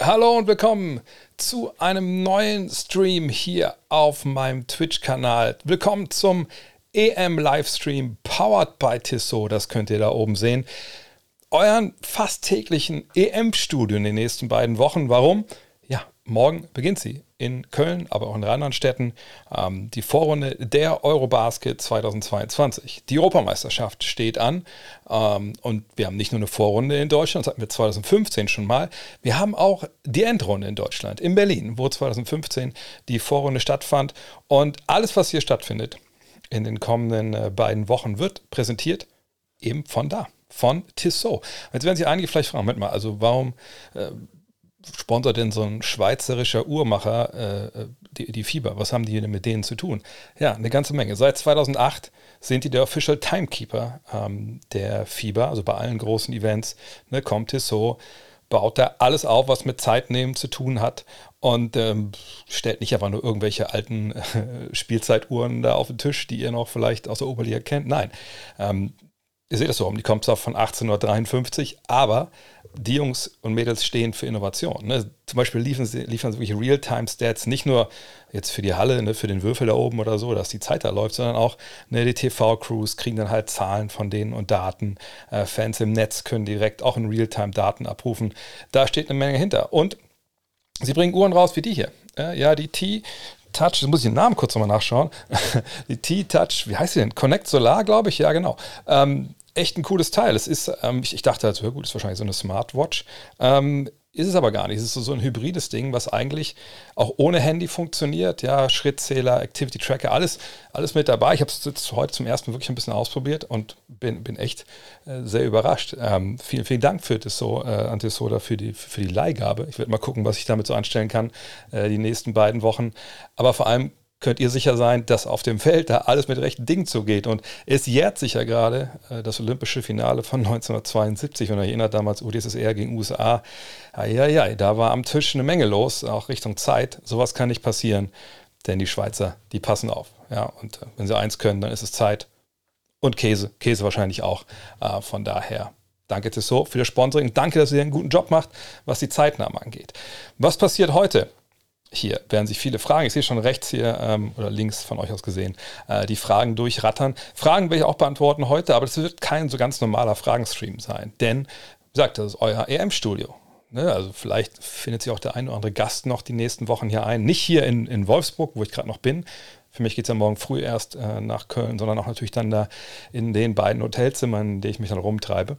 Hallo und willkommen zu einem neuen Stream hier auf meinem Twitch-Kanal. Willkommen zum EM-Livestream powered by Tissot. Das könnt ihr da oben sehen. Euren fast täglichen EM-Studio in den nächsten beiden Wochen. Warum? Morgen beginnt sie in Köln, aber auch in anderen Städten. Ähm, die Vorrunde der Eurobasket 2022. Die Europameisterschaft steht an ähm, und wir haben nicht nur eine Vorrunde in Deutschland, das hatten wir 2015 schon mal. Wir haben auch die Endrunde in Deutschland, in Berlin, wo 2015 die Vorrunde stattfand. Und alles, was hier stattfindet in den kommenden äh, beiden Wochen, wird präsentiert eben von da von Tissot. Jetzt werden sich einige vielleicht fragen, Moment mal, also warum äh, sponsert denn so ein schweizerischer Uhrmacher äh, die, die, Fieber? Was haben die denn mit denen zu tun? Ja, eine ganze Menge. Seit 2008 sind die der Official Timekeeper ähm, der Fieber, also bei allen großen Events. Ne, kommt Tissot, baut da alles auf, was mit Zeitnehmen zu tun hat und ähm, stellt nicht einfach nur irgendwelche alten äh, Spielzeituhren da auf den Tisch, die ihr noch vielleicht aus der Oberliga kennt. Nein, ähm, ihr seht das so um, die kommt zwar von 1853, aber die Jungs und Mädels stehen für Innovation. Ne? Zum Beispiel liefern sie, liefern sie wirklich Real-Time-Stats, nicht nur jetzt für die Halle, ne, für den Würfel da oben oder so, dass die Zeit da läuft, sondern auch ne, die TV-Crews kriegen dann halt Zahlen von denen und Daten. Äh, Fans im Netz können direkt auch in Real-Time Daten abrufen. Da steht eine Menge hinter. Und sie bringen Uhren raus wie die hier. Äh, ja, die T Touch, das muss ich den Namen kurz nochmal nachschauen. die T-Touch, wie heißt sie denn? Connect Solar, glaube ich, ja, genau. Ähm, echt ein cooles Teil. Es ist, ähm, ich, ich, dachte halt, gut, ist wahrscheinlich so eine Smartwatch. Ähm, ist es aber gar nicht. Es ist so, ein hybrides Ding, was eigentlich auch ohne Handy funktioniert. Ja, Schrittzähler, Activity Tracker, alles, alles mit dabei. Ich habe es jetzt heute zum ersten Mal wirklich ein bisschen ausprobiert und bin, bin echt äh, sehr überrascht. Ähm, vielen, vielen Dank für das so, äh, Antisoda für die, für die Leihgabe. Ich werde mal gucken, was ich damit so anstellen kann äh, die nächsten beiden Wochen. Aber vor allem könnt ihr sicher sein, dass auf dem Feld da alles mit rechten Dingen zugeht. Und es jährt sich ja gerade äh, das olympische Finale von 1972, wenn ihr erinnert, damals UdSSR gegen USA. Eieiei, da war am Tisch eine Menge los, auch Richtung Zeit. Sowas kann nicht passieren, denn die Schweizer, die passen auf. Ja, und äh, wenn sie eins können, dann ist es Zeit. Und Käse, Käse wahrscheinlich auch. Äh, von daher Danke Tissot für das Sponsoring. Danke, dass ihr einen guten Job macht, was die Zeitnahme angeht. Was passiert heute? Hier werden sich viele Fragen, ich sehe schon rechts hier ähm, oder links von euch aus gesehen, äh, die Fragen durchrattern. Fragen werde ich auch beantworten heute, aber das wird kein so ganz normaler Fragenstream sein, denn, wie gesagt, das ist euer EM-Studio. Ne? Also vielleicht findet sich auch der ein oder andere Gast noch die nächsten Wochen hier ein. Nicht hier in, in Wolfsburg, wo ich gerade noch bin. Für mich geht es ja morgen früh erst äh, nach Köln, sondern auch natürlich dann da in den beiden Hotelzimmern, in denen ich mich dann rumtreibe.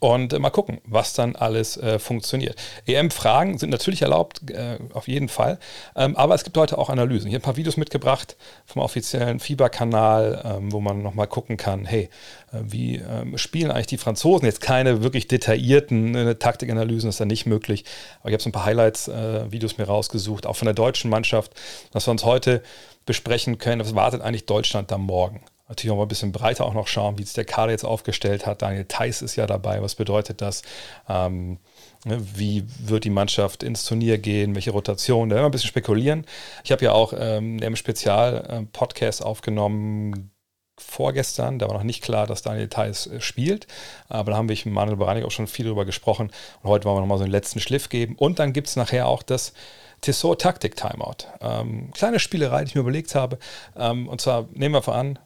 Und mal gucken, was dann alles äh, funktioniert. EM-Fragen sind natürlich erlaubt, äh, auf jeden Fall. Ähm, aber es gibt heute auch Analysen. Ich habe ein paar Videos mitgebracht vom offiziellen Fieberkanal, ähm, wo man nochmal gucken kann, hey, äh, wie ähm, spielen eigentlich die Franzosen? Jetzt keine wirklich detaillierten äh, Taktikanalysen, ist da nicht möglich. Aber ich habe so ein paar Highlights-Videos äh, mir rausgesucht, auch von der deutschen Mannschaft, dass wir uns heute besprechen können. Was wartet eigentlich Deutschland da morgen? Natürlich auch mal ein bisschen breiter auch noch schauen, wie es der Kader jetzt aufgestellt hat. Daniel Theiss ist ja dabei. Was bedeutet das? Ähm, ne, wie wird die Mannschaft ins Turnier gehen? Welche Rotation? Da werden wir ein bisschen spekulieren. Ich habe ja auch ähm, im Spezial-Podcast aufgenommen vorgestern. Da war noch nicht klar, dass Daniel Theiss äh, spielt. Aber da haben wir mit Manuel Baranik auch schon viel drüber gesprochen. Und heute wollen wir nochmal so einen letzten Schliff geben. Und dann gibt es nachher auch das Tissot Taktik Timeout. Ähm, kleine Spielerei, die ich mir überlegt habe. Ähm, und zwar nehmen wir einfach an,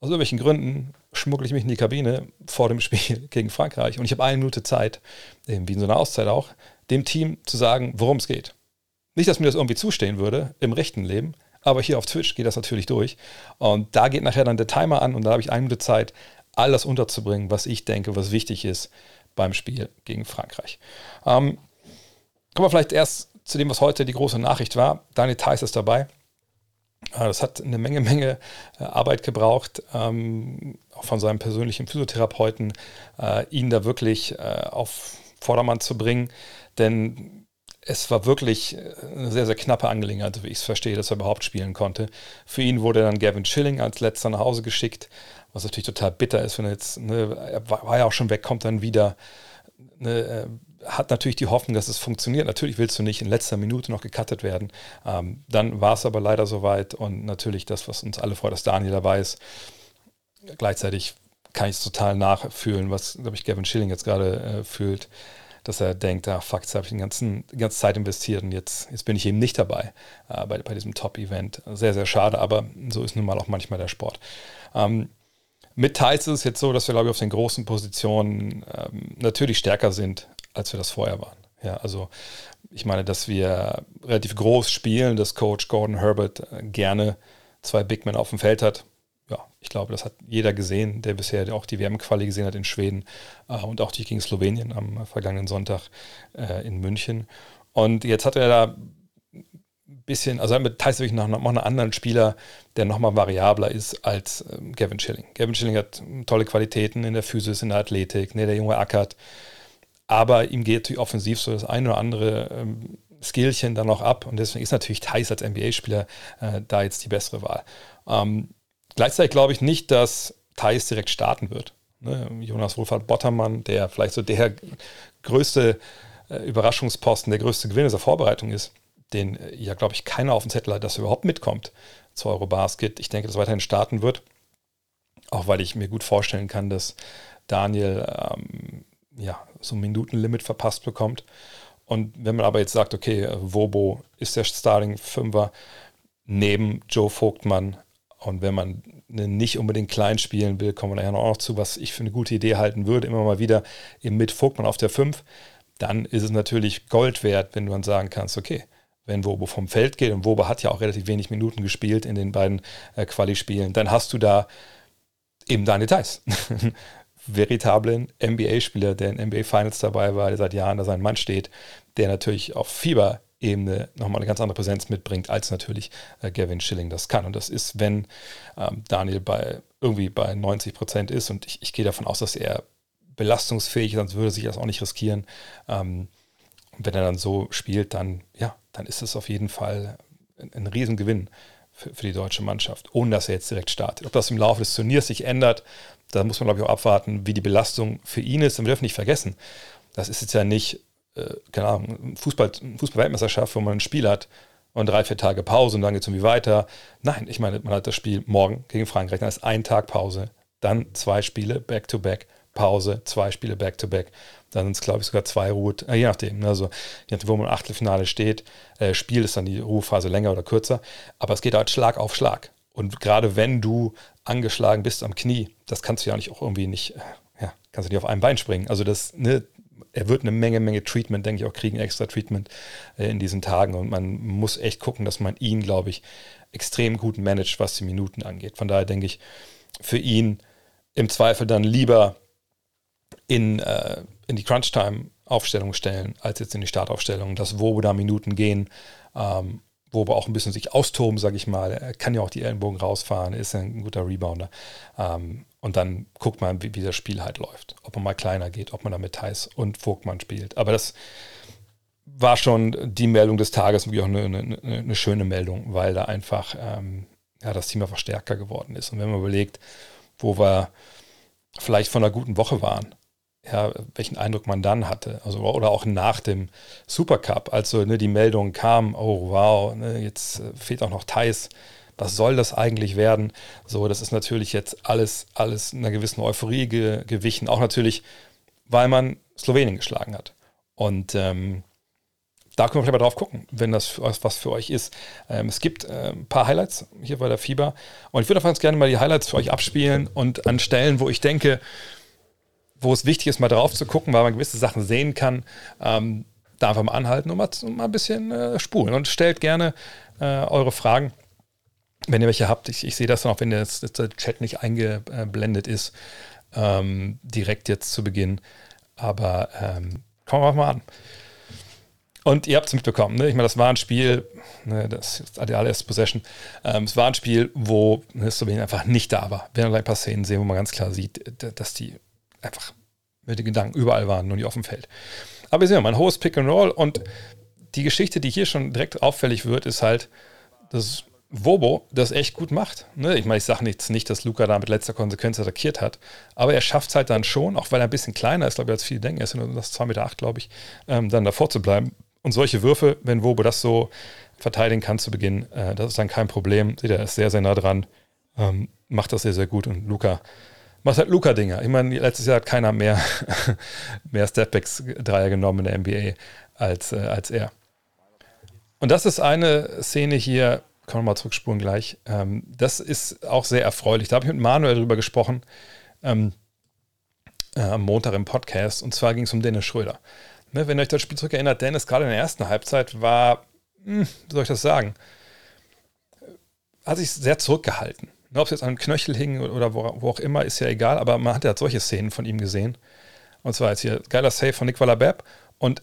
aus irgendwelchen Gründen schmuggle ich mich in die Kabine vor dem Spiel gegen Frankreich und ich habe eine Minute Zeit, wie in so einer Auszeit auch, dem Team zu sagen, worum es geht. Nicht, dass mir das irgendwie zustehen würde im rechten Leben, aber hier auf Twitch geht das natürlich durch. Und da geht nachher dann der Timer an und da habe ich eine Minute Zeit, all das unterzubringen, was ich denke, was wichtig ist beim Spiel gegen Frankreich. Ähm, kommen wir vielleicht erst zu dem, was heute die große Nachricht war. Daniel Theiss ist dabei. Ah, das hat eine Menge, Menge äh, Arbeit gebraucht, ähm, auch von seinem persönlichen Physiotherapeuten, äh, ihn da wirklich äh, auf Vordermann zu bringen. Denn es war wirklich eine sehr, sehr knappe Angelegenheit, wie ich es verstehe, dass er überhaupt spielen konnte. Für ihn wurde dann Gavin Schilling als letzter nach Hause geschickt, was natürlich total bitter ist, wenn er jetzt, ne, er war ja auch schon weg, kommt dann wieder. Ne, hat natürlich die Hoffnung, dass es funktioniert. Natürlich willst du nicht in letzter Minute noch gecuttet werden. Ähm, dann war es aber leider soweit und natürlich das, was uns alle freut, dass Daniel dabei ist. Gleichzeitig kann ich es total nachfühlen, was, glaube ich, Gavin Schilling jetzt gerade äh, fühlt, dass er denkt, ah fuck, jetzt habe ich den ganzen, die ganze Zeit investiert und jetzt, jetzt bin ich eben nicht dabei äh, bei, bei diesem Top-Event. Sehr, sehr schade, aber so ist nun mal auch manchmal der Sport. Ähm, mit Thais ist es jetzt so, dass wir, glaube ich, auf den großen Positionen ähm, natürlich stärker sind, als wir das vorher waren. Ja, also ich meine, dass wir relativ groß spielen, dass Coach Gordon Herbert äh, gerne zwei Big Men auf dem Feld hat. Ja, ich glaube, das hat jeder gesehen, der bisher auch die WM-Quali gesehen hat in Schweden äh, und auch die gegen Slowenien am vergangenen Sonntag äh, in München. Und jetzt hat er da ein bisschen, also mit Tyson wirklich noch, noch einen anderen Spieler, der nochmal variabler ist als ähm, Gavin Schilling. Gavin Schilling hat tolle Qualitäten in der Physis, in der Athletik, ne, der Junge ackert. Aber ihm geht natürlich offensiv so das eine oder andere ähm, Skillchen dann noch ab. Und deswegen ist natürlich Thais als NBA-Spieler äh, da jetzt die bessere Wahl. Ähm, gleichzeitig glaube ich nicht, dass Thais direkt starten wird. Ne? Jonas Wohlfahrt Bottermann, der vielleicht so der größte äh, Überraschungsposten, der größte Gewinn dieser Vorbereitung ist, den äh, ja, glaube ich, keiner auf dem Zettel hat, dass er überhaupt mitkommt zu Eurobasket. Ich denke, dass er weiterhin starten wird. Auch weil ich mir gut vorstellen kann, dass Daniel ähm, ja, so ein Minutenlimit verpasst bekommt. Und wenn man aber jetzt sagt, okay, Wobo ist der Starting Fünfer neben Joe Vogtmann und wenn man nicht unbedingt klein spielen will, kommen wir nachher noch zu, was ich für eine gute Idee halten würde, immer mal wieder eben mit Vogtmann auf der 5, dann ist es natürlich Gold wert, wenn du dann sagen kannst, okay, wenn Wobo vom Feld geht, und Wobo hat ja auch relativ wenig Minuten gespielt in den beiden äh, Quali-Spielen, dann hast du da eben deine Details. Veritablen NBA-Spieler, der in NBA Finals dabei war, der seit Jahren da sein Mann steht, der natürlich auf Fieberebene nochmal eine ganz andere Präsenz mitbringt, als natürlich äh, Gavin Schilling das kann. Und das ist, wenn ähm, Daniel bei irgendwie bei 90 Prozent ist und ich, ich gehe davon aus, dass er belastungsfähig ist, sonst würde sich das auch nicht riskieren. Ähm, wenn er dann so spielt, dann, ja, dann ist es auf jeden Fall ein, ein Riesengewinn für, für, die deutsche Mannschaft, ohne dass er jetzt direkt startet. Ob das im Laufe des Turniers sich ändert, da muss man, glaube ich, auch abwarten, wie die Belastung für ihn ist. Und wir dürfen nicht vergessen, das ist jetzt ja nicht, äh, keine Ahnung, Fußball, Fußball-Weltmeisterschaft, wo man ein Spiel hat und drei, vier Tage Pause und dann geht es irgendwie weiter. Nein, ich meine, man hat das Spiel morgen gegen Frankreich, dann ist ein Tag Pause, dann zwei Spiele back-to-back, -back, Pause, zwei Spiele back-to-back. -back. Dann sind es, glaube ich, sogar zwei Ruhe, äh, je nachdem. Ne? Also, je nachdem, wo man im Achtelfinale steht, äh, Spiel ist dann die Ruhephase länger oder kürzer. Aber es geht halt Schlag auf Schlag. Und gerade wenn du angeschlagen bist am Knie, das kannst du ja nicht auch irgendwie nicht, äh, ja, kannst du nicht auf einem Bein springen. Also das, ne, er wird eine Menge, Menge Treatment, denke ich, auch kriegen, extra Treatment äh, in diesen Tagen. Und man muss echt gucken, dass man ihn, glaube ich, extrem gut managt, was die Minuten angeht. Von daher denke ich, für ihn im Zweifel dann lieber in, äh, in die Crunch-Time-Aufstellung stellen, als jetzt in die Startaufstellung, dass wo da Minuten gehen, ähm, wo wir auch ein bisschen sich austoben, sage ich mal. Er kann ja auch die Ellenbogen rausfahren, ist ein guter Rebounder. Ähm, und dann guckt man, wie, wie, das Spiel halt läuft. Ob man mal kleiner geht, ob man da mit Thais und Vogtmann spielt. Aber das war schon die Meldung des Tages, wirklich auch eine, eine, eine schöne Meldung, weil da einfach ähm, ja, das Team einfach stärker geworden ist. Und wenn man überlegt, wo wir vielleicht von einer guten Woche waren, ja, welchen Eindruck man dann hatte. Also, oder auch nach dem Supercup, als so ne, die Meldung kam, oh wow, ne, jetzt äh, fehlt auch noch Thais. Was soll das eigentlich werden? So, das ist natürlich jetzt alles, alles einer gewissen Euphorie ge gewichen. Auch natürlich, weil man Slowenien geschlagen hat. Und ähm, da können wir vielleicht mal drauf gucken, wenn das was für euch ist. Ähm, es gibt äh, ein paar Highlights hier bei der Fieber. Und ich würde einfach ganz gerne mal die Highlights für euch abspielen und an Stellen, wo ich denke, wo es wichtig ist, mal drauf zu gucken, weil man gewisse Sachen sehen kann, ähm, da einfach mal anhalten und mal, mal ein bisschen äh, spulen. Und stellt gerne äh, eure Fragen, wenn ihr welche habt. Ich, ich sehe das dann auch, wenn der, der Chat nicht eingeblendet ist, ähm, direkt jetzt zu Beginn. Aber ähm, kommen wir mal an. Und ihr habt es mitbekommen, ne? ich meine, das war ein Spiel, ne, das ist die allererste Possession, ähm, es war ein Spiel, wo ne, Slowenien einfach nicht da war. Wir werden gleich ein paar Szenen sehen, wo man ganz klar sieht, dass die einfach mit den Gedanken überall waren, nur nicht auf dem Feld. Aber wir sehen mal, ein hohes Pick and Roll und die Geschichte, die hier schon direkt auffällig wird, ist halt, dass Wobo das echt gut macht. Ne? Ich meine, ich sage jetzt nicht, dass Luca da mit letzter Konsequenz attackiert hat, aber er schafft es halt dann schon, auch weil er ein bisschen kleiner ist, glaube ich, als viele denken, er ist nur das 2,8 Meter, glaube ich, ähm, dann davor zu bleiben. Und solche Würfe, wenn Wobo das so verteidigen kann zu Beginn, äh, das ist dann kein Problem. Seht ihr, er ist sehr, sehr nah dran, ähm, macht das sehr, sehr gut und Luca macht halt Luca-Dinger. Ich meine, letztes Jahr hat keiner mehr, mehr Stepbacks-Dreier genommen in der NBA als, äh, als er. Und das ist eine Szene hier, kann man mal zurückspulen gleich. Ähm, das ist auch sehr erfreulich. Da habe ich mit Manuel drüber gesprochen ähm, äh, am Montag im Podcast. Und zwar ging es um Dennis Schröder. Ne, wenn ihr euch das Spiel zurückerinnert, Dennis gerade in der ersten Halbzeit war, hm, wie soll ich das sagen, hat sich sehr zurückgehalten. Ob es jetzt an einem Knöchel hing oder wo, wo, auch immer, ist ja egal, aber man hat ja solche Szenen von ihm gesehen. Und zwar jetzt hier geiler Save von Nicola Bepp. Und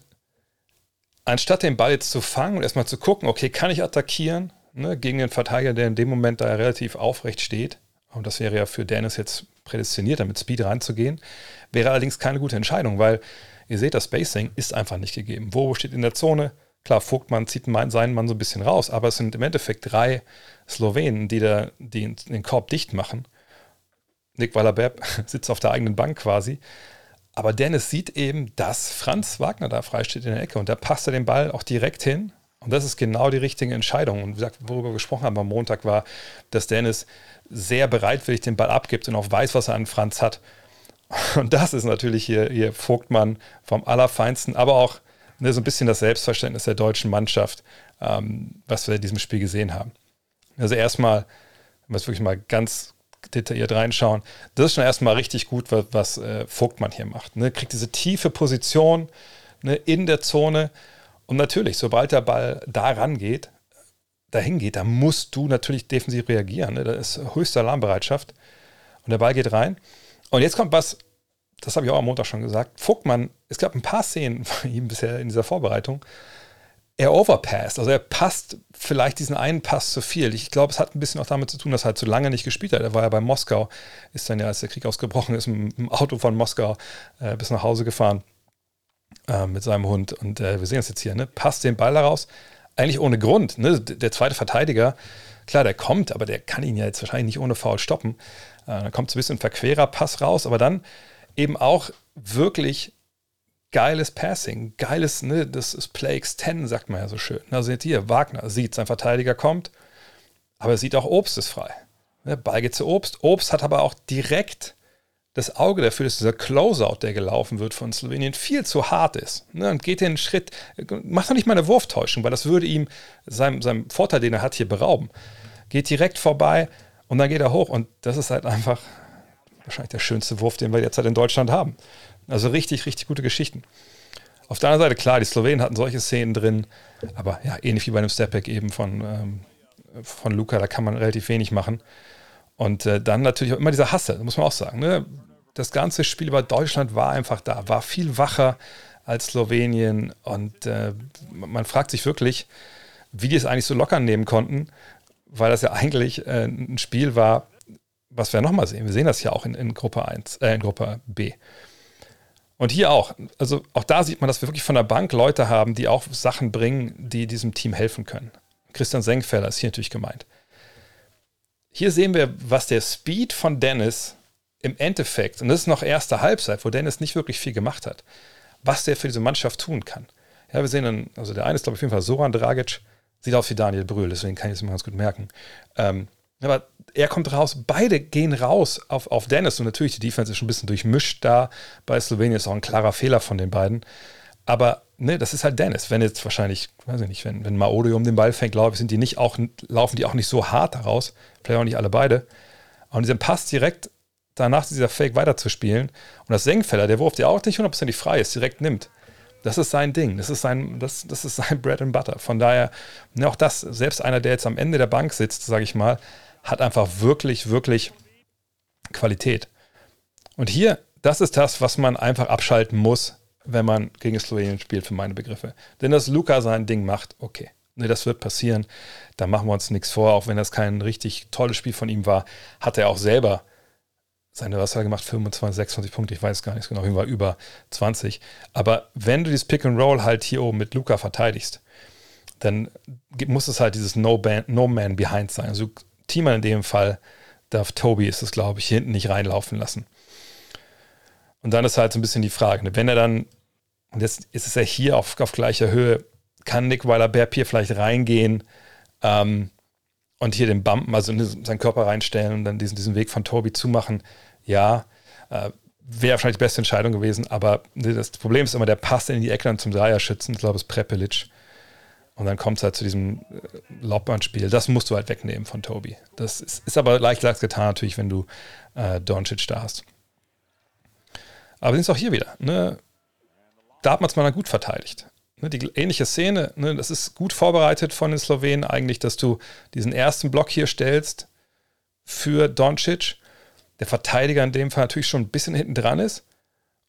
anstatt den Ball jetzt zu fangen und erstmal zu gucken, okay, kann ich attackieren ne, gegen den Verteidiger, der in dem Moment da relativ aufrecht steht, und das wäre ja für Dennis jetzt prädestiniert, damit Speed reinzugehen, wäre allerdings keine gute Entscheidung, weil ihr seht, das Spacing ist einfach nicht gegeben. Wo steht in der Zone? Klar, Vogtmann zieht seinen Mann so ein bisschen raus, aber es sind im Endeffekt drei Slowenen, die, da, die den Korb dicht machen. Nick Wallerbeb sitzt auf der eigenen Bank quasi. Aber Dennis sieht eben, dass Franz Wagner da frei steht in der Ecke und da passt er den Ball auch direkt hin. Und das ist genau die richtige Entscheidung. Und wie gesagt, worüber wir gesprochen haben am Montag war, dass Dennis sehr bereitwillig den Ball abgibt und auch weiß, was er an Franz hat. Und das ist natürlich hier, hier Vogtmann vom Allerfeinsten, aber auch ne, so ein bisschen das Selbstverständnis der deutschen Mannschaft, ähm, was wir in diesem Spiel gesehen haben. Also erstmal, wenn wir es wirklich mal ganz detailliert reinschauen, das ist schon erstmal richtig gut, was, was äh, Vogtmann hier macht. Ne? Kriegt diese tiefe Position ne, in der Zone und natürlich, sobald der Ball da rangeht, dahin geht, da musst du natürlich defensiv reagieren. Ne? Da ist höchste Alarmbereitschaft und der Ball geht rein. Und jetzt kommt was, das habe ich auch am Montag schon gesagt. Vogtmann, es gab ein paar Szenen von ihm bisher in dieser Vorbereitung. Er overpasst, also er passt vielleicht diesen einen Pass zu viel. Ich glaube, es hat ein bisschen auch damit zu tun, dass er halt zu lange nicht gespielt hat. Er war ja bei Moskau, ist dann ja, als der Krieg ausgebrochen ist, mit dem Auto von Moskau äh, bis nach Hause gefahren äh, mit seinem Hund. Und äh, wir sehen es jetzt hier, ne? passt den Ball daraus, eigentlich ohne Grund. Ne? Der zweite Verteidiger, klar, der kommt, aber der kann ihn ja jetzt wahrscheinlich nicht ohne Foul stoppen. Äh, dann kommt so ein bisschen ein verquerer Pass raus, aber dann eben auch wirklich geiles Passing, geiles, ne, das ist Play Extend, sagt man ja so schön. Also jetzt hier, Wagner sieht, sein Verteidiger kommt, aber er sieht auch Obst ist frei. Ne, Ball geht zu Obst. Obst hat aber auch direkt das Auge dafür, dass dieser Closeout, der gelaufen wird von Slowenien, viel zu hart ist. Ne, und geht den Schritt, macht doch nicht mal eine Wurftäuschung, weil das würde ihm seinem, seinem Vorteil, den er hat, hier berauben. Geht direkt vorbei und dann geht er hoch. Und das ist halt einfach wahrscheinlich der schönste Wurf, den wir halt in Deutschland haben. Also richtig, richtig gute Geschichten. Auf der anderen Seite, klar, die Slowenen hatten solche Szenen drin, aber ja, ähnlich wie bei einem Stepback eben von, ähm, von Luca, da kann man relativ wenig machen. Und äh, dann natürlich auch immer dieser Hasse, muss man auch sagen. Ne? Das ganze Spiel über Deutschland war einfach da, war viel wacher als Slowenien. Und äh, man fragt sich wirklich, wie die es eigentlich so locker nehmen konnten, weil das ja eigentlich äh, ein Spiel war, was wir nochmal sehen. Wir sehen das ja auch in, in Gruppe 1, äh, in Gruppe B. Und hier auch. Also auch da sieht man, dass wir wirklich von der Bank Leute haben, die auch Sachen bringen, die diesem Team helfen können. Christian Senkfeller ist hier natürlich gemeint. Hier sehen wir, was der Speed von Dennis im Endeffekt, und das ist noch erste Halbzeit, wo Dennis nicht wirklich viel gemacht hat, was der für diese Mannschaft tun kann. Ja, wir sehen dann, also der eine ist, glaube ich, auf jeden Fall Soran Dragic, sieht aus wie Daniel Brühl, deswegen kann ich es mir ganz gut merken. Ähm, aber er kommt raus, beide gehen raus auf, auf Dennis und natürlich die Defense ist schon ein bisschen durchmischt da. Bei Slowenien ist auch ein klarer Fehler von den beiden. Aber ne, das ist halt Dennis. Wenn jetzt wahrscheinlich, weiß ich nicht, wenn, wenn Maodo um den Ball fängt, glaube ich, sind die nicht auch, laufen die auch nicht so hart daraus. Vielleicht auch nicht alle beide. Und diesen Pass direkt danach dieser Fake weiterzuspielen und das Senkfeller, der Wurf, der auch nicht hundertprozentig frei ist, direkt nimmt. Das ist sein Ding. Das ist sein, das, das ist sein Bread and Butter. Von daher, ne, auch das, selbst einer, der jetzt am Ende der Bank sitzt, sage ich mal, hat einfach wirklich, wirklich Qualität. Und hier, das ist das, was man einfach abschalten muss, wenn man gegen Slowenien spielt, für meine Begriffe. Denn dass Luca sein Ding macht, okay. Ne, das wird passieren. Da machen wir uns nichts vor. Auch wenn das kein richtig tolles Spiel von ihm war, hat er auch selber seine, was hat er gemacht? 25, 26 Punkte, ich weiß gar nicht genau, war über 20. Aber wenn du dieses Pick and Roll halt hier oben mit Luca verteidigst, dann muss es halt dieses No, Band, no Man Behind sein. Also Teamer in dem Fall darf Toby, ist es glaube ich, hinten nicht reinlaufen lassen. Und dann ist halt so ein bisschen die Frage, ne? wenn er dann, und jetzt ist es ja hier auf, auf gleicher Höhe, kann Nick Weiler-Berb hier vielleicht reingehen ähm, und hier den Bumpen, also seinen Körper reinstellen und dann diesen, diesen Weg von Toby zumachen? Ja, äh, wäre wahrscheinlich die beste Entscheidung gewesen, aber das Problem ist immer, der passt in die Ecke dann zum Dreierschützen. Ich glaube, es ist Prepelic. Und dann kommt es halt zu diesem äh, Lobband-Spiel. Das musst du halt wegnehmen von Tobi. Das ist, ist aber leicht gesagt getan, natürlich, wenn du äh, Doncic da hast. Aber sind es auch hier wieder. Ne? Da hat man es mal gut verteidigt. Ne? Die ähnliche Szene, ne? das ist gut vorbereitet von den Slowenen eigentlich, dass du diesen ersten Block hier stellst für Doncic. Der Verteidiger in dem Fall natürlich schon ein bisschen hinten dran ist.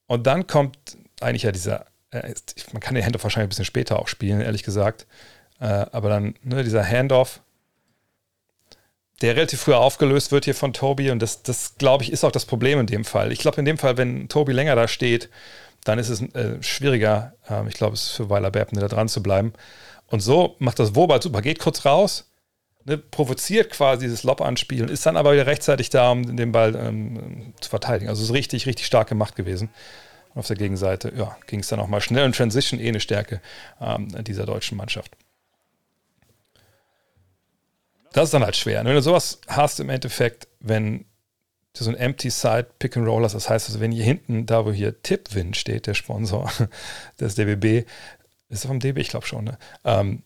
Und dann kommt eigentlich ja dieser äh, man kann den Handoff wahrscheinlich ein bisschen später auch spielen, ehrlich gesagt. Äh, aber dann ne, dieser Handoff, der relativ früh aufgelöst wird hier von Tobi und das, das glaube ich, ist auch das Problem in dem Fall. Ich glaube, in dem Fall, wenn Tobi länger da steht, dann ist es äh, schwieriger, äh, ich glaube, es ist für Weiler Berben, da dran zu bleiben. Und so macht das Wobart super, geht kurz raus, ne, provoziert quasi dieses Lob-Anspiel und ist dann aber wieder rechtzeitig da, um den Ball ähm, zu verteidigen. Also es ist richtig, richtig stark gemacht gewesen auf der Gegenseite ja, ging es dann auch mal schnell und Transition eh eine Stärke ähm, dieser deutschen Mannschaft. Das ist dann halt schwer. wenn du sowas hast im Endeffekt, wenn so ein Empty Side Pick and Roll hast, das heißt, also wenn hier hinten, da wo hier Tipwin steht, der Sponsor des DBB, ist er vom DB, ich glaube schon, ne? ähm,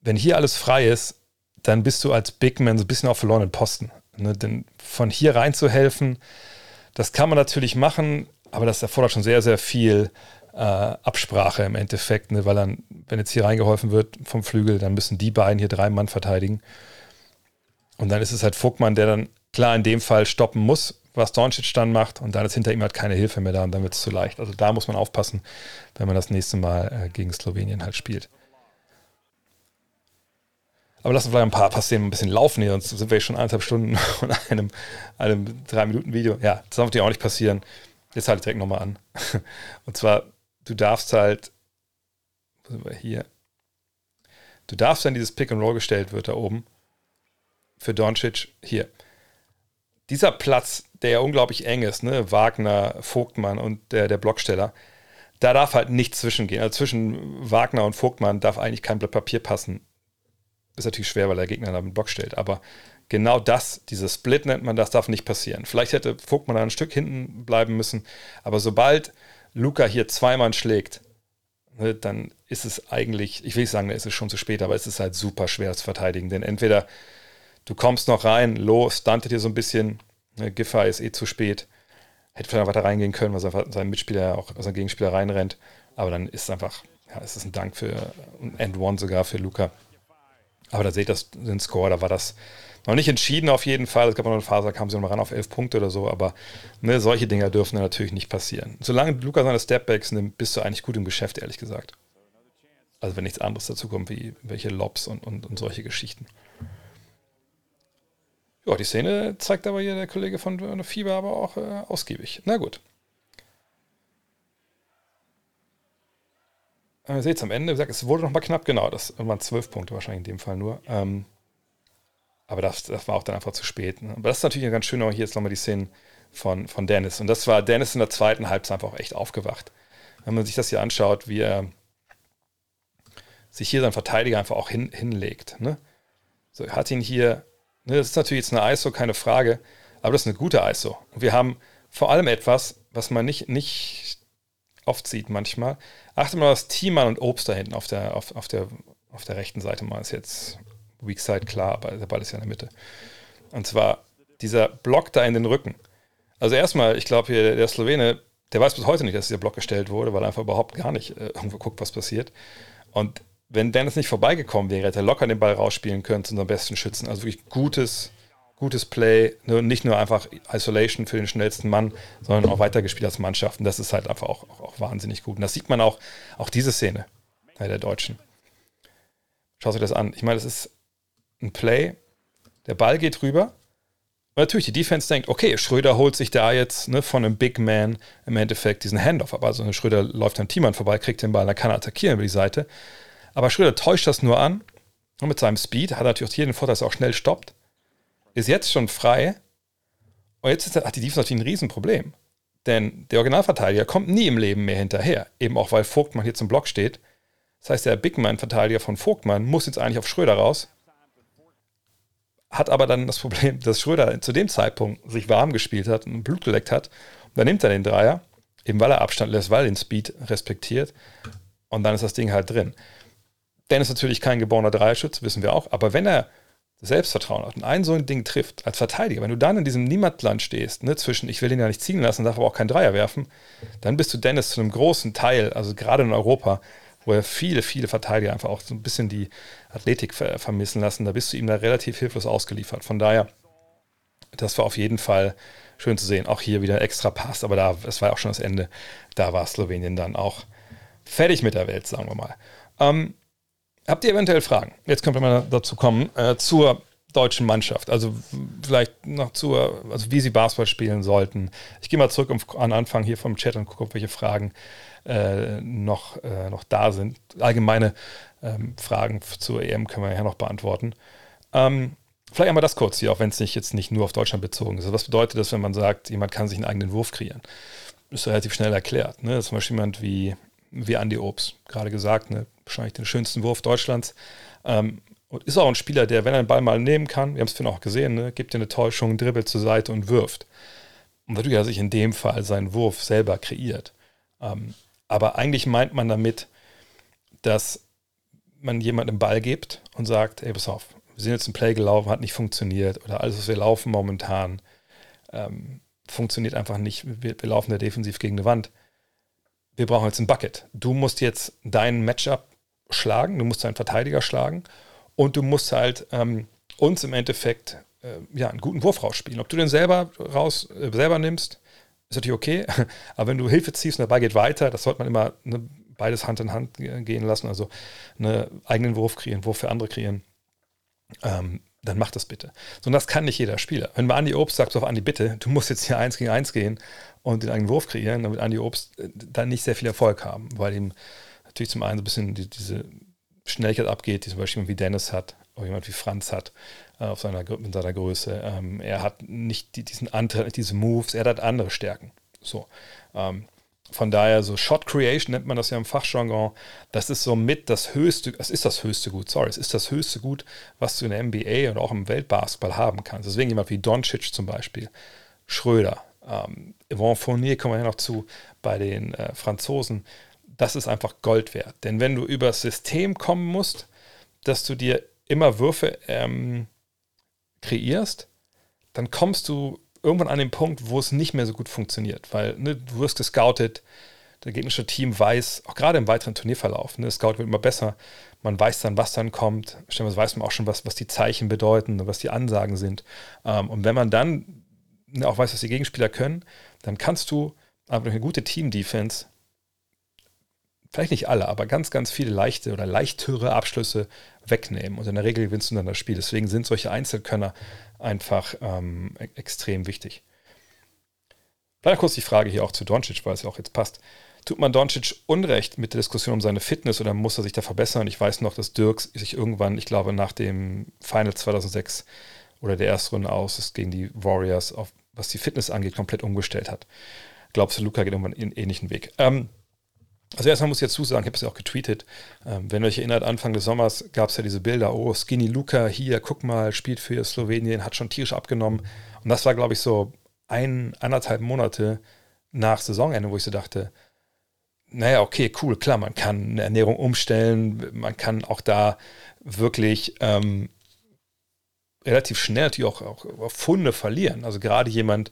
wenn hier alles frei ist, dann bist du als Big Man so ein bisschen auf verlorenen Posten. Ne? Denn von hier rein zu helfen, das kann man natürlich machen, aber das erfordert schon sehr, sehr viel äh, Absprache im Endeffekt, ne? weil dann, wenn jetzt hier reingeholfen wird vom Flügel, dann müssen die beiden hier drei Mann verteidigen. Und dann ist es halt Vogtmann, der dann klar in dem Fall stoppen muss, was Doncic dann macht. Und dann ist hinter ihm halt keine Hilfe mehr da und dann wird es zu leicht. Also da muss man aufpassen, wenn man das nächste Mal äh, gegen Slowenien halt spielt. Aber lass uns vielleicht ein paar Szenen ein bisschen laufen hier, sonst sind wir schon eineinhalb Stunden von einem, einem drei Minuten Video. Ja, das darf natürlich auch nicht passieren. Jetzt halte ich direkt nochmal an. Und zwar, du darfst halt, wo sind wir hier? Du darfst, wenn dieses Pick and Roll gestellt wird da oben, für Doncic, hier. Dieser Platz, der ja unglaublich eng ist, ne? Wagner, Vogtmann und der, der Blocksteller, da darf halt nichts zwischengehen. Also zwischen Wagner und Vogtmann darf eigentlich kein Blatt Papier passen. Ist natürlich schwer, weil der Gegner da einen Block stellt, aber genau das, dieses Split nennt man das, darf nicht passieren. Vielleicht hätte Vogtmann ein Stück hinten bleiben müssen, aber sobald Luca hier zweimal schlägt, ne, dann ist es eigentlich, ich will nicht sagen, da ist es schon zu spät, aber es ist halt super schwer zu verteidigen, denn entweder du kommst noch rein, Lo stuntet dir so ein bisschen, ne, Giffey ist eh zu spät, hätte vielleicht weiter reingehen können, weil sein Mitspieler auch, sein Gegenspieler reinrennt, aber dann ist es einfach, ja, es ist ein Dank für ein End One sogar für Luca. Aber da seht ihr den Score, da war das noch nicht entschieden auf jeden Fall. Es gab noch eine Phase, da kam sie noch ran auf elf Punkte oder so, aber ne, solche Dinger dürfen natürlich nicht passieren. Solange Luca seine Stepbacks nimmt, bist du eigentlich gut im Geschäft, ehrlich gesagt. Also wenn nichts anderes dazu kommt, wie welche Lobs und, und, und solche Geschichten. Ja, die Szene zeigt aber hier der Kollege von Fieber aber auch äh, ausgiebig. Na gut. Äh, Seht es am Ende, es wurde noch mal knapp, genau, das waren zwölf Punkte wahrscheinlich in dem Fall nur. Ähm, aber das, das war auch dann einfach zu spät. Ne? Aber das ist natürlich ganz schön, auch hier jetzt nochmal die Szenen von, von Dennis. Und das war Dennis in der zweiten Halbzeit einfach auch echt aufgewacht. Wenn man sich das hier anschaut, wie er sich hier sein Verteidiger einfach auch hin, hinlegt. Ne? So, er hat ihn hier, ne, das ist natürlich jetzt eine ISO, keine Frage, aber das ist eine gute ISO. Und wir haben vor allem etwas, was man nicht, nicht oft sieht manchmal. Achte mal das Thiemann und Obst da hinten auf der, auf, auf der, auf der rechten Seite mal ist jetzt Weak Side, klar, aber der Ball ist ja in der Mitte. Und zwar dieser Block da in den Rücken. Also erstmal, ich glaube hier, der Slowene, der weiß bis heute nicht, dass dieser Block gestellt wurde, weil er einfach überhaupt gar nicht äh, irgendwo guckt, was passiert. Und wenn Dennis nicht vorbeigekommen wäre, hätte er locker den Ball rausspielen können zu unserem besten Schützen. Also wirklich gutes, gutes Play. Nicht nur einfach Isolation für den schnellsten Mann, sondern auch weitergespielt als Mannschaft. Und das ist halt einfach auch, auch, auch wahnsinnig gut. Und das sieht man auch, auch diese Szene bei der Deutschen. Schaut euch das an. Ich meine, das ist ein Play, der Ball geht rüber. Und natürlich, die Defense denkt, okay, Schröder holt sich da jetzt ne, von einem Big Man im Endeffekt diesen Handoff ab. Also Schröder läuft am Teammann vorbei, kriegt den Ball, dann kann er attackieren über die Seite. Aber Schröder täuscht das nur an. Und mit seinem Speed hat er natürlich auch hier den Vorteil, dass er auch schnell stoppt. Ist jetzt schon frei. Und jetzt ist, hat die Defense natürlich ein Riesenproblem. Denn der Originalverteidiger kommt nie im Leben mehr hinterher. Eben auch, weil Vogtmann hier zum Block steht. Das heißt, der Big Man-Verteidiger von Vogtmann muss jetzt eigentlich auf Schröder raus hat aber dann das Problem, dass Schröder zu dem Zeitpunkt sich warm gespielt hat und Blut geleckt hat. Und dann nimmt er den Dreier, eben weil er Abstand lässt, weil er den Speed respektiert. Und dann ist das Ding halt drin. Dennis ist natürlich kein geborener Dreierschütz, wissen wir auch. Aber wenn er Selbstvertrauen hat und ein so ein Ding trifft, als Verteidiger, wenn du dann in diesem Niemandland stehst, ne, zwischen ich will ihn ja nicht ziehen lassen, darf aber auch keinen Dreier werfen, dann bist du Dennis zu einem großen Teil, also gerade in Europa, wo er viele, viele Verteidiger einfach auch so ein bisschen die Athletik ver vermissen lassen. Da bist du ihm da relativ hilflos ausgeliefert. Von daher, das war auf jeden Fall schön zu sehen. Auch hier wieder extra Pass, aber da, das war ja auch schon das Ende. Da war Slowenien dann auch fertig mit der Welt, sagen wir mal. Ähm, habt ihr eventuell Fragen? Jetzt können wir mal dazu kommen, äh, zur deutschen Mannschaft. Also vielleicht noch zur, also wie sie Basketball spielen sollten. Ich gehe mal zurück an Anfang hier vom Chat und gucke, ob welche Fragen äh, noch, äh, noch da sind. Allgemeine ähm, Fragen zur EM können wir ja noch beantworten. Ähm, vielleicht einmal das kurz hier, auch wenn es nicht jetzt nicht nur auf Deutschland bezogen ist. Was bedeutet das, wenn man sagt, jemand kann sich einen eigenen Wurf kreieren? Ist relativ schnell erklärt. Ne? Zum Beispiel jemand wie, wie Andy Obst, gerade gesagt, ne? Wahrscheinlich den schönsten Wurf Deutschlands. Ähm, und ist auch ein Spieler, der, wenn er den Ball mal nehmen kann, wir haben es vorhin auch gesehen, ne, gibt dir eine Täuschung, dribbelt zur Seite und wirft. Und natürlich hat er sich in dem Fall seinen Wurf selber kreiert. Ähm, aber eigentlich meint man damit, dass man jemandem Ball gibt und sagt, ey, pass auf, wir sind jetzt ein Play gelaufen, hat nicht funktioniert oder alles, was wir laufen momentan, ähm, funktioniert einfach nicht. Wir, wir laufen da defensiv gegen eine Wand. Wir brauchen jetzt ein Bucket. Du musst jetzt deinen Matchup schlagen, du musst deinen Verteidiger schlagen und du musst halt ähm, uns im Endeffekt äh, ja, einen guten Wurf rausspielen. Ob du den selber raus äh, selber nimmst, ist natürlich okay, aber wenn du Hilfe ziehst und Ball geht weiter, das sollte man immer ne, beides Hand in Hand gehen lassen, also einen eigenen Wurf kreieren, Wurf für andere kreieren, ähm, dann mach das bitte. So, und das kann nicht jeder Spieler. Wenn man Andi Obst sagt, auf Andi, bitte, du musst jetzt hier eins gegen eins gehen und den eigenen Wurf kreieren, dann wird Andi Obst äh, dann nicht sehr viel Erfolg haben, weil ihm natürlich zum einen so ein bisschen die, diese Schnelligkeit abgeht, die zum Beispiel wie Dennis hat, oder jemand wie Franz hat, äh, auf seiner, in seiner Größe. Ähm, er hat nicht die, diesen Anteil, diese Moves, er hat andere Stärken. So. Ähm, von daher, so Shot Creation nennt man das ja im Fachjargon. Das ist so mit das höchste, es ist das höchste Gut, sorry, es ist das höchste Gut, was du in der NBA und auch im Weltbasketball haben kannst. Deswegen jemand wie Doncic zum Beispiel, Schröder, ähm, Yvonne Fournier kommen wir ja noch zu bei den äh, Franzosen. Das ist einfach Gold wert. Denn wenn du über das System kommen musst, dass du dir immer Würfe ähm, kreierst, dann kommst du irgendwann an den Punkt, wo es nicht mehr so gut funktioniert, weil ne, du wirst gescoutet, der gegnerische Team weiß, auch gerade im weiteren Turnierverlauf, ne, Scout wird immer besser, man weiß dann, was dann kommt, stellenweise weiß man auch schon, was, was die Zeichen bedeuten, was die Ansagen sind. Ähm, und wenn man dann ne, auch weiß, was die Gegenspieler können, dann kannst du durch eine gute Team-Defense vielleicht nicht alle, aber ganz, ganz viele leichte oder leichtere Abschlüsse wegnehmen. Und in der Regel gewinnst du dann das Spiel. Deswegen sind solche Einzelkönner einfach ähm, e-, extrem wichtig. Leider kurz die Frage hier auch zu Doncic, weil es ja auch jetzt passt. Tut man Doncic Unrecht mit der Diskussion um seine Fitness oder muss er sich da verbessern? Ich weiß noch, dass Dirks sich irgendwann, ich glaube, nach dem Final 2006 oder der ersten Runde aus ist gegen die Warriors, auf, was die Fitness angeht, komplett umgestellt hat. Glaubst du, Luca geht irgendwann einen ähnlichen Weg? Ähm, also erstmal muss ich dazu sagen, ich habe es ja auch getweetet, ähm, wenn ihr euch erinnert, Anfang des Sommers gab es ja diese Bilder, oh, Skinny Luca hier, guck mal, spielt für Slowenien, hat schon tierisch abgenommen. Und das war, glaube ich, so ein, anderthalb Monate nach Saisonende, wo ich so dachte, naja, okay, cool, klar, man kann eine Ernährung umstellen, man kann auch da wirklich ähm, relativ schnell natürlich auch, auch Funde verlieren. Also gerade jemand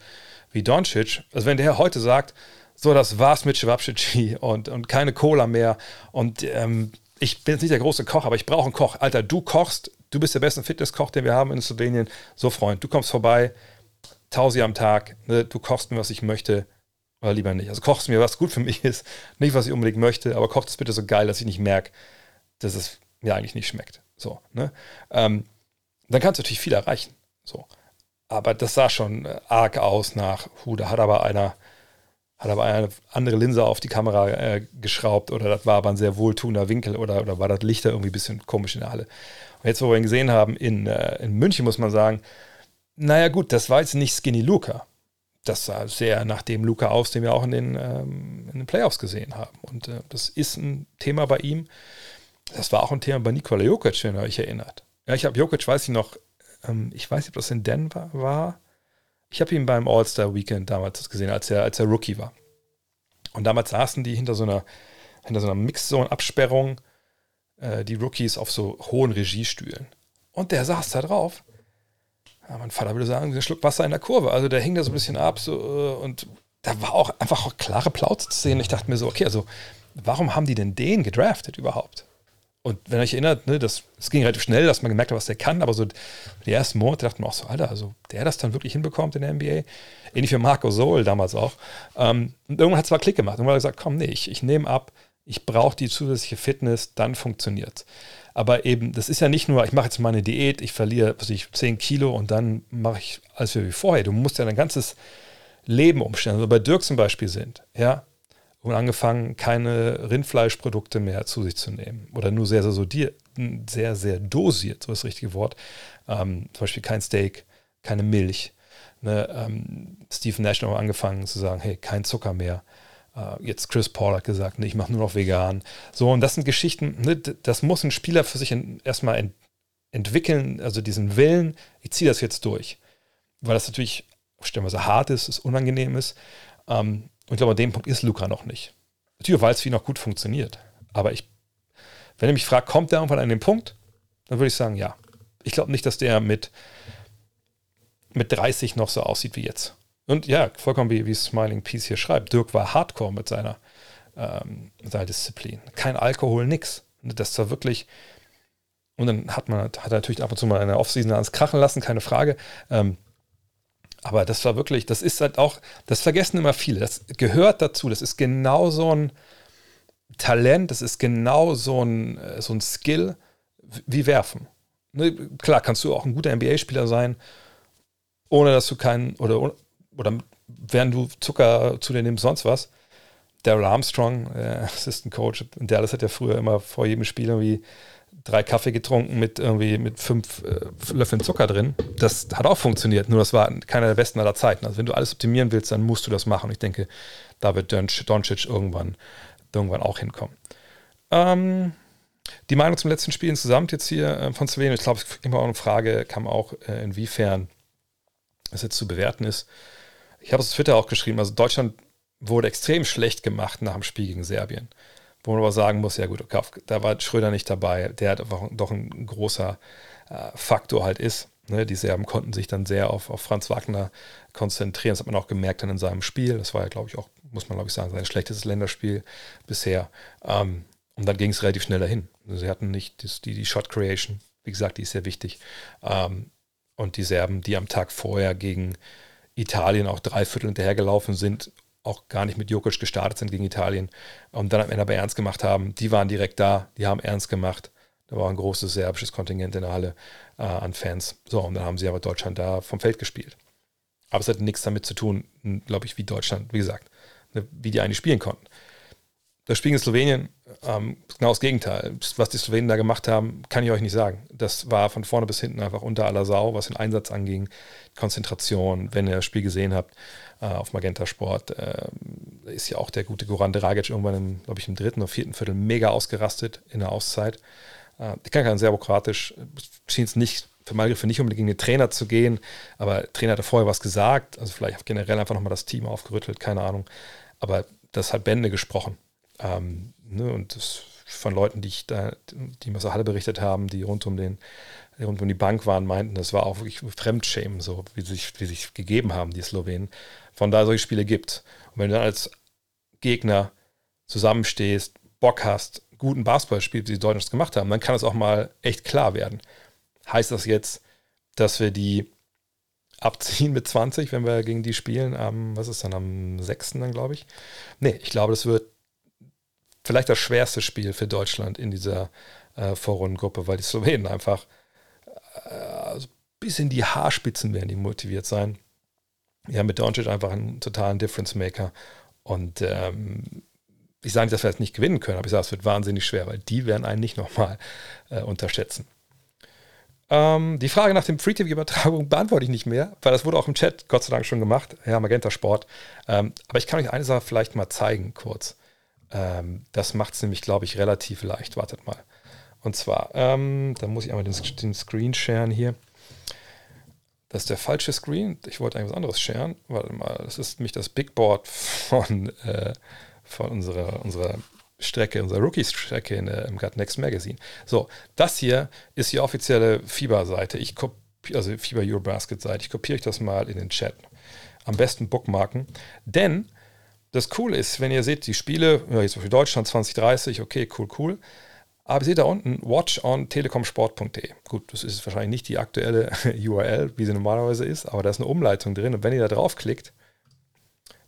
wie Doncic, also wenn der heute sagt, so, das war's mit Schwabschitschi und, und keine Cola mehr. Und ähm, ich bin jetzt nicht der große Koch, aber ich brauche einen Koch. Alter, du kochst, du bist der beste Fitnesskoch, den wir haben in Slowenien. So, Freund, du kommst vorbei, Tausi am Tag, ne? du kochst mir, was ich möchte, oder lieber nicht. Also kochst mir, was gut für mich ist, nicht, was ich unbedingt möchte, aber kocht es bitte so geil, dass ich nicht merke, dass es mir eigentlich nicht schmeckt. So, ne? Ähm, dann kannst du natürlich viel erreichen. So. Aber das sah schon äh, arg aus nach, hu, da hat aber einer hat aber eine andere Linse auf die Kamera äh, geschraubt oder das war aber ein sehr wohltuender Winkel oder, oder war das Licht da irgendwie ein bisschen komisch in der Halle. Und jetzt, wo wir ihn gesehen haben in, äh, in München, muss man sagen, naja gut, das war jetzt nicht Skinny Luca. Das sah sehr nach dem Luca aus, den wir auch in den, ähm, in den Playoffs gesehen haben. Und äh, das ist ein Thema bei ihm. Das war auch ein Thema bei Nikola Jokic, wenn ihr euch erinnert. Ja, ich habe Jokic, weiß ich noch, Ähm, ich weiß nicht, ob das in Denver war. Ich habe ihn beim All-Star Weekend damals gesehen, als er, als er Rookie war. Und damals saßen die hinter so einer, hinter so einer Mixzone-Absperrung, äh, die Rookies auf so hohen Regiestühlen. Und der saß da drauf. Ja, mein Vater würde sagen, ein Schluck Wasser in der Kurve. Also der hing da so ein bisschen ab so, äh, und da war auch einfach auch klare Plauze zu sehen. Ich dachte mir so, okay, also warum haben die denn den gedraftet überhaupt? Und wenn ihr euch erinnert, ne, das, das ging relativ schnell, dass man gemerkt hat, was der kann, aber so die ersten Monate dachte man auch so, Alter, also der das dann wirklich hinbekommt in der NBA. Ähnlich wie Marco Soul damals auch. Ähm, und irgendwann hat es zwar Klick gemacht. Irgendwann hat er gesagt, komm, nee, ich, ich nehme ab, ich brauche die zusätzliche Fitness, dann funktioniert Aber eben, das ist ja nicht nur, ich mache jetzt mal eine Diät, ich verliere was ich, 10 Kilo und dann mache ich alles wie vorher. Du musst ja dein ganzes Leben umstellen. Also bei Dirk zum Beispiel sind, ja, und angefangen, keine Rindfleischprodukte mehr zu sich zu nehmen. Oder nur sehr, sehr, sodiert, sehr, sehr dosiert, so ist das richtige Wort. Ähm, zum Beispiel kein Steak, keine Milch. Ne, ähm, Steve Nash hat angefangen zu sagen, hey, kein Zucker mehr. Äh, jetzt Chris Paul hat gesagt, nee, ich mache nur noch vegan. So, und das sind Geschichten, ne, das muss ein Spieler für sich erstmal ent, entwickeln, also diesen Willen, ich ziehe das jetzt durch. Weil das natürlich stellenweise hart ist, es unangenehm ist. Ähm, und ich glaube, an dem Punkt ist Luca noch nicht. Natürlich, weil es wie noch gut funktioniert. Aber ich, wenn ihr mich fragt, kommt der irgendwann an den Punkt, dann würde ich sagen, ja. Ich glaube nicht, dass der mit, mit 30 noch so aussieht wie jetzt. Und ja, vollkommen wie, wie Smiling Peace hier schreibt, Dirk war hardcore mit seiner, ähm, seiner Disziplin. Kein Alkohol, nix. Das war wirklich. Und dann hat man hat natürlich ab und zu mal eine Offseason ans Krachen lassen, keine Frage. Ähm, aber das war wirklich, das ist halt auch, das vergessen immer viele. Das gehört dazu. Das ist genau so ein Talent, das ist genau so ein, äh, so ein Skill wie Werfen. Ne, klar, kannst du auch ein guter NBA-Spieler sein, ohne dass du keinen, oder, oder während du Zucker zu dir nimmst, sonst was. Daryl Armstrong, äh, Assistant Coach in Dallas, hat ja früher immer vor jedem Spiel irgendwie drei Kaffee getrunken mit irgendwie mit fünf äh, Löffeln Zucker drin. Das hat auch funktioniert, nur das war keiner der besten aller Zeiten. Also wenn du alles optimieren willst, dann musst du das machen. Ich denke, da wird Doncic irgendwann, irgendwann auch hinkommen. Ähm, die Meinung zum letzten Spiel insgesamt jetzt hier äh, von Sven, ich glaube, es immer auch eine Frage, kam auch, äh, inwiefern es jetzt zu bewerten ist. Ich habe es auf Twitter auch geschrieben, also Deutschland wurde extrem schlecht gemacht nach dem Spiel gegen Serbien. Wo man aber sagen muss, ja gut, okay, da war Schröder nicht dabei, der hat einfach doch ein großer äh, Faktor halt ist. Ne? Die Serben konnten sich dann sehr auf, auf Franz Wagner konzentrieren. Das hat man auch gemerkt dann in seinem Spiel. Das war ja, glaube ich, auch, muss man glaube ich sagen, sein schlechtestes Länderspiel bisher. Ähm, und dann ging es relativ schnell dahin. Sie hatten nicht die, die Shot Creation, wie gesagt, die ist sehr wichtig. Ähm, und die Serben, die am Tag vorher gegen Italien auch drei Viertel hinterhergelaufen sind auch gar nicht mit Jokic gestartet sind gegen Italien und dann am Ende aber ernst gemacht haben. Die waren direkt da, die haben ernst gemacht. Da war ein großes serbisches Kontingent in der Halle äh, an Fans. So, und dann haben sie aber Deutschland da vom Feld gespielt. Aber es hat nichts damit zu tun, glaube ich, wie Deutschland, wie gesagt, ne, wie die eigentlich spielen konnten. Das Spiel in Slowenien, ähm, genau das Gegenteil. Was die Slowenen da gemacht haben, kann ich euch nicht sagen. Das war von vorne bis hinten einfach unter aller Sau, was den Einsatz anging, Konzentration, wenn ihr das Spiel gesehen habt äh, auf Magenta Sport, äh, ist ja auch der gute Goran Dragic irgendwann, glaube ich, im dritten oder vierten Viertel mega ausgerastet in der Auszeit. Äh, ich kann kein serbokratisch, schien es nicht für meine nicht unbedingt gegen den Trainer zu gehen, aber der Trainer hatte vorher was gesagt, also vielleicht generell einfach nochmal das Team aufgerüttelt, keine Ahnung. Aber das hat Bände gesprochen. Ähm, ne, und das von Leuten, die ich da, die mir aus der Halle berichtet haben, die rund um den rund um die Bank waren, meinten, das war auch wirklich Fremdschämen, so wie sich, wie sich gegeben haben, die Slowenen. Von daher solche Spiele gibt. Und wenn du dann als Gegner zusammenstehst, Bock hast, guten Basketball spielst, wie die Deutschen es gemacht haben, dann kann es auch mal echt klar werden. Heißt das jetzt, dass wir die abziehen mit 20, wenn wir gegen die spielen, am, was ist dann, am 6. dann, glaube ich? Nee, ich glaube, das wird vielleicht das schwerste Spiel für Deutschland in dieser äh, Vorrundengruppe, weil die Slowenen einfach äh, bis in die Haarspitzen werden die motiviert sein. Ja, mit Doncic einfach einen totalen Difference Maker. Und ähm, ich sage nicht, dass wir das nicht gewinnen können, aber ich sage, es wird wahnsinnig schwer, weil die werden einen nicht nochmal äh, unterschätzen. Ähm, die Frage nach dem Free-TV-Übertragung beantworte ich nicht mehr, weil das wurde auch im Chat Gott sei Dank schon gemacht. Ja, Magenta Sport. Ähm, aber ich kann euch eine Sache vielleicht mal zeigen, kurz. Ähm, das macht es nämlich, glaube ich, relativ leicht. Wartet mal. Und zwar, ähm, da muss ich einmal den, den Screen sharen hier. Das ist der falsche Screen. Ich wollte eigentlich was anderes sharen. Warte mal, das ist nämlich das Big Board von, äh, von unserer, unserer Strecke, unserer Rookies-Strecke im Gut Next Magazine. So, das hier ist die offizielle FIBA-Seite. Ich kopiere, also FIBA Eurobasket-Seite. Ich kopiere euch das mal in den Chat. Am besten bookmarken. Denn das Coole ist, wenn ihr seht, die Spiele, ja, jetzt für Deutschland 2030, okay, cool, cool. Aber ihr seht da unten watch on telekomsport.de. Gut, das ist wahrscheinlich nicht die aktuelle URL, wie sie normalerweise ist, aber da ist eine Umleitung drin. Und wenn ihr da draufklickt,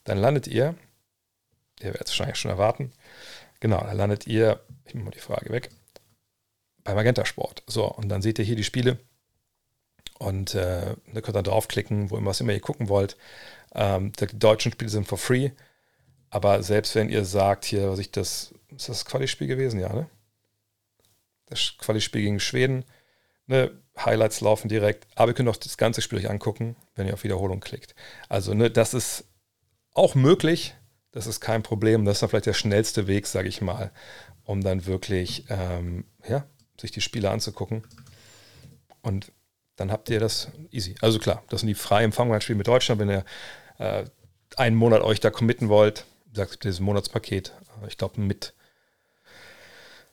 dann landet ihr, ihr werdet es wahrscheinlich schon erwarten, genau, dann landet ihr, ich mache mal die Frage weg, bei Magenta Sport. So, und dann seht ihr hier die Spiele und äh, da könnt ihr draufklicken, wo immer, was immer ihr gucken wollt. Ähm, die deutschen Spiele sind for free, aber selbst wenn ihr sagt, hier, was ich das, ist das Quali-Spiel gewesen? Ja, ne? das Quali-Spiel gegen Schweden. Ne, Highlights laufen direkt, aber ihr könnt auch das ganze Spiel euch angucken, wenn ihr auf Wiederholung klickt. Also, ne, das ist auch möglich. Das ist kein Problem. Das ist dann vielleicht der schnellste Weg, sage ich mal, um dann wirklich ähm, ja, sich die Spiele anzugucken. Und dann habt ihr das easy. Also klar, das sind die frei empfangbaren Spiele mit Deutschland. Wenn ihr äh, einen Monat euch da committen wollt, sagt dieses Monatspaket, ich glaube mit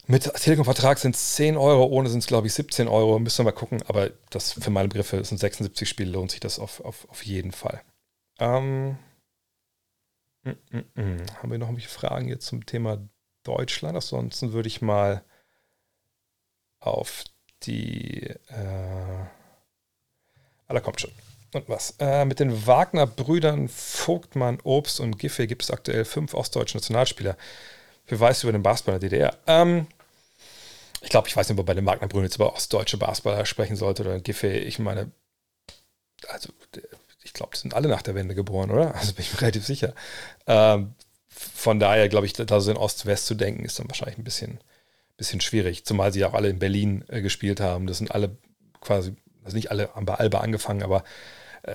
mit Telekom-Vertrag sind es 10 Euro, ohne sind es, glaube ich, 17 Euro. Müssen wir mal gucken. Aber das für meine Begriffe sind 76 Spiele, lohnt sich das auf, auf, auf jeden Fall. Ähm, mm, mm, mm. Haben wir noch irgendwelche Fragen jetzt zum Thema Deutschland? Ansonsten würde ich mal auf die. Äh, ah, da kommt schon. Und was? Äh, mit den Wagner-Brüdern Vogtmann, Obst und Giffey gibt es aktuell fünf ostdeutsche Nationalspieler. Wer weiß über den Basketball DDR? Ähm, ich glaube, ich weiß nicht, ob bei den Magna Brünn jetzt über ostdeutsche Basketballer sprechen sollte oder Giffey. Ich meine, also ich glaube, die sind alle nach der Wende geboren, oder? Also bin ich mir relativ sicher. Ähm, von daher glaube ich, da so in Ost-West zu denken, ist dann wahrscheinlich ein bisschen, bisschen schwierig. Zumal sie auch alle in Berlin äh, gespielt haben. Das sind alle quasi, also nicht alle haben bei Alba angefangen, aber, äh,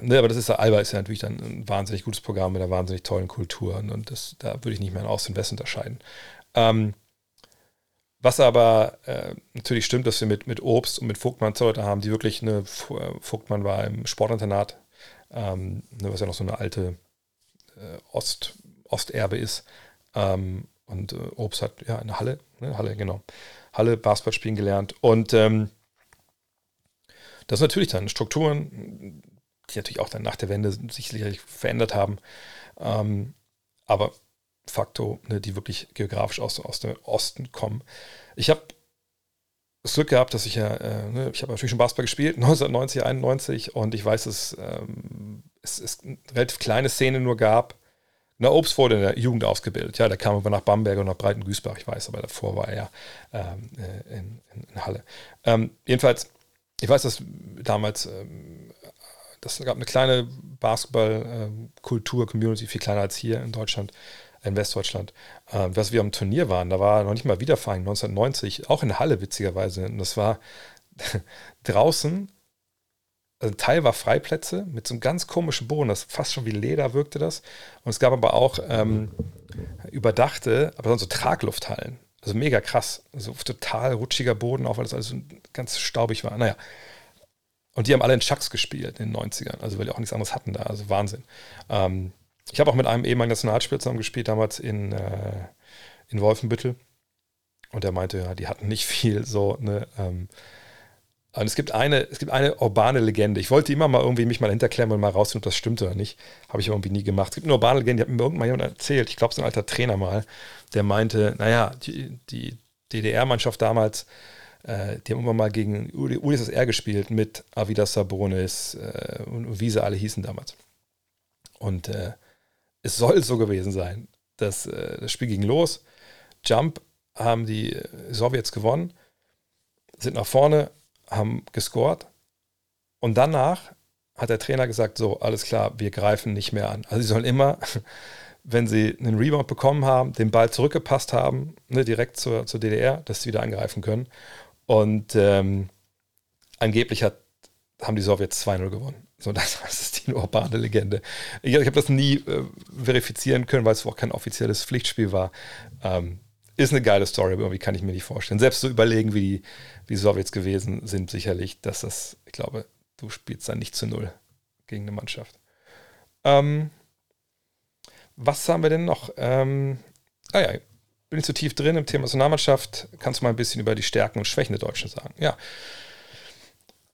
ne, aber das ist Alba ist ja natürlich dann ein wahnsinnig gutes Programm mit einer wahnsinnig tollen Kultur. Und das, da würde ich nicht mehr in Ost und West unterscheiden. Ähm, was aber äh, natürlich stimmt, dass wir mit, mit Obst und mit Vogtmann Leute haben, die wirklich eine, äh, Vogtmann war im Sportinternat, ähm, ne, was ja noch so eine alte äh, Ost, Osterbe ist. Ähm, und äh, Obst hat ja eine Halle, ne, Halle, genau. Halle Basketball spielen gelernt. Und ähm, das sind natürlich dann Strukturen, die natürlich auch dann nach der Wende sich sicherlich verändert haben. Ähm, aber facto, ne, die wirklich geografisch aus, aus dem Osten kommen. Ich habe das Glück gehabt, dass ich ja, äh, ne, ich habe natürlich schon Basketball gespielt, 1990, 91 und ich weiß, dass ähm, es, es eine relativ kleine Szene nur gab. Na, Obst wurde in der Jugend ausgebildet, ja, der kam aber nach Bamberg und nach Breitengüßbach, ich weiß, aber davor war er ja ähm, äh, in, in, Halle. Ähm, jedenfalls, ich weiß, dass damals ähm, das gab eine kleine Basketball-Kultur-Community, viel kleiner als hier in Deutschland in Westdeutschland, äh, was wir am Turnier waren, da war noch nicht mal Wiederverein 1990, auch in Halle witzigerweise. Und das war draußen, also ein Teil war Freiplätze mit so einem ganz komischen Boden, das fast schon wie Leder wirkte das. Und es gab aber auch ähm, überdachte, aber sonst so Traglufthallen. Also mega krass. So also total rutschiger Boden, auch weil das alles ganz staubig war. Naja. Und die haben alle in Chucks gespielt in den 90ern, also weil die auch nichts anderes hatten da. Also Wahnsinn. Ähm, ich habe auch mit einem ehemaligen Nationalspieler zusammen gespielt, damals in, äh, in Wolfenbüttel. Und er meinte, ja, die hatten nicht viel so, ne, ähm, und es gibt eine, es gibt eine urbane Legende. Ich wollte immer mal irgendwie mich mal hinterklemmen und mal rausfinden, ob das stimmt oder nicht. Habe ich irgendwie nie gemacht. Es gibt eine urbane Legende, die hat mir irgendwann jemand erzählt. Ich glaube, es ist ein alter Trainer mal, der meinte, naja, die, die DDR-Mannschaft damals, äh, die haben immer mal gegen UdSSR gespielt mit Avidas Sabonis äh, und wie sie alle hießen damals. Und äh, es soll so gewesen sein. dass äh, das Spiel ging los. Jump haben die Sowjets gewonnen, sind nach vorne, haben gescored. Und danach hat der Trainer gesagt: So, alles klar, wir greifen nicht mehr an. Also, sie sollen immer, wenn sie einen Rebound bekommen haben, den Ball zurückgepasst haben, ne, direkt zur, zur DDR, dass sie wieder angreifen können. Und ähm, angeblich hat, haben die Sowjets 2-0 gewonnen. So, das, ist die urbane Legende. Ich, ich habe das nie äh, verifizieren können, weil es auch kein offizielles Pflichtspiel war. Ähm, ist eine geile Story, aber irgendwie kann ich mir nicht vorstellen. Selbst so überlegen, wie die, wie die Sowjets gewesen sind, sicherlich, dass das, ich glaube, du spielst dann nicht zu null. gegen eine Mannschaft. Ähm, was haben wir denn noch? Ähm, ah ja, bin ich zu tief drin im Thema Nationalmannschaft. Kannst du mal ein bisschen über die Stärken und Schwächen der Deutschen sagen? Ja.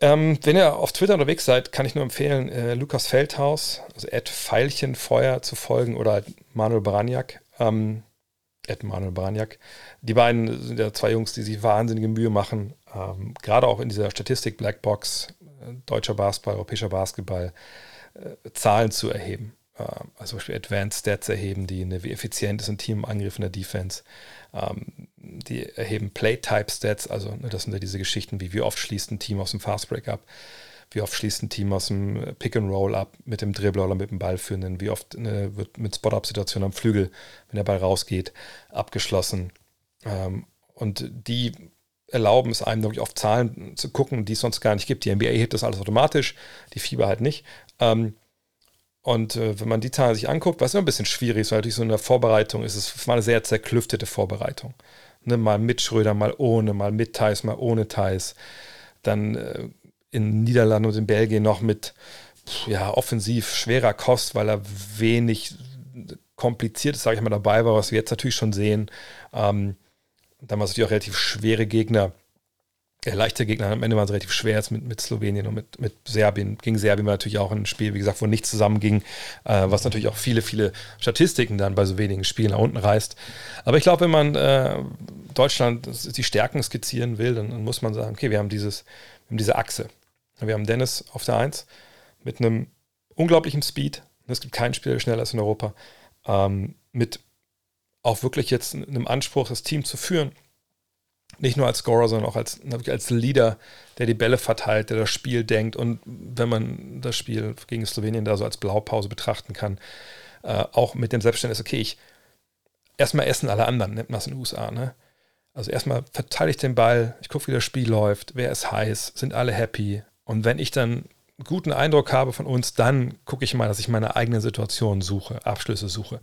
Ähm, wenn ihr auf Twitter unterwegs seid, kann ich nur empfehlen, äh, Lukas Feldhaus, also Ed Pfeilchenfeuer zu folgen oder halt Manuel Baraniak. Ähm, Ed Manuel Baraniak. Die beiden sind ja zwei Jungs, die sich wahnsinnige Mühe machen, ähm, gerade auch in dieser Statistik Blackbox, äh, deutscher Basketball, europäischer Basketball, äh, Zahlen zu erheben. Äh, also zum Beispiel Advanced Stats erheben, die eine, wie effizient ist ein Team im Angriff in der Defense. Ähm, die erheben Play-Type-Stats, also ne, das sind ja diese Geschichten wie wie oft schließt ein Team aus dem Fast-Break ab, wie oft schließt ein Team aus dem Pick-and-Roll ab mit dem Dribbler oder mit dem Ballführenden, wie oft ne, wird mit Spot-Up-Situationen am Flügel, wenn der Ball rausgeht, abgeschlossen. Ähm, und die erlauben es einem wirklich auf Zahlen zu gucken, die es sonst gar nicht gibt. Die NBA hebt das alles automatisch, die Fieber halt nicht. Ähm, und äh, wenn man die Zahlen sich anguckt, was immer ein bisschen schwierig ist, weil natürlich so in der Vorbereitung ist es mal eine sehr zerklüftete Vorbereitung. Ne, mal mit Schröder, mal ohne, mal mit Thais, mal ohne Thais. Dann äh, in Niederlanden und in Belgien noch mit ja, offensiv schwerer Kost, weil er wenig kompliziertes, sage ich mal, dabei war, was wir jetzt natürlich schon sehen. Ähm, dann war es natürlich auch relativ schwere Gegner äh, leichter Gegner. Am Ende waren es relativ schwer jetzt mit, mit Slowenien und mit, mit Serbien. Gegen Serbien war natürlich auch ein Spiel, wie gesagt, wo nichts zusammenging, äh, was natürlich auch viele, viele Statistiken dann bei so wenigen Spielen nach unten reißt. Aber ich glaube, wenn man äh, Deutschland die Stärken skizzieren will, dann, dann, muss man sagen, okay, wir haben, dieses, wir haben diese Achse. Wir haben Dennis auf der 1 mit einem unglaublichen Speed. Es gibt keinen Spieler, der schneller ist in Europa. Ähm, mit auch wirklich jetzt einem Anspruch, das Team zu führen nicht nur als Scorer, sondern auch als, als Leader, der die Bälle verteilt, der das Spiel denkt. Und wenn man das Spiel gegen Slowenien da so als Blaupause betrachten kann, äh, auch mit dem Selbstverständnis, okay, ich erstmal essen alle anderen, nennt man es in den USA. Ne? Also erstmal verteile ich den Ball, ich gucke, wie das Spiel läuft, wer ist heiß, sind alle happy. Und wenn ich dann einen guten Eindruck habe von uns, dann gucke ich mal, dass ich meine eigene Situation suche, Abschlüsse suche.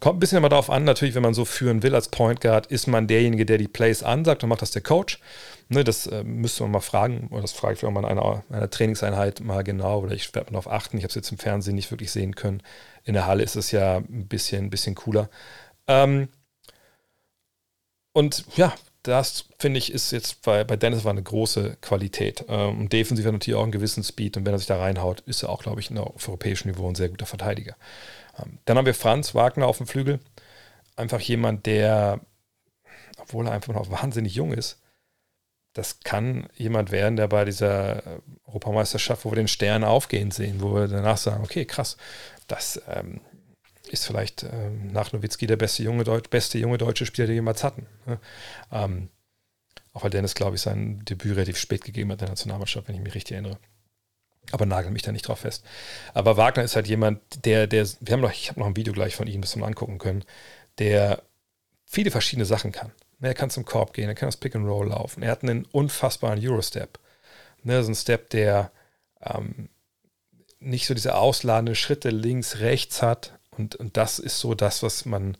Kommt ein bisschen immer darauf an, natürlich, wenn man so führen will als Point Guard, ist man derjenige, der die Plays ansagt und macht das der Coach. Ne, das äh, müsste man mal fragen, oder das frage ich auch mal in einer, einer Trainingseinheit mal genau, oder ich werde mal darauf achten. Ich habe es jetzt im Fernsehen nicht wirklich sehen können. In der Halle ist es ja ein bisschen, ein bisschen cooler. Ähm, und ja, das finde ich ist jetzt bei, bei Dennis war eine große Qualität. Ähm, und defensiv hat natürlich auch einen gewissen Speed und wenn er sich da reinhaut, ist er auch, glaube ich, auf europäischem Niveau ein sehr guter Verteidiger. Ähm, dann haben wir Franz Wagner auf dem Flügel. Einfach jemand, der, obwohl er einfach noch wahnsinnig jung ist, das kann jemand werden, der bei dieser äh, Europameisterschaft, wo wir den Stern aufgehen sehen, wo wir danach sagen, okay, krass, das ähm, ist vielleicht ähm, nach Nowitzki der beste junge, beste junge deutsche Spieler, den wir jemals hatten. Ne? Ähm, auch weil Dennis, glaube ich, sein Debüt relativ spät gegeben hat in der Nationalmannschaft, wenn ich mich richtig erinnere. Aber nagel mich da nicht drauf fest. Aber Wagner ist halt jemand, der, der, wir haben noch, ich habe noch ein Video gleich von ihm, das wir angucken können, der viele verschiedene Sachen kann. Er kann zum Korb gehen, er kann das Pick and Roll laufen. Er hat einen unfassbaren Eurostep. Ne, so ein Step, der ähm, nicht so diese ausladenden Schritte links, rechts hat. Und, und das ist so das, was man,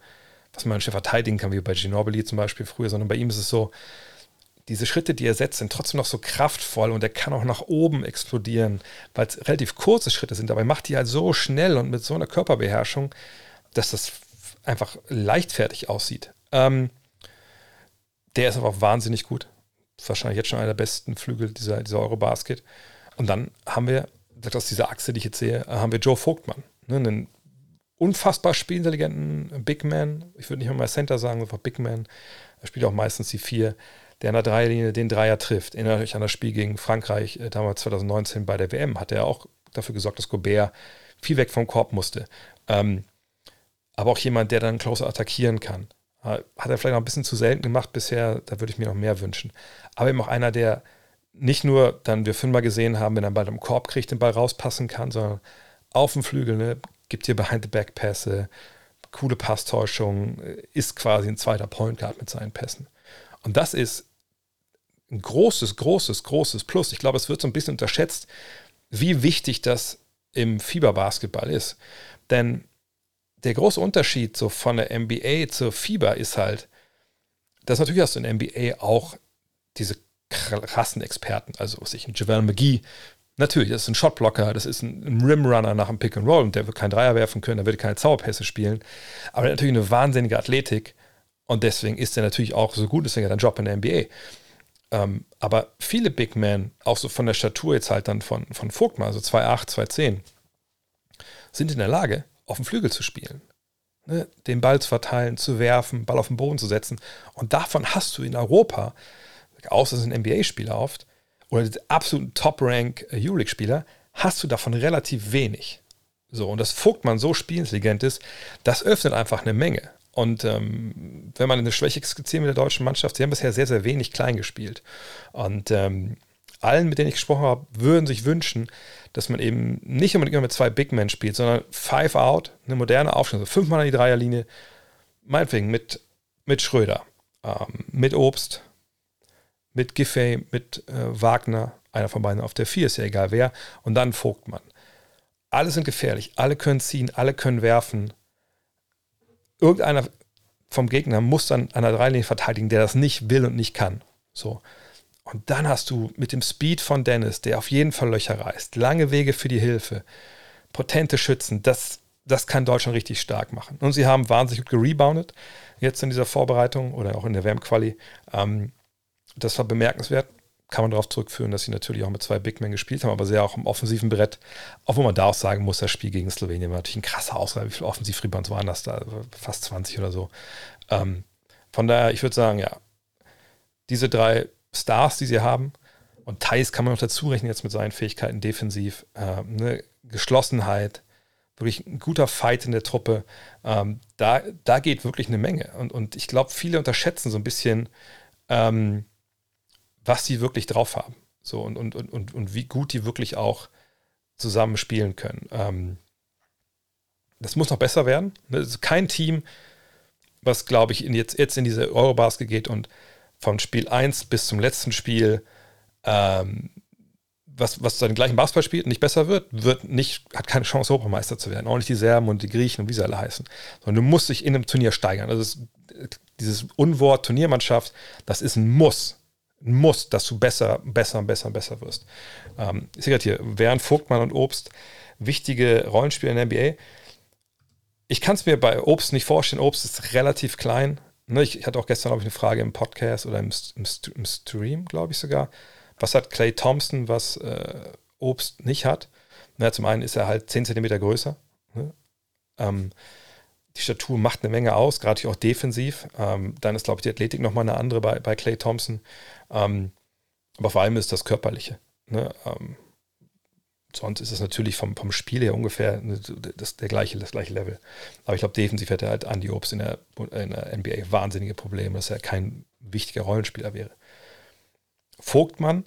was man verteidigen kann, wie bei Ginobili zum Beispiel früher, sondern bei ihm ist es so, diese Schritte, die er setzt, sind trotzdem noch so kraftvoll und er kann auch nach oben explodieren, weil es relativ kurze Schritte sind, er macht die halt so schnell und mit so einer Körperbeherrschung, dass das einfach leichtfertig aussieht. Ähm, der ist aber wahnsinnig gut. Wahrscheinlich jetzt schon einer der besten Flügel dieser, dieser Eurobasket. Und dann haben wir, aus dieser Achse, die ich jetzt sehe, haben wir Joe Vogtmann. Ne, einen unfassbar spielintelligenten Big Man. Ich würde nicht mal Center sagen, einfach Big Man. Er spielt auch meistens die vier der an der Dreierlinie den Dreier trifft. Erinnert euch an das Spiel gegen Frankreich äh, damals 2019 bei der WM. Hat er auch dafür gesorgt, dass Gobert viel weg vom Korb musste. Ähm, aber auch jemand, der dann closer attackieren kann. Äh, hat er vielleicht noch ein bisschen zu selten gemacht bisher, da würde ich mir noch mehr wünschen. Aber eben auch einer, der nicht nur dann wir fünfmal gesehen haben, wenn er bald im Korb kriegt, den Ball rauspassen kann, sondern auf dem Flügel, ne, gibt hier Behind-the-Back-Pässe, coole Passtäuschung, äh, ist quasi ein zweiter Point Guard mit seinen Pässen. Und das ist ein großes, großes, großes Plus. Ich glaube, es wird so ein bisschen unterschätzt, wie wichtig das im Fieberbasketball ist. Denn der große Unterschied so von der NBA zur Fieber ist halt, dass natürlich hast du in der NBA auch diese krassen Experten, also was ich, Javel McGee, Natürlich, das ist ein Shotblocker, das ist ein, ein Rimrunner nach einem Pick and Roll und der wird keinen Dreier werfen können, der wird keine Zauberpässe spielen. Aber er natürlich eine wahnsinnige Athletik und deswegen ist er natürlich auch so gut, deswegen hat er einen Job in der NBA. Ähm, aber viele Big Men, auch so von der Statur jetzt halt dann von, von Vogtmann, also 2,8, 2,10, sind in der Lage, auf dem Flügel zu spielen. Ne? Den Ball zu verteilen, zu werfen, Ball auf den Boden zu setzen. Und davon hast du in Europa, außer es sind NBA-Spieler oft, oder die absoluten Top-Rank äh, Euroleague-Spieler, hast du davon relativ wenig. So, und dass Vogtmann so spielintelligent ist, das öffnet einfach eine Menge. Und ähm, wenn man eine Schwäche skizziert mit der deutschen Mannschaft, sie haben bisher sehr, sehr wenig klein gespielt. Und ähm, allen, mit denen ich gesprochen habe, würden sich wünschen, dass man eben nicht unbedingt immer mit zwei Big Men spielt, sondern Five Out, eine moderne Aufstellung, so fünfmal an die Dreierlinie, meinetwegen mit, mit Schröder, ähm, mit Obst, mit Giffey, mit äh, Wagner, einer von beiden auf der Vier, ist ja egal wer, und dann Vogtmann. Alle sind gefährlich, alle können ziehen, alle können werfen. Irgendeiner vom Gegner muss dann an der Dreilinie verteidigen, der das nicht will und nicht kann. So. Und dann hast du mit dem Speed von Dennis, der auf jeden Fall Löcher reißt, lange Wege für die Hilfe, potente Schützen, das, das kann Deutschland richtig stark machen. Und sie haben wahnsinnig gut gereboundet, jetzt in dieser Vorbereitung oder auch in der WM-Quali. Ähm, das war bemerkenswert. Kann man darauf zurückführen, dass sie natürlich auch mit zwei Big Men gespielt haben, aber sehr auch im offensiven Brett. Auch wenn man da auch sagen muss, das Spiel gegen Slowenien war natürlich ein krasser Auswahl. Wie viele Offensiv-Rebounds waren das da? Fast 20 oder so. Ähm, von daher, ich würde sagen, ja, diese drei Stars, die sie haben, und Thais kann man noch dazu rechnen jetzt mit seinen Fähigkeiten defensiv, äh, eine Geschlossenheit, wirklich ein guter Fight in der Truppe. Ähm, da, da geht wirklich eine Menge. Und, und ich glaube, viele unterschätzen so ein bisschen, ähm, was sie wirklich drauf haben. So und, und, und, und wie gut die wirklich auch zusammen spielen können. Ähm, das muss noch besser werden. Das ist kein Team, was, glaube ich, in jetzt, jetzt in diese Eurobasket geht und von Spiel 1 bis zum letzten Spiel, ähm, was, was den gleichen Basketball spielt und nicht besser wird, wird nicht, hat keine Chance, Europameister zu werden. Auch nicht die Serben und die Griechen und wie sie alle heißen. Sondern du musst dich in einem Turnier steigern. Also es, dieses Unwort Turniermannschaft, das ist ein Muss muss, dass du besser, besser, besser, besser wirst. Ähm, ich sehe gerade hier, während Vogtmann und Obst wichtige Rollenspieler in der NBA. Ich kann es mir bei Obst nicht vorstellen. Obst ist relativ klein. Ne, ich, ich, hatte auch gestern, glaube ich, eine Frage im Podcast oder im, im, im Stream, glaube ich sogar. Was hat Clay Thompson, was äh, Obst nicht hat? Na, zum einen ist er halt 10 cm größer. Ne? Ähm, die Statur macht eine Menge aus, gerade auch defensiv. Ähm, dann ist, glaube ich, die Athletik nochmal eine andere bei, bei Clay Thompson. Ähm, aber vor allem ist das Körperliche. Ne? Ähm, sonst ist es natürlich vom, vom Spiel her ungefähr das, der gleiche, das gleiche Level. Aber ich glaube, defensiv hätte halt Andy Obst in der, in der NBA wahnsinnige Probleme, dass er kein wichtiger Rollenspieler wäre. Vogtmann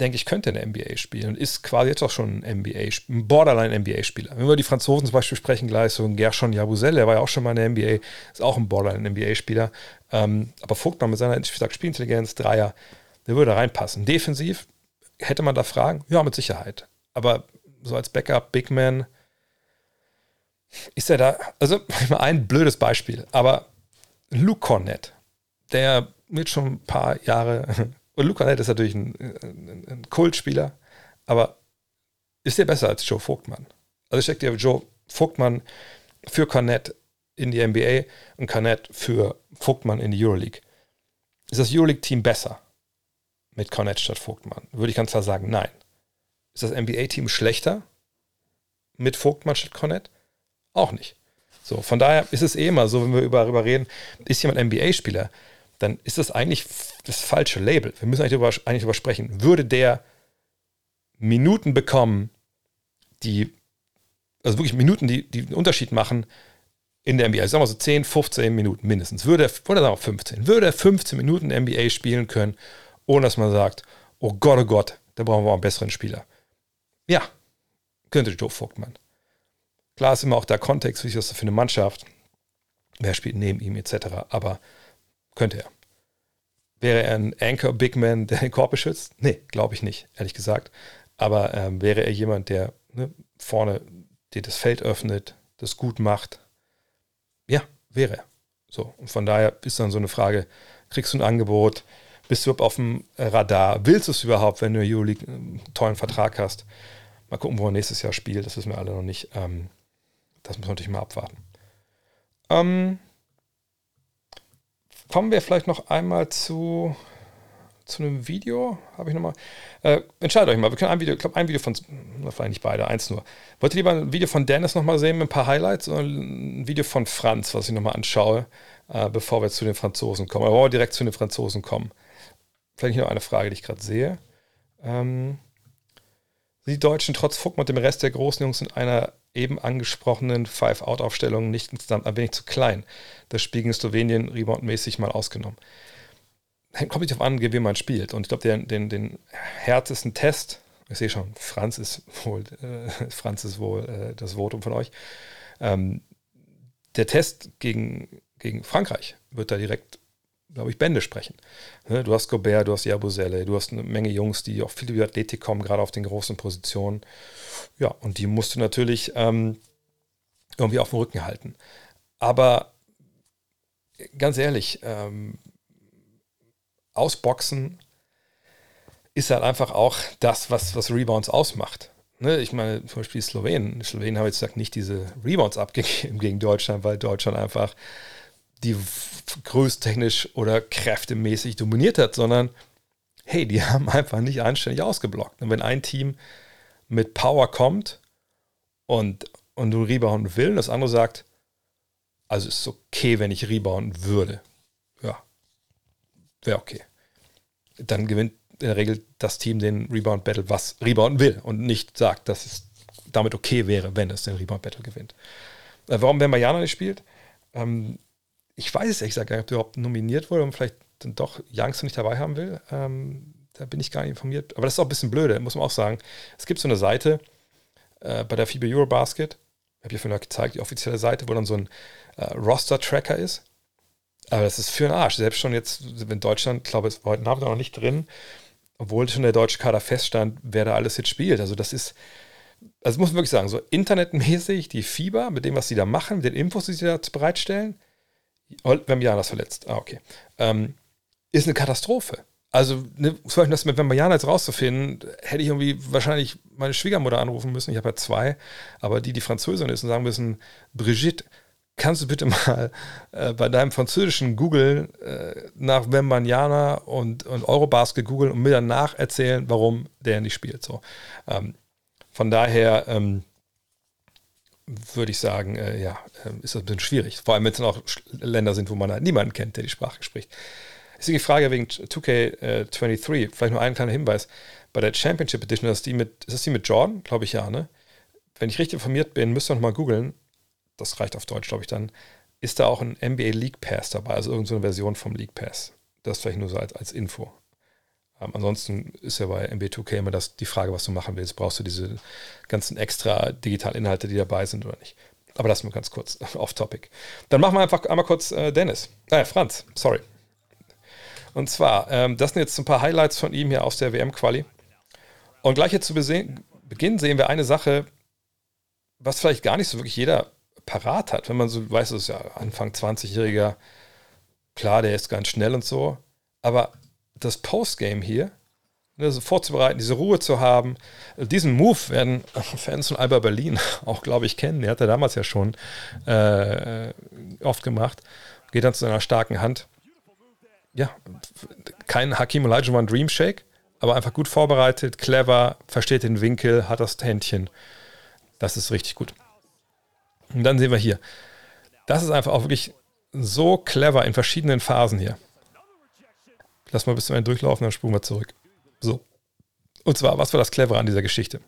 denke ich, könnte in der NBA spielen und ist quasi jetzt auch schon ein NBA, ein Borderline-NBA-Spieler. Wenn wir die Franzosen zum Beispiel sprechen, gleich so ein Gershon Jabusel, der war ja auch schon mal in der NBA, ist auch ein Borderline-NBA-Spieler. Ähm, aber Vogtmann mit seiner, ich sag, Spielintelligenz, Dreier, der würde reinpassen. Defensiv hätte man da Fragen? Ja, mit Sicherheit. Aber so als Backup, Big Man, ist er da, also ein blödes Beispiel, aber Luke Cornett, der mit schon ein paar Jahre und Luca Nett ist natürlich ein, ein, ein Kultspieler, aber ist der besser als Joe Vogtmann? Also steckt ja Joe Vogtmann für Cornett in die NBA und Cornett für Vogtmann in die Euroleague. Ist das Euroleague-Team besser mit Cornett statt Vogtmann? Würde ich ganz klar sagen, nein. Ist das NBA-Team schlechter mit Vogtmann statt Cornett? Auch nicht. So, von daher ist es eh immer so, wenn wir darüber reden, ist jemand NBA-Spieler, dann ist das eigentlich das falsche Label. Wir müssen eigentlich darüber, eigentlich darüber sprechen. Würde der Minuten bekommen, die, also wirklich Minuten, die, die einen Unterschied machen in der NBA, also sagen wir so 10, 15 Minuten mindestens, würde er, oder sagen wir 15, würde er 15 Minuten NBA spielen können, ohne dass man sagt, oh Gott, oh Gott, da brauchen wir einen besseren Spieler. Ja, könnte Joe Vogtmann. Klar ist immer auch der Kontext, wie ist das für eine Mannschaft, wer spielt neben ihm etc., aber könnte er. Wäre er ein Anchor Big Man, der den Korb beschützt? Nee, glaube ich nicht, ehrlich gesagt. Aber ähm, wäre er jemand, der ne, vorne dir das Feld öffnet, das gut macht? Ja, wäre er. So, und von daher ist dann so eine Frage, kriegst du ein Angebot, Bist du auf dem Radar? Willst du es überhaupt, wenn du Euroleague einen tollen Vertrag hast? Mal gucken, wo er nächstes Jahr spielt. Das wissen wir alle noch nicht. Ähm, das muss man natürlich mal abwarten. Ähm, kommen wir vielleicht noch einmal zu, zu einem Video. Habe ich nochmal. Äh, entscheidet euch mal. Wir können ein Video, ich glaube, ein Video von, vielleicht nicht beide, eins nur. Wollt ihr lieber ein Video von Dennis nochmal sehen mit ein paar Highlights oder ein Video von Franz, was ich nochmal anschaue, äh, bevor wir zu den Franzosen kommen? Oder wollen wir direkt zu den Franzosen kommen? Vielleicht noch eine Frage, die ich gerade sehe. Ähm, die Deutschen trotz Fuck und dem Rest der großen Jungs in einer eben angesprochenen Five-Out-Aufstellung nicht insgesamt ein wenig zu klein. Das Spiel gegen Slowenien reboundmäßig mal ausgenommen. Kommt nicht auf an, wie man spielt. Und ich glaube, den, den, den härtesten Test, ich sehe schon, Franz ist wohl, äh, Franz ist wohl äh, das Votum von euch. Ähm, der Test gegen, gegen Frankreich wird da direkt glaube ich, Bände sprechen. Ne, du hast Gobert, du hast Jabusele, du hast eine Menge Jungs, die auch viel über Athletik kommen, gerade auf den großen Positionen. Ja, und die musst du natürlich ähm, irgendwie auf dem Rücken halten. Aber ganz ehrlich, ähm, ausboxen ist halt einfach auch das, was, was Rebounds ausmacht. Ne, ich meine, zum Beispiel Slowenen. Die Slowenen haben jetzt gesagt, nicht diese Rebounds abgegeben gegen Deutschland, weil Deutschland einfach die größtechnisch oder kräftemäßig dominiert hat, sondern hey, die haben einfach nicht anständig ausgeblockt. Und wenn ein Team mit Power kommt und, und du rebounden will, und das andere sagt, also ist okay, wenn ich rebounden würde. Ja, wäre okay. Dann gewinnt in der Regel das Team den Rebound Battle, was rebounden will und nicht sagt, dass es damit okay wäre, wenn es den Rebound Battle gewinnt. Äh, warum Wembanyama nicht spielt? Ähm, ich weiß es ehrlich gesagt gar nicht, ob der überhaupt nominiert wurde und vielleicht dann doch Youngster nicht dabei haben will. Ähm, da bin ich gar nicht informiert. Aber das ist auch ein bisschen blöde, muss man auch sagen. Es gibt so eine Seite äh, bei der FIBA Eurobasket, habe ich vorhin gezeigt, die offizielle Seite, wo dann so ein äh, Roster-Tracker ist. Aber das ist für den Arsch. Selbst schon jetzt, wenn Deutschland, ich glaube, war heute Abend noch nicht drin, obwohl schon der deutsche Kader feststand, wer da alles jetzt spielt. Also das ist, also muss man wirklich sagen, so internetmäßig die FIBA, mit dem, was sie da machen, mit den Infos, die sie da bereitstellen, Wembanyama ist verletzt. Ah, okay. Ähm, ist eine Katastrophe. Also, ne, das mit Wembanyama jetzt rauszufinden, hätte ich irgendwie wahrscheinlich meine Schwiegermutter anrufen müssen. Ich habe ja zwei, aber die, die Französin ist und sagen müssen, Brigitte, kannst du bitte mal äh, bei deinem französischen Google äh, nach Wembanyama und, und Eurobasket googeln und mir danach erzählen, warum der nicht spielt. So. Ähm, von daher, ähm, würde ich sagen, äh, ja, äh, ist das ein bisschen schwierig. Vor allem, wenn es dann auch Länder sind, wo man halt niemanden kennt, der die Sprache spricht. Ist die Frage wegen 2K23, äh, vielleicht nur ein kleiner Hinweis. Bei der Championship Edition, ist, die mit, ist das die mit Jordan? Glaube ich ja, ne? Wenn ich richtig informiert bin, müsst ihr noch mal googeln. Das reicht auf Deutsch, glaube ich, dann. Ist da auch ein NBA League Pass dabei, also irgendeine Version vom League Pass. Das vielleicht nur so als, als Info. Ähm, ansonsten ist ja bei MB2K immer das, die Frage, was du machen willst. Brauchst du diese ganzen extra digitalen Inhalte, die dabei sind oder nicht? Aber das nur ganz kurz off-topic. Dann machen wir einfach einmal kurz äh, Dennis. Äh, Franz, sorry. Und zwar, ähm, das sind jetzt ein paar Highlights von ihm hier aus der WM-Quali. Und gleich jetzt zu Beginn sehen wir eine Sache, was vielleicht gar nicht so wirklich jeder parat hat. Wenn man so weiß, das ist ja Anfang 20-Jähriger, klar, der ist ganz schnell und so. Aber das Postgame hier, also vorzubereiten, diese Ruhe zu haben. Diesen Move werden Fans von Alba Berlin auch, glaube ich, kennen. Der hat er damals ja schon äh, oft gemacht. Geht dann zu seiner starken Hand. Ja, kein Hakim Olajuwon Dream Shake, aber einfach gut vorbereitet, clever, versteht den Winkel, hat das Händchen. Das ist richtig gut. Und dann sehen wir hier. Das ist einfach auch wirklich so clever in verschiedenen Phasen hier. Lass mal bis zum Ende durchlaufen, dann spulen wir zurück. So. Und zwar, was war das Clevere an dieser Geschichte?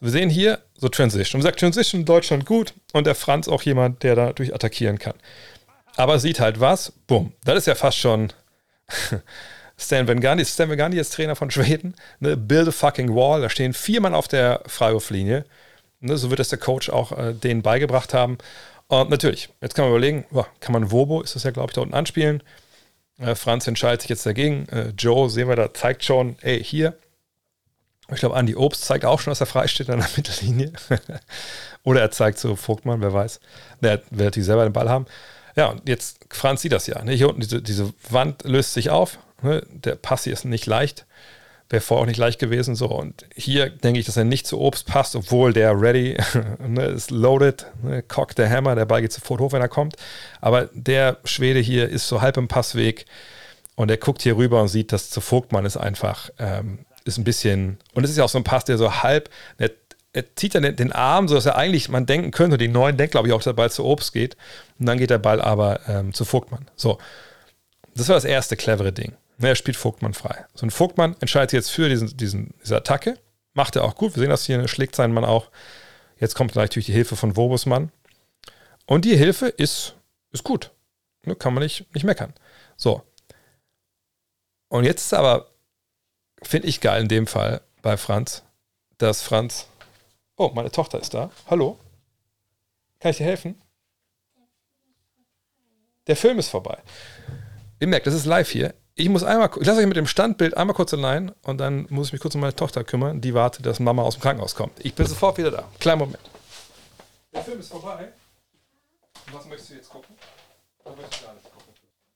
Wir sehen hier so Transition. Und sagt Transition Deutschland gut und der Franz auch jemand, der da durch attackieren kann. Aber sieht halt was, bumm. Das ist ja fast schon Stan Van Gundy. Stan Van Gundy ist Trainer von Schweden. Ne? Build a fucking wall. Da stehen vier Mann auf der Freiwurflinie. Ne? So wird es der Coach auch äh, denen beigebracht haben. Und natürlich, jetzt kann man überlegen, kann man Wobo, ist das ja, glaube ich, da unten anspielen. Äh, Franz entscheidet sich jetzt dagegen. Äh, Joe, sehen wir da, zeigt schon, ey, hier. Ich glaube, Andy Obst zeigt auch schon, dass er frei steht an der Mittellinie. Oder er zeigt so Vogtmann, wer weiß. Der wird die selber den Ball haben. Ja, und jetzt, Franz sieht das ja. Ne? Hier unten, diese, diese Wand löst sich auf. Ne? Der Pass hier ist nicht leicht. Wäre vorher auch nicht leicht gewesen. So, und hier denke ich, dass er nicht zu Obst passt, obwohl der ready ne, ist loaded. Ne? Cock der Hammer, der Ball geht sofort hoch, wenn er kommt. Aber der Schwede hier ist so halb im Passweg und er guckt hier rüber und sieht, dass zu Vogtmann ist einfach, ähm, ist ein bisschen, und es ist ja auch so ein Pass, der so halb, der er zieht dann den, Arm, sodass er eigentlich, man denken könnte, die Neuen denkt, glaube ich, auch, dass der Ball zu Obst geht. Und dann geht der Ball aber ähm, zu Vogtmann. So. Das war das erste clevere Ding. Er spielt Vogtmann frei. So ein Vogtmann entscheidet sich jetzt für diesen, diesen, diese Attacke. Macht er auch gut. Wir sehen das hier, schlägt seinen Mann auch. Jetzt kommt natürlich die Hilfe von Wobusmann. Und die Hilfe ist, ist gut. Ne, kann man nicht, nicht meckern. So. Und jetzt ist aber, finde ich geil in dem Fall bei Franz, dass Franz Oh, meine Tochter ist da. Hallo? Kann ich dir helfen? Der Film ist vorbei. Ihr merkt, das ist live hier. Ich muss einmal, ich lasse euch mit dem Standbild einmal kurz allein und dann muss ich mich kurz um meine Tochter kümmern. Die wartet, dass Mama aus dem Krankenhaus kommt. Ich bin sofort wieder da. Kleinen Moment. Der Film ist vorbei. Was möchtest du jetzt gucken? Oder möchtest du gar nicht gucken?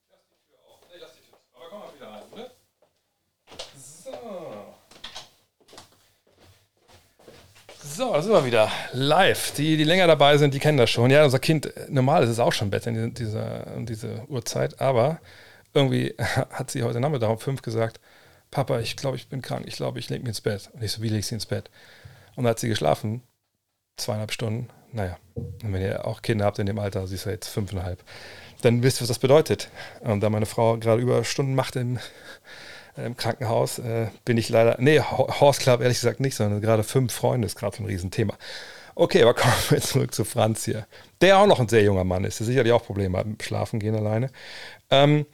Lass die Tür auf. Nee, lass die Tür. Aber komm mal wieder rein, oder? So. So, da sind wir wieder live. Die, die länger dabei sind, die kennen das schon. Ja, unser Kind, normal ist es auch schon Bett in dieser, in dieser Uhrzeit, aber irgendwie hat sie heute Nachmittag um fünf gesagt, Papa, ich glaube, ich bin krank, ich glaube, ich lege mich ins Bett. Und ich so, wie legst du ins Bett? Und dann hat sie geschlafen, zweieinhalb Stunden. Naja, und wenn ihr auch Kinder habt in dem Alter, sie ist ja jetzt fünfeinhalb, dann wisst ihr, was das bedeutet. Und da meine Frau gerade über Stunden macht im äh, im Krankenhaus äh, bin ich leider, nee, Horse Club ehrlich gesagt nicht, sondern gerade fünf Freunde ist gerade so ein Riesenthema. Okay, aber kommen wir zurück zu Franz hier, der auch noch ein sehr junger Mann ist, der sicherlich auch Probleme hat mit Schlafen gehen alleine. Ähm,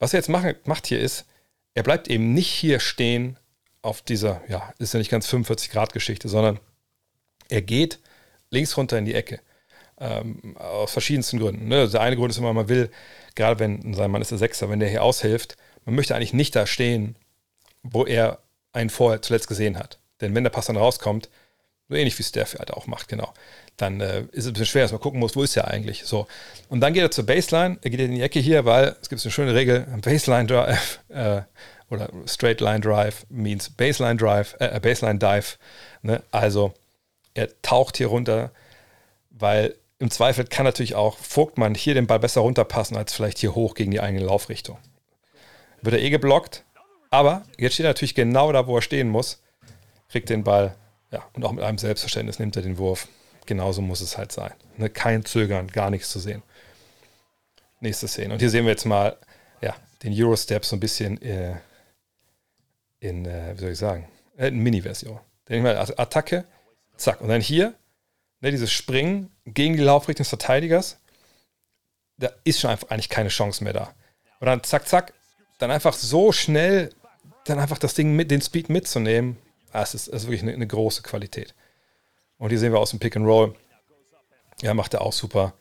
was er jetzt macht, hier ist, er bleibt eben nicht hier stehen auf dieser, ja, ist ja nicht ganz 45 Grad Geschichte, sondern er geht links runter in die Ecke. Ähm, aus verschiedensten Gründen. Ne? Der eine Grund ist immer, man will, gerade wenn sein Mann ist der Sechser, wenn der hier aushilft, man möchte eigentlich nicht da stehen, wo er einen vorher zuletzt gesehen hat. Denn wenn der Pass dann rauskommt, so ähnlich wie Steph halt auch macht, genau, dann äh, ist es ein bisschen schwer, dass man gucken muss, wo ist er eigentlich. So. Und dann geht er zur Baseline, er geht in die Ecke hier, weil es gibt eine schöne Regel, Baseline Drive äh, oder Straight Line Drive means Baseline Drive, äh, Baseline Dive. Ne? Also er taucht hier runter, weil im Zweifel kann natürlich auch Vogtmann hier den Ball besser runterpassen, als vielleicht hier hoch gegen die eigene Laufrichtung wird er eh geblockt. Aber jetzt steht er natürlich genau da, wo er stehen muss, kriegt den Ball, ja, und auch mit einem Selbstverständnis nimmt er den Wurf. Genauso muss es halt sein. Ne? Kein Zögern, gar nichts zu sehen. Nächste Szene. Und hier sehen wir jetzt mal, ja, den Eurostep so ein bisschen äh, in, äh, wie soll ich sagen, äh, in Mini-Version. Denke mal, Attacke, zack. Und dann hier, ne, dieses Springen gegen die Laufrichtung des Verteidigers, da ist schon einfach eigentlich keine Chance mehr da. Und dann zack, zack, dann einfach so schnell, dann einfach das Ding mit, den Speed mitzunehmen, das ist, das ist wirklich eine, eine, große Qualität. Und hier sehen wir aus dem Pick and Roll. Ja, macht er auch super.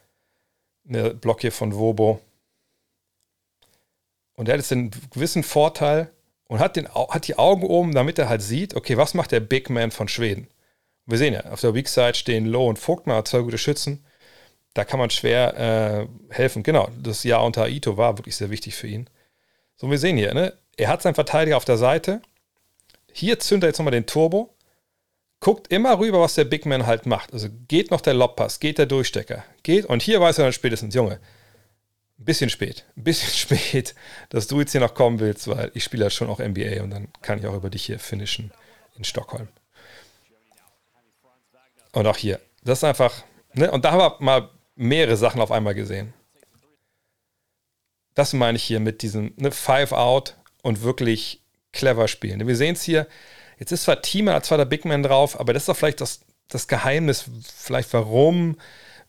Eine Block hier von Wobo. Und er hat jetzt einen gewissen Vorteil und hat, den, hat die Augen oben, damit er halt sieht, okay, was macht der Big Man von Schweden? wir sehen ja, auf der Weak Side stehen Low und Vogtmann, zwei gute Schützen. Da kann man schwer äh, helfen. Genau, das Jahr unter Aito war wirklich sehr wichtig für ihn. So, wir sehen hier, ne? er hat seinen Verteidiger auf der Seite. Hier zündet er jetzt nochmal den Turbo. Guckt immer rüber, was der Big Man halt macht. Also geht noch der Lobpass, geht der Durchstecker, geht. Und hier weiß er dann spätestens, Junge, ein bisschen spät, ein bisschen spät, dass du jetzt hier noch kommen willst, weil ich spiele ja schon auch NBA und dann kann ich auch über dich hier finishen in Stockholm. Und auch hier, das ist einfach, ne? Und da haben wir mal mehrere Sachen auf einmal gesehen. Das meine ich hier mit diesem ne, Five Out und wirklich clever spielen. Wir sehen es hier, jetzt ist zwar Team als zweiter Big Man drauf, aber das ist doch vielleicht das, das Geheimnis, vielleicht warum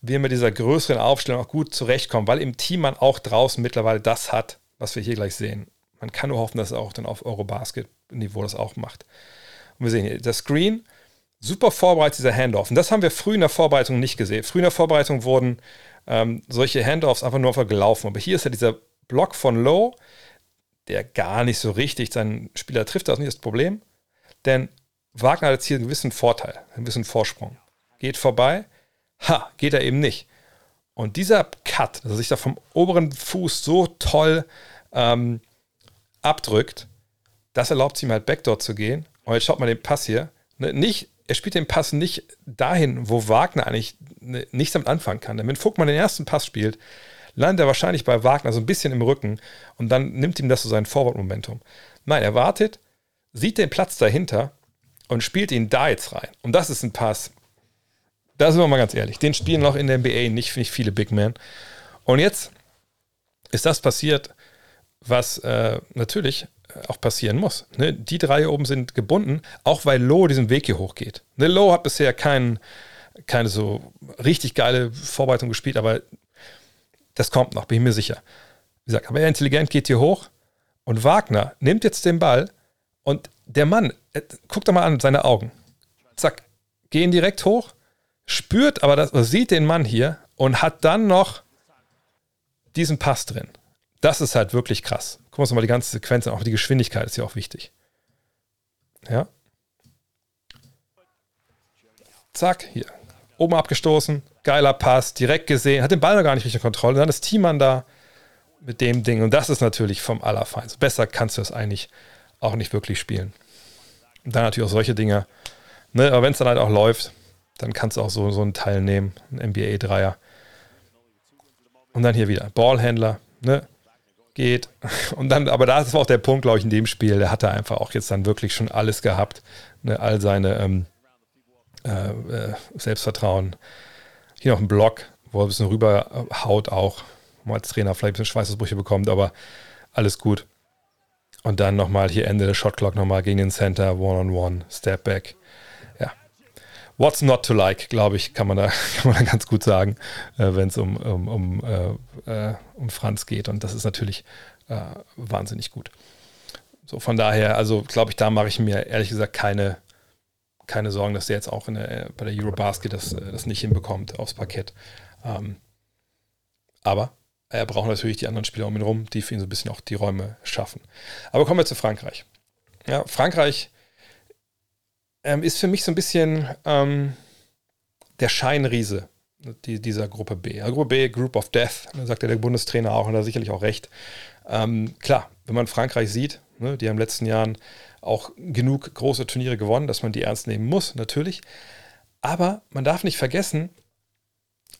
wir mit dieser größeren Aufstellung auch gut zurechtkommen, weil im Team man auch draußen mittlerweile das hat, was wir hier gleich sehen. Man kann nur hoffen, dass er auch dann auf Eurobasket-Niveau das auch macht. Und wir sehen hier, das Screen, super vorbereitet, dieser Handoff. Und das haben wir früh in der Vorbereitung nicht gesehen. Früh in der Vorbereitung wurden ähm, solche Handoffs einfach nur gelaufen. Aber hier ist ja dieser Block von Low, der gar nicht so richtig seinen Spieler trifft, das ist nicht das Problem. Denn Wagner hat jetzt hier einen gewissen Vorteil, einen gewissen Vorsprung. Geht vorbei, ha, geht er eben nicht. Und dieser Cut, dass er sich da vom oberen Fuß so toll ähm, abdrückt, das erlaubt es ihm halt Backdoor zu gehen. Und jetzt schaut mal den Pass hier. Ne, nicht, er spielt den Pass nicht dahin, wo Wagner eigentlich ne, nichts damit anfangen kann. Denn wenn Vogtmann den ersten Pass spielt, landet er wahrscheinlich bei Wagner so ein bisschen im Rücken und dann nimmt ihm das so sein Forward-Momentum. Nein, er wartet, sieht den Platz dahinter und spielt ihn da jetzt rein. Und das ist ein Pass. Da sind wir mal ganz ehrlich. Den spielen noch in der NBA nicht, nicht viele Big Men. Und jetzt ist das passiert, was äh, natürlich auch passieren muss. Ne? Die drei hier oben sind gebunden, auch weil Low diesen Weg hier hochgeht. Ne? Low hat bisher kein, keine so richtig geile Vorbereitung gespielt, aber das kommt noch, bin ich mir sicher. Wie gesagt, aber er intelligent geht hier hoch und Wagner nimmt jetzt den Ball und der Mann, äh, guck doch mal an seine Augen. Zack, gehen direkt hoch, spürt aber das, sieht den Mann hier und hat dann noch diesen Pass drin. Das ist halt wirklich krass. Gucken wir uns mal die ganze Sequenz an. Auch die Geschwindigkeit ist ja auch wichtig. Ja. Zack, hier. Oben abgestoßen, geiler Pass, direkt gesehen, hat den Ball noch gar nicht richtig in Kontrolle. Dann ist Thiemann da mit dem Ding. Und das ist natürlich vom Allerfeinsten. Besser kannst du es eigentlich auch nicht wirklich spielen. Und dann natürlich auch solche Dinge. Ne? Aber wenn es dann halt auch läuft, dann kannst du auch so, so einen Teil nehmen, ein NBA-Dreier. Und dann hier wieder Ballhändler, ne? geht. Und dann, aber das war auch der Punkt, glaube ich, in dem Spiel. Der hatte einfach auch jetzt dann wirklich schon alles gehabt. Ne? All seine ähm, äh, äh, Selbstvertrauen. Hier noch ein Block, wo er ein bisschen rüberhaut auch. Wo man als Trainer vielleicht ein bisschen Schweißausbrüche bekommt, aber alles gut. Und dann nochmal hier Ende der Shotclock nochmal gegen den Center, One-on-One, Step Back. Ja. What's not to like, glaube ich, kann man, da, kann man da ganz gut sagen, äh, wenn es um, um, um, äh, äh, um Franz geht. Und das ist natürlich äh, wahnsinnig gut. So, von daher, also glaube ich, da mache ich mir ehrlich gesagt keine, keine Sorgen, dass der jetzt auch der, bei der Eurobasket das, äh, das nicht hinbekommt aufs Parkett. Ähm, aber er braucht natürlich die anderen Spieler um ihn rum, die für ihn so ein bisschen auch die Räume schaffen. Aber kommen wir zu Frankreich. Ja, Frankreich ähm, ist für mich so ein bisschen ähm, der Scheinriese die, dieser Gruppe B. Ja, Gruppe B, Group of Death, sagt ja der Bundestrainer auch und da sicherlich auch recht. Ähm, klar, wenn man Frankreich sieht, ne, die haben in den letzten Jahren auch genug große Turniere gewonnen, dass man die ernst nehmen muss, natürlich. Aber man darf nicht vergessen,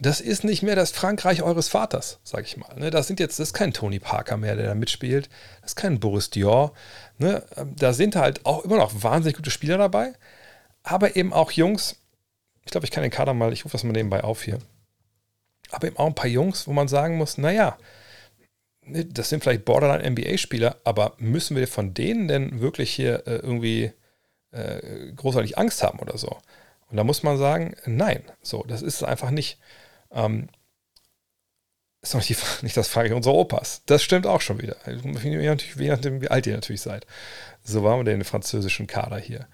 das ist nicht mehr das Frankreich eures Vaters, sag ich mal. Ne? Das sind jetzt, das ist kein Tony Parker mehr, der da mitspielt. Das ist kein Boris Dior. Ne? Da sind halt auch immer noch wahnsinnig gute Spieler dabei, aber eben auch Jungs. Ich glaube, ich kann den Kader mal, ich rufe das mal nebenbei auf hier. Aber eben auch ein paar Jungs, wo man sagen muss, naja, das sind vielleicht Borderline-NBA-Spieler, aber müssen wir von denen denn wirklich hier äh, irgendwie äh, großartig Angst haben oder so? Und da muss man sagen, nein, so, das ist einfach nicht. Ähm, ist noch nicht, nicht das Frage unserer Opas. Das stimmt auch schon wieder. Je nachdem, wie alt ihr natürlich seid. So waren wir den französischen Kader hier.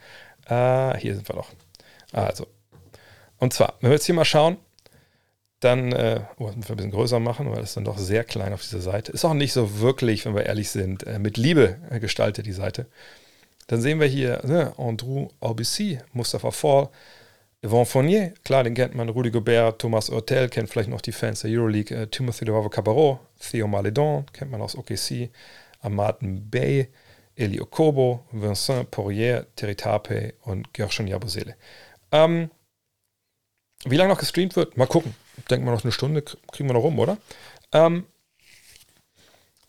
Äh, hier sind wir doch. Also. Und zwar, wenn wir jetzt hier mal schauen, dann, äh, oh, das müssen wir ein bisschen größer machen, weil das dann doch sehr klein auf dieser Seite. Ist auch nicht so wirklich, wenn wir ehrlich sind, äh, mit Liebe äh, gestaltet, die Seite. Dann sehen wir hier ne, Andrew Aubissy, Mustafa Fall, Yvon Fournier, klar, den kennt man, Rudy Gobert, Thomas Hurtel, kennt vielleicht noch die Fans der Euroleague, äh, Timothy Levavo Cabarro, Theo Maledon, kennt man aus OKC, Amaden Bay, Eli Okobo, Vincent Poirier, Terry Tape und Gershon Yabusele. Ähm, wie lange noch gestreamt wird, mal gucken. Denken wir noch eine Stunde, kriegen wir noch rum, oder? Ähm,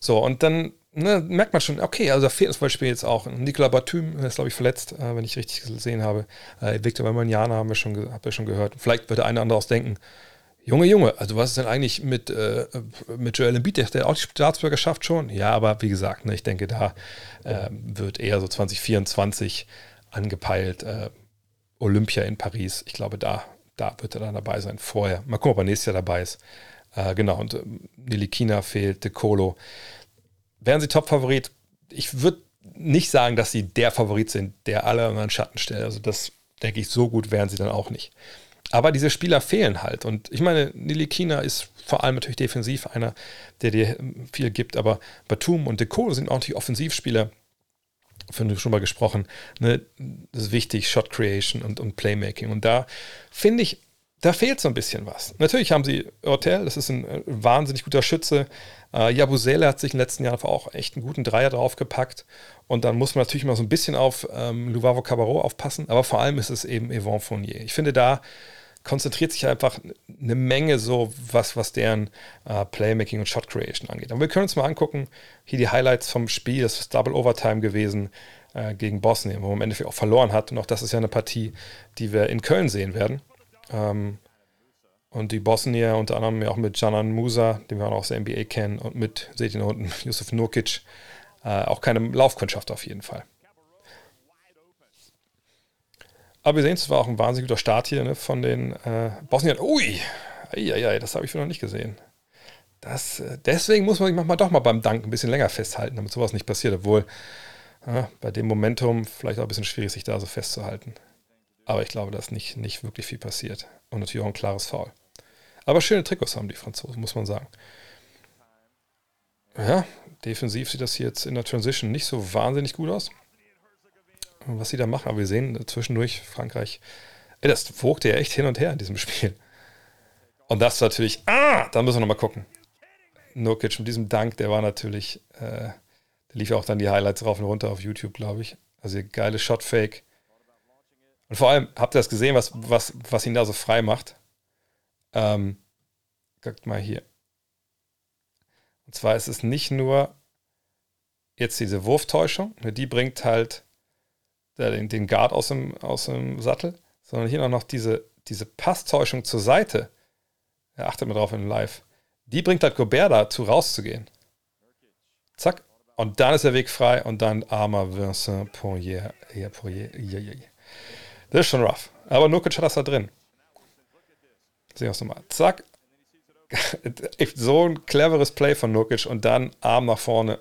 so, und dann ne, merkt man schon, okay, also da fehlt zum Beispiel jetzt auch Nicolas Batum, ist glaube ich verletzt, äh, wenn ich richtig gesehen habe. Äh, Victor Wembanyama haben wir schon, hab schon gehört. Vielleicht wird der eine oder andere ausdenken, Junge, Junge, also was ist denn eigentlich mit, äh, mit Joel Embiid, der auch die Staatsbürgerschaft schon? Ja, aber wie gesagt, ne, ich denke, da äh, wird eher so 2024 angepeilt. Äh, Olympia in Paris, ich glaube, da, da wird er dann dabei sein, vorher. Mal gucken, ob er nächstes Jahr dabei ist. Äh, genau, und ähm, Nilikina fehlt, De Colo. Wären sie Top-Favorit? Ich würde nicht sagen, dass sie der Favorit sind, der alle in den Schatten stellt. Also das denke ich, so gut wären sie dann auch nicht. Aber diese Spieler fehlen halt. Und ich meine, Nili Kina ist vor allem natürlich defensiv einer, der dir viel gibt. Aber Batum und Deco sind auch natürlich Offensivspieler. Von schon mal gesprochen. Ne? Das ist wichtig, Shot Creation und, und Playmaking. Und da finde ich, da fehlt so ein bisschen was. Natürlich haben sie Hotel, das ist ein äh, wahnsinnig guter Schütze. Äh, Jabusele hat sich in den letzten Jahren auch echt einen guten Dreier draufgepackt. Und dann muss man natürlich mal so ein bisschen auf ähm, Luvavo Cabarro aufpassen, aber vor allem ist es eben Yvonne Fournier. Ich finde, da konzentriert sich einfach eine Menge so, was, was deren äh, Playmaking und Shot Creation angeht. Und wir können uns mal angucken, hier die Highlights vom Spiel, das ist Double Overtime gewesen äh, gegen Bosnien, wo man im Endeffekt auch verloren hat. Und auch das ist ja eine Partie, die wir in Köln sehen werden. Ähm, und die Bosnier unter anderem ja auch mit Janan Musa, den wir auch aus der NBA kennen, und mit, seht ihr da unten, Yusuf Nurkic, äh, auch keine Laufkundschaft auf jeden Fall. Aber wir sehen, es war auch ein wahnsinnig guter Start hier ne, von den äh, Bosniern. Ui, ja, das habe ich noch nicht gesehen. Das, äh, deswegen muss man sich manchmal doch mal beim Dank ein bisschen länger festhalten, damit sowas nicht passiert, obwohl äh, bei dem Momentum vielleicht auch ein bisschen schwierig, sich da so festzuhalten. Aber ich glaube, dass nicht, nicht wirklich viel passiert. Und natürlich auch ein klares Foul. Aber schöne Trikots haben die Franzosen, muss man sagen. Ja, defensiv sieht das hier jetzt in der Transition nicht so wahnsinnig gut aus. Was sie da machen, aber wir sehen zwischendurch Frankreich. Ey, das wogte ja echt hin und her in diesem Spiel. Und das natürlich, ah, da müssen wir nochmal gucken. Nurkic mit diesem Dank, der war natürlich, äh, der lief ja auch dann die Highlights rauf und runter auf YouTube, glaube ich. Also geile Shot-Fake. Und vor allem, habt ihr das gesehen, was, was, was ihn da so frei macht? Ähm, guckt mal hier. Und zwar ist es nicht nur jetzt diese Wurftäuschung, die bringt halt den, den Guard aus dem, aus dem Sattel, sondern hier noch diese, diese Passtäuschung zur Seite. Ja, achtet mal drauf in Live. Die bringt halt Gobert dazu, rauszugehen. Zack. Und dann ist der Weg frei und dann armer Vincent Poirier. Ja, Poirier. Ja, ja, ja. Das ist schon rough. Aber Nurkic hat das da drin. Sehen wir es nochmal. Zack. so ein cleveres Play von Nurkic und dann Arm nach vorne.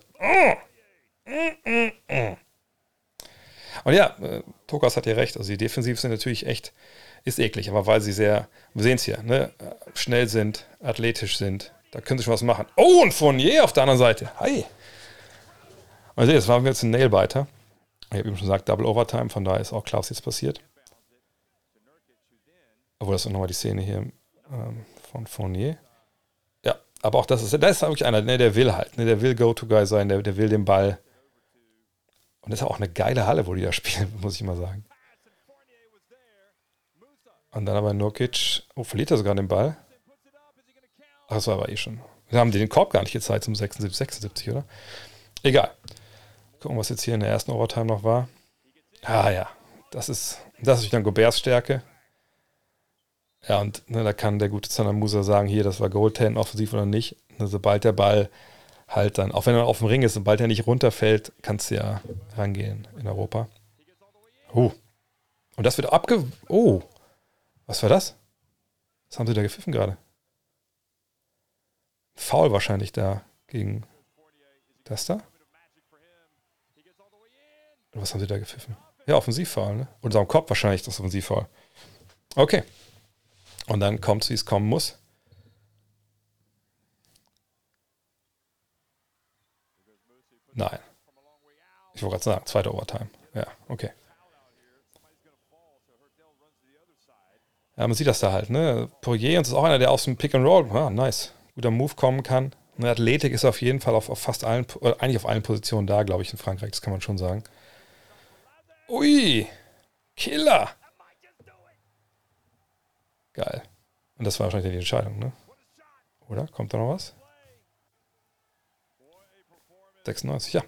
Und ja, äh, Tokas hat ja recht. Also die Defensiv sind natürlich echt, ist eklig, aber weil sie sehr, wir sehen es hier, ne, schnell sind, athletisch sind, da können sie schon was machen. Oh, und Fournier auf der anderen Seite. Hi. Also waren wir jetzt ein Nailbiter. Ich habe eben schon gesagt, Double Overtime, von daher ist auch klar, was jetzt passiert. Obwohl das ist nochmal die Szene hier ähm, von Fournier. Ja, aber auch das ist, da ist wirklich einer, ne, der will halt, ne, der will Go-To-Guy sein, der, der will den Ball. Und das ist auch eine geile Halle, wo die da spielen, muss ich mal sagen. Und dann aber Nurkic, oh, verliert er sogar den Ball? Ach, das war aber eh schon. Wir haben den Korb gar nicht gezeigt zum 76, 76, oder? Egal. Gucken, was jetzt hier in der ersten Overtime noch war. Ah ja, das ist, das ist dann Goberts Stärke. Ja, und ne, da kann der gute Zanamusa sagen, hier, das war Goaltend offensiv oder nicht. Ne, sobald der Ball halt dann, auch wenn er auf dem Ring ist, sobald er nicht runterfällt, kannst du ja rangehen in Europa. Oh. Und das wird abge... Oh. Was war das? Was haben sie da gepfiffen gerade? Foul wahrscheinlich da gegen das da? Was haben sie da gepfiffen? Ja, Offensivfoul, ne? Und am Kopf wahrscheinlich das Offensivfoul. Okay. Und dann kommt es, wie es kommen muss. Nein. Ich wollte gerade sagen, zweite Overtime. Ja, okay. Ja, man sieht das da halt, ne? Poirier ist auch einer, der aus dem Pick and Roll, ah, nice, guter Move kommen kann. Eine Athletik ist auf jeden Fall auf, auf fast allen, eigentlich auf allen Positionen da, glaube ich, in Frankreich, das kann man schon sagen. Ui, Killer. Geil. Und das war wahrscheinlich die Entscheidung, ne? Oder? Kommt da noch was? 96, ja.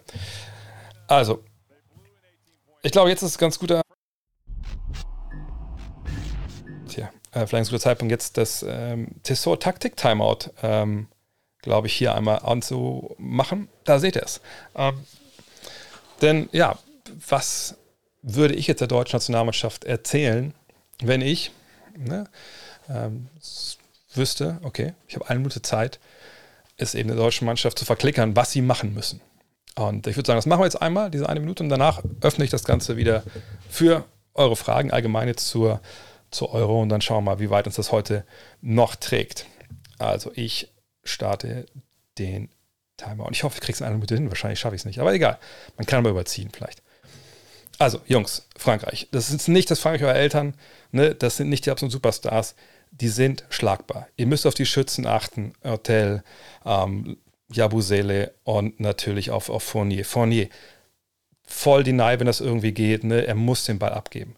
Also, ich glaube, jetzt ist es ganz guter. Tja, äh, vielleicht ein guter Zeitpunkt, jetzt das ähm, Tessor-Taktik-Timeout, ähm, glaube ich, hier einmal anzumachen. Da seht ihr es. Ähm, denn ja, was würde ich jetzt der deutschen Nationalmannschaft erzählen, wenn ich, ne, ähm, wüsste, okay, ich habe eine Minute Zeit, ist eben der deutschen Mannschaft zu verklickern, was sie machen müssen. Und ich würde sagen, das machen wir jetzt einmal, diese eine Minute, und danach öffne ich das Ganze wieder für eure Fragen allgemein jetzt zur, zur Euro und dann schauen wir mal, wie weit uns das heute noch trägt. Also ich starte den Timer und ich hoffe, ich kriege es in einer Minute hin. Wahrscheinlich schaffe ich es nicht, aber egal. Man kann aber überziehen vielleicht. Also, Jungs, Frankreich. Das ist nicht das Frankreich eurer Eltern. Ne? Das sind nicht die absoluten Superstars. die sind schlagbar. Ihr müsst auf die Schützen achten, Hotel, ähm, Jabusele und natürlich auf, auf Fournier. Fournier, voll deny, wenn das irgendwie geht, ne? er muss den Ball abgeben.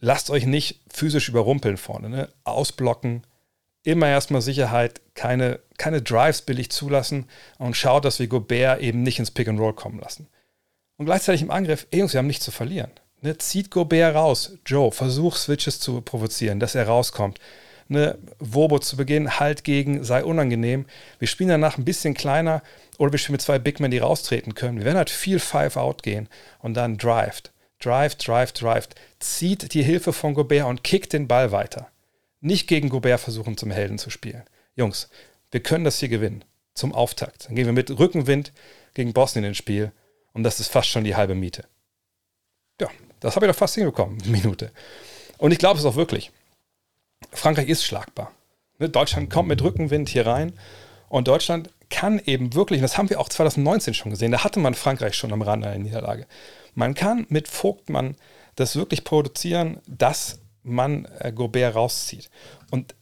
Lasst euch nicht physisch überrumpeln vorne, ne? ausblocken, immer erstmal Sicherheit, keine, keine Drives billig zulassen und schaut, dass wir Gobert eben nicht ins Pick and Roll kommen lassen. Und gleichzeitig im Angriff, ey Jungs, wir haben nichts zu verlieren. Ne? Zieht Gobert raus. Joe, versuch Switches zu provozieren, dass er rauskommt. Ne? Wobo zu Beginn, halt gegen, sei unangenehm. Wir spielen danach ein bisschen kleiner oder wir spielen mit zwei Big Men, die raustreten können. Wir werden halt viel Five-Out gehen und dann drived. Drive, drive, drive. Zieht die Hilfe von Gobert und kickt den Ball weiter. Nicht gegen Gobert versuchen, zum Helden zu spielen. Jungs, wir können das hier gewinnen. Zum Auftakt. Dann gehen wir mit Rückenwind gegen Bosnien ins Spiel. Und das ist fast schon die halbe Miete. Ja, das habe ich doch fast hinbekommen, eine Minute. Und ich glaube es auch wirklich. Frankreich ist schlagbar. Ne, Deutschland kommt mit Rückenwind hier rein und Deutschland kann eben wirklich, und das haben wir auch 2019 schon gesehen, da hatte man Frankreich schon am Rande einer Niederlage. Man kann mit Vogtmann das wirklich produzieren, dass man äh, Gobert rauszieht. Und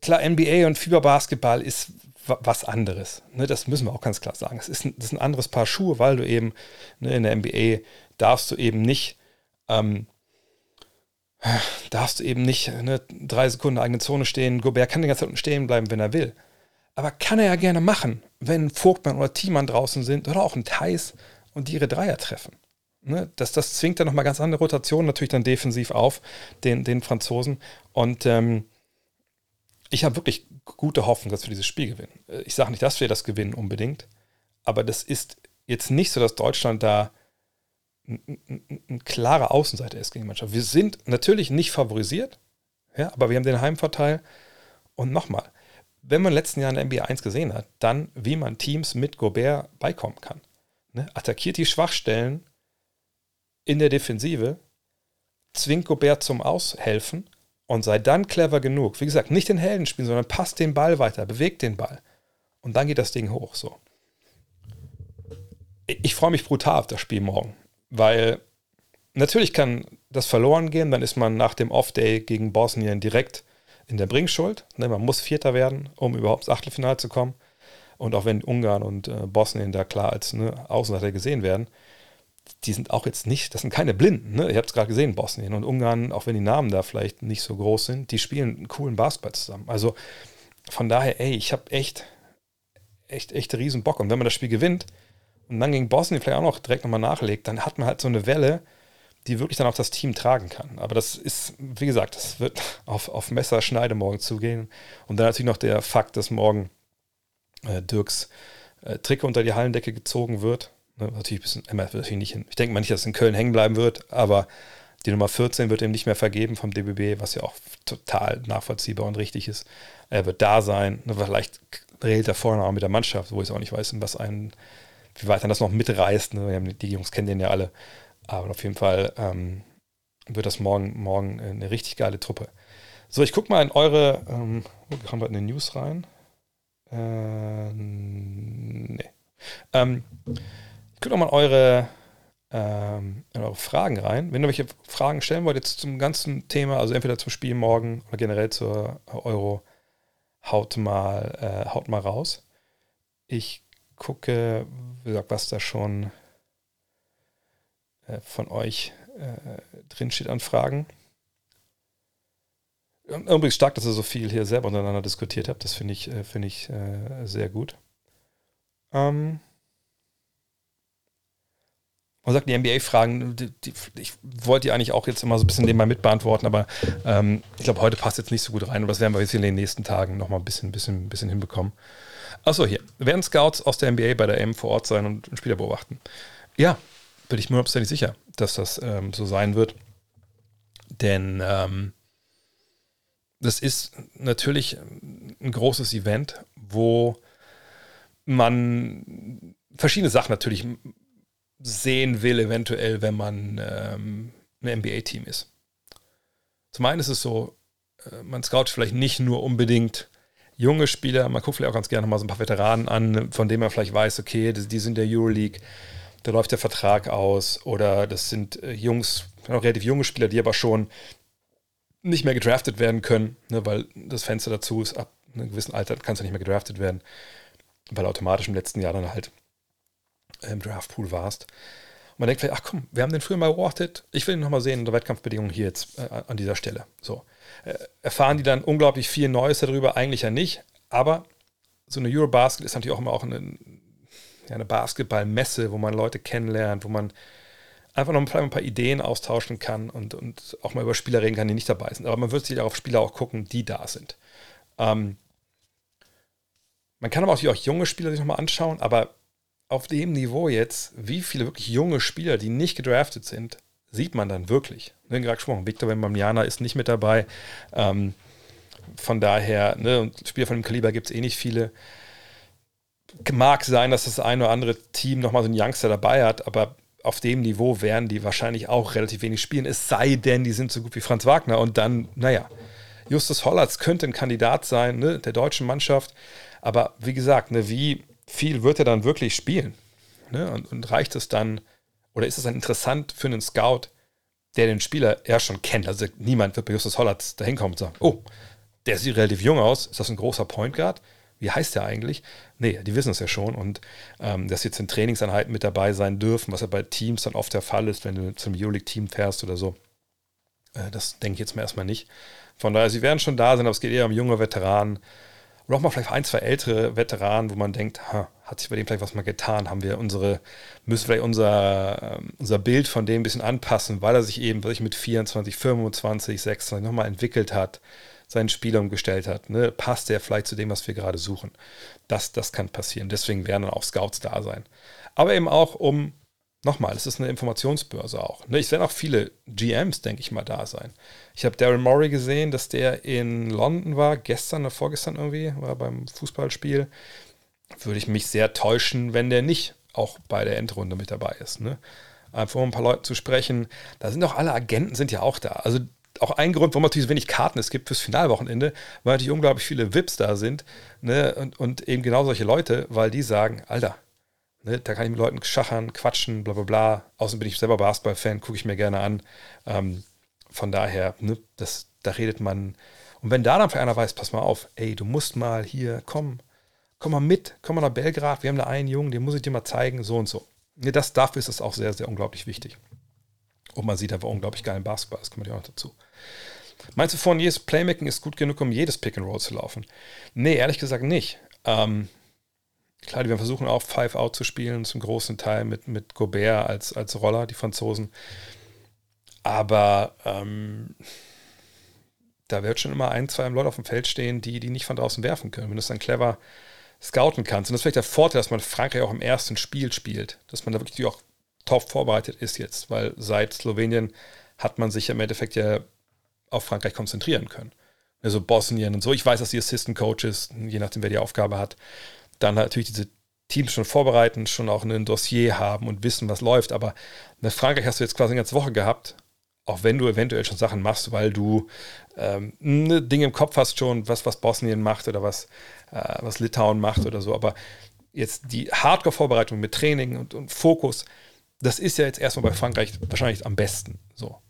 klar, NBA und Fieberbasketball ist was anderes. Ne, das müssen wir auch ganz klar sagen. Es ist das ist ein anderes Paar Schuhe, weil du eben ne, in der NBA darfst du eben nicht, ähm, darfst du eben nicht ne, drei Sekunden eigene Zone stehen. Gobert kann die ganze Zeit stehen bleiben, wenn er will. Aber kann er ja gerne machen, wenn Vogtmann oder Thiemann draußen sind oder auch ein Thais und die ihre Dreier treffen. Ne, das, das zwingt dann nochmal ganz andere Rotationen natürlich dann defensiv auf, den, den Franzosen. Und ähm, ich habe wirklich gute Hoffnung, dass wir dieses Spiel gewinnen. Äh, ich sage nicht, dass wir das gewinnen unbedingt, aber das ist jetzt nicht so, dass Deutschland da ein, ein, klarer Außenseiter ist gegen die Mannschaft. Wir sind natürlich nicht favorisiert, ja, aber wir haben den Heimvorteil. Und nochmal, wenn man in letzten Jahren in der NBA 1 gesehen hat, dann wie man Teams mit Gobert beikommen kann. Ne? Attackiert die Schwachstellen in der Defensive, zwingt Gobert zum Aushelfen und sei dann clever genug. Wie gesagt, nicht den Helden spielen, sondern passt den Ball weiter, bewegt den Ball. Und dann geht das Ding hoch. So. Ich freue mich brutal auf das Spiel morgen, weil natürlich kann das verloren gehen, dann ist man nach dem Off-Day gegen Bosnien direkt in der Bringschuld. Ne, man muss Vierter werden, um überhaupt ins Achtelfinale zu kommen. Und auch wenn Ungarn und äh, Bosnien da klar als ne, Außenseiter gesehen werden, die sind auch jetzt nicht, das sind keine Blinden. Ne? Ihr habt es gerade gesehen, Bosnien und Ungarn, auch wenn die Namen da vielleicht nicht so groß sind, die spielen einen coolen Basketball zusammen. Also von daher, ey, ich habe echt, echt, echt riesen Bock. Und wenn man das Spiel gewinnt und dann gegen Bosnien vielleicht auch noch direkt nochmal nachlegt, dann hat man halt so eine Welle, die wirklich dann auch das Team tragen kann. Aber das ist, wie gesagt, das wird auf, auf Messerschneide morgen zugehen. Und dann natürlich noch der Fakt, dass morgen äh, Dirks äh, Trikot unter die Hallendecke gezogen wird. Ne, natürlich ein bisschen, natürlich nicht hin. Ich denke mal nicht, dass es in Köln hängen bleiben wird, aber die Nummer 14 wird ihm nicht mehr vergeben vom DBB, was ja auch total nachvollziehbar und richtig ist. Er wird da sein. Vielleicht redet er vorne auch mit der Mannschaft, wo ich es auch nicht weiß, was einen, wie weit er das noch mitreißt. Ne? Die Jungs kennen den ja alle. Aber auf jeden Fall ähm, wird das morgen, morgen eine richtig geile Truppe. So, ich gucke mal in eure, ähm, oh, kommen wir in die News rein? Äh, nee. Ähm, ich gucke nochmal eure, ähm, in eure Fragen rein. Wenn ihr welche Fragen stellen wollt, jetzt zum ganzen Thema, also entweder zum Spiel morgen oder generell zur Euro, haut mal, äh, haut mal raus. Ich gucke, was da schon äh, von euch äh, drin steht an Fragen. Übrigens stark, dass ihr so viel hier selber untereinander diskutiert habt. Das finde ich, äh, find ich äh, sehr gut. Ähm, man sagt, die NBA-Fragen, ich wollte die eigentlich auch jetzt immer so ein bisschen nebenbei mitbeantworten, aber ähm, ich glaube, heute passt jetzt nicht so gut rein und das werden wir jetzt in den nächsten Tagen nochmal ein bisschen, bisschen, bisschen hinbekommen. Achso, hier. Werden Scouts aus der NBA bei der M vor Ort sein und Spieler beobachten? Ja, bin ich mir hundertprozentig sicher, dass das ähm, so sein wird. Denn ähm, das ist natürlich ein großes Event, wo man verschiedene Sachen natürlich sehen will, eventuell, wenn man ähm, ein NBA-Team ist. Zum einen ist es so, äh, man scout vielleicht nicht nur unbedingt junge Spieler, man guckt vielleicht auch ganz gerne mal so ein paar Veteranen an, von denen man vielleicht weiß, okay, die, sind der Euroleague, da läuft der Vertrag aus, oder das sind äh, Jungs, relativ junge Spieler, die aber schon nicht mehr gedraftet werden können, ne, weil das Fenster dazu ist, ab einem gewissen Alter kannst du nicht mehr gedraftet werden, weil automatisch im letzten Jahr dann halt im Draftpool warst. Und man denkt vielleicht, ach komm, wir haben den früher mal beobachtet, ich will ihn nochmal sehen in der Wettkampfbedingungen hier jetzt äh, an dieser Stelle. So. Äh, erfahren die dann unglaublich viel Neues darüber? Eigentlich ja nicht, aber so eine Eurobasket ist natürlich auch immer auch eine, eine Basketballmesse, wo man Leute kennenlernt, wo man einfach noch ein paar Ideen austauschen kann und, und auch mal über Spieler reden kann, die nicht dabei sind. Aber man wird sich auf Spieler auch gucken, die da sind. Ähm, man kann aber auch, auch junge Spieler sich nochmal anschauen, aber auf dem Niveau jetzt, wie viele wirklich junge Spieler, die nicht gedraftet sind, sieht man dann wirklich. Ne, gerade gesprochen, Victor Wembanyama ist nicht mit dabei. Ähm, von daher, ne, und Spieler von dem Kaliber gibt es eh nicht viele. Mag sein, dass das ein oder andere Team nochmal so einen Youngster dabei hat, aber auf dem Niveau werden die wahrscheinlich auch relativ wenig spielen, es sei denn, die sind so gut wie Franz Wagner und dann, naja, Justus Hollatz könnte ein Kandidat sein, ne, der deutschen Mannschaft, aber wie gesagt, ne, wie viel wird er dann wirklich spielen? Ne, und, und reicht es dann, oder ist es dann interessant für einen Scout, der den Spieler eher schon kennt? Also niemand wird bei Justus Hollatz dahin kommen und sagen, oh, der sieht relativ jung aus, ist das ein großer Point Guard? wie heißt der eigentlich? Nee, die wissen es ja schon. Und ähm, dass jetzt in Trainingseinheiten mit dabei sein dürfen, was ja bei Teams dann oft der Fall ist, wenn du zum Euroleague-Team fährst oder so. Äh, das denke ich jetzt mal erstmal nicht. Von daher, sie werden schon da sein, aber es geht eher um junge Veteranen. Oder auch mal vielleicht ein, zwei ältere Veteranen, wo man denkt, ha, hat sich bei dem vielleicht was mal getan? Haben wir unsere, müssen vielleicht unser, ähm, unser Bild von dem ein bisschen anpassen, weil er sich eben, was ich mit 24, 25, 26 nochmal entwickelt hat sein Spiel umgestellt hat. Ne? Passt der vielleicht zu dem, was wir gerade suchen? Das, das kann passieren. Deswegen werden dann auch Scouts da sein. Aber eben auch um, nochmal, es ist eine Informationsbörse auch. Ne? Es werden auch viele GMs, denke ich mal, da sein. Ich habe Daryl Morey gesehen, dass der in London war, gestern oder vorgestern irgendwie, war beim Fußballspiel. Würde ich mich sehr täuschen, wenn der nicht auch bei der Endrunde mit dabei ist. Ne? Einfach um ein paar Leuten zu sprechen. Da sind auch alle Agenten sind ja auch da. Also auch ein Grund, warum natürlich so wenig Karten es gibt fürs Finalwochenende, weil natürlich unglaublich viele VIPs da sind ne? und, und eben genau solche Leute, weil die sagen, Alter, ne, da kann ich mit Leuten schachern, quatschen, bla bla bla. Außerdem bin ich selber Basketball-Fan, gucke ich mir gerne an. Ähm, von daher, ne, das, da redet man. Und wenn da dann für einer weiß, pass mal auf, ey, du musst mal hier, komm, komm mal mit, komm mal nach Belgrad, wir haben da einen Jungen, den muss ich dir mal zeigen, so und so. Ne, das, dafür ist es auch sehr, sehr unglaublich wichtig. Und man sieht einfach unglaublich geilen Basketball, das kommt ja auch noch dazu. Meinst du, Fourniers Playmaking ist gut genug, um jedes Pick and Roll zu laufen? Nee, ehrlich gesagt nicht. Ähm, klar, die werden versuchen auch Five Out zu spielen, zum großen Teil mit, mit Gobert als, als Roller, die Franzosen. Aber ähm, da wird schon immer ein, zwei Leute auf dem Feld stehen, die, die nicht von draußen werfen können. Wenn du es dann clever scouten kannst. Und das ist vielleicht der Vorteil, dass man Frankreich auch im ersten Spiel spielt, dass man da wirklich auch top vorbereitet ist jetzt, weil seit Slowenien hat man sich im Endeffekt ja auf Frankreich konzentrieren können. Also Bosnien und so. Ich weiß, dass die Assistant Coaches, je nachdem wer die Aufgabe hat, dann natürlich diese Teams schon vorbereiten, schon auch ein Dossier haben und wissen, was läuft. Aber mit Frankreich hast du jetzt quasi eine ganze Woche gehabt, auch wenn du eventuell schon Sachen machst, weil du ähm, ne Dinge im Kopf hast schon, was, was Bosnien macht oder was, äh, was Litauen macht oder so. Aber jetzt die Hardcore-Vorbereitung mit Training und, und Fokus, das ist ja jetzt erstmal bei Frankreich wahrscheinlich am besten. So.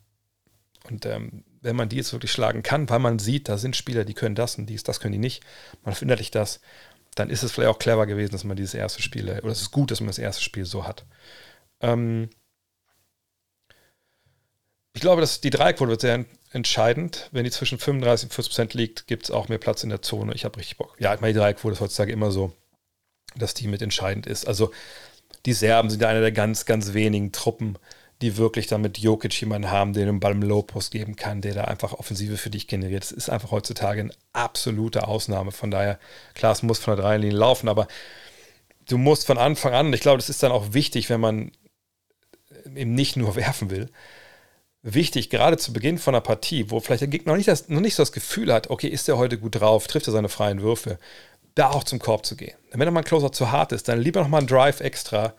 Und ähm, wenn man die jetzt wirklich schlagen kann, weil man sieht, da sind Spieler, die können das und dies, das können die nicht, man sich das, dann ist es vielleicht auch clever gewesen, dass man dieses erste Spiel, oder es ist gut, dass man das erste Spiel so hat. Ähm ich glaube, dass die Dreieckquote wird sehr entscheidend. Wenn die zwischen 35 und 40 Prozent liegt, gibt es auch mehr Platz in der Zone. Ich habe richtig Bock. Ja, ich meine, die Dreieckquote ist heutzutage immer so, dass die mit entscheidend ist. Also die Serben sind ja eine der ganz, ganz wenigen Truppen, die wirklich damit Jokic jemanden haben, der den Ball im Low-Post geben kann, der da einfach Offensive für dich generiert. Das ist einfach heutzutage eine absolute Ausnahme. Von daher, klar, es muss von der Dreierlinie laufen, aber du musst von Anfang an, und ich glaube, das ist dann auch wichtig, wenn man eben nicht nur werfen will, wichtig, gerade zu Beginn von einer Partie, wo vielleicht der Gegner noch nicht, das, noch nicht so das Gefühl hat, okay, ist der heute gut drauf, trifft er seine freien Würfe, da auch zum Korb zu gehen. Wenn dann mal ein Closer zu hart ist, dann lieber nochmal einen Drive extra,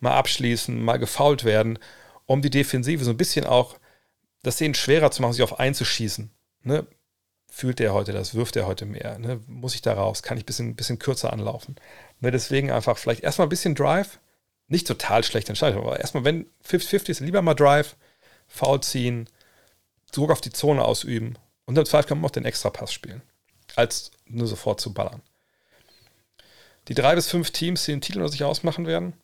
mal abschließen, mal gefault werden, um die Defensive so ein bisschen auch das denen schwerer zu machen, sich auf einzuschießen. Ne? Fühlt der heute das? Wirft der heute mehr? Ne? Muss ich da raus? Kann ich ein bisschen, bisschen kürzer anlaufen? Ne? Deswegen einfach vielleicht erstmal ein bisschen Drive. Nicht total schlecht entscheiden, aber erstmal, wenn 50-50 ist, lieber mal Drive, Foul ziehen, Druck auf die Zone ausüben Und im Zweifel kann man auch den Extrapass spielen, als nur sofort zu ballern. Die drei bis fünf Teams, die den Titel unter sich ausmachen werden,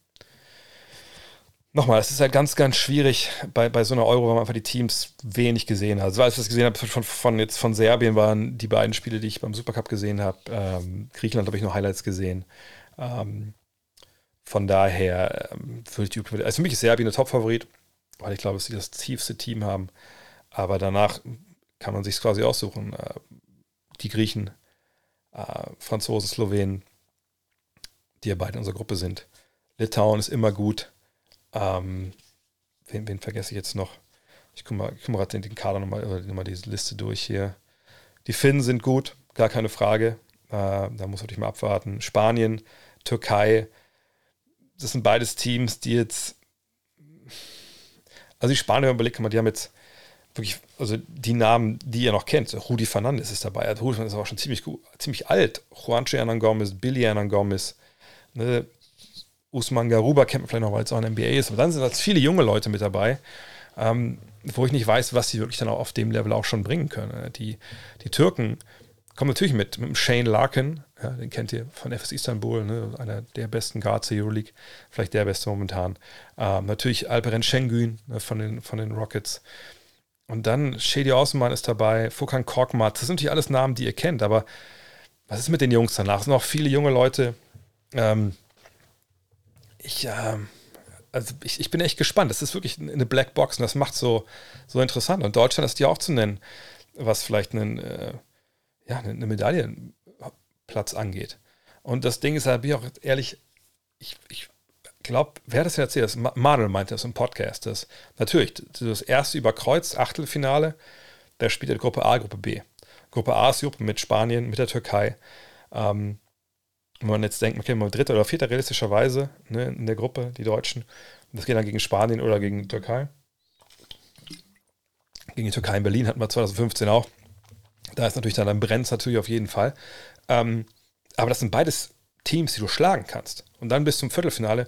nochmal, es ist halt ganz, ganz schwierig bei, bei so einer Euro, weil man einfach die Teams wenig gesehen hat. Also, als ich das gesehen habe, von, von, jetzt von Serbien waren die beiden Spiele, die ich beim Supercup gesehen habe. Ähm, Griechenland habe ich nur Highlights gesehen. Ähm, von daher ähm, würde ich Also für mich ist Serbien der Top-Favorit, weil ich glaube, dass sie das tiefste Team haben. Aber danach kann man sich quasi aussuchen. Äh, die Griechen, äh, Franzosen, Slowenen, die ja beide in unserer Gruppe sind. Litauen ist immer gut. Ähm, wen, wen, vergesse ich jetzt noch? Ich gucke mal, guck mal gerade den, Kader nochmal, nochmal diese Liste durch hier. Die Finnen sind gut, gar keine Frage. Äh, da muss natürlich mal abwarten. Spanien, Türkei, das sind beides Teams, die jetzt. Also die Spanier überlegt man, die haben jetzt wirklich, also die Namen, die ihr noch kennt, Rudi Fernandes ist dabei. Also Rudi Fernandes ist auch schon ziemlich ziemlich alt. Juancho Hernan Gomez, Billy Hernan Gomez, ne, Usman Garuba kennt man vielleicht noch, weil es auch ein NBA ist. Aber dann sind jetzt viele junge Leute mit dabei, ähm, wo ich nicht weiß, was sie wirklich dann auch auf dem Level auch schon bringen können. Die, die Türken kommen natürlich mit, mit Shane Larkin, ja, den kennt ihr von FS Istanbul, ne, einer der besten Guards der Euroleague, vielleicht der beste momentan. Ähm, natürlich Alperen Şengün ne, von, den, von den Rockets. Und dann Shady Osman ist dabei, Furkan Korkmaz. Das sind natürlich alles Namen, die ihr kennt, aber was ist mit den Jungs danach? Es sind auch viele junge Leute. Ähm, ich, äh, also ich, ich bin echt gespannt. Das ist wirklich eine Blackbox und das macht so, so interessant. Und Deutschland ist ja auch zu nennen, was vielleicht einen, äh, ja, eine Medaillenplatz angeht. Und das Ding ist halt, bin ich auch ehrlich, ich, ich glaube, wer das erzählt? Das Manuel meinte das im Podcast. Das, natürlich, das erste überkreuzt, Achtelfinale, der spielt in Gruppe A, Gruppe B. Gruppe A ist Gruppe mit Spanien, mit der Türkei. Ähm, wenn man jetzt denkt, okay, mal dritter oder vierter realistischerweise ne, in der Gruppe, die Deutschen, das geht dann gegen Spanien oder gegen die Türkei. Gegen die Türkei in Berlin hatten wir 2015 auch. Da ist natürlich dann, dann brennt es natürlich auf jeden Fall. Ähm, aber das sind beides Teams, die du schlagen kannst. Und dann bis zum Viertelfinale,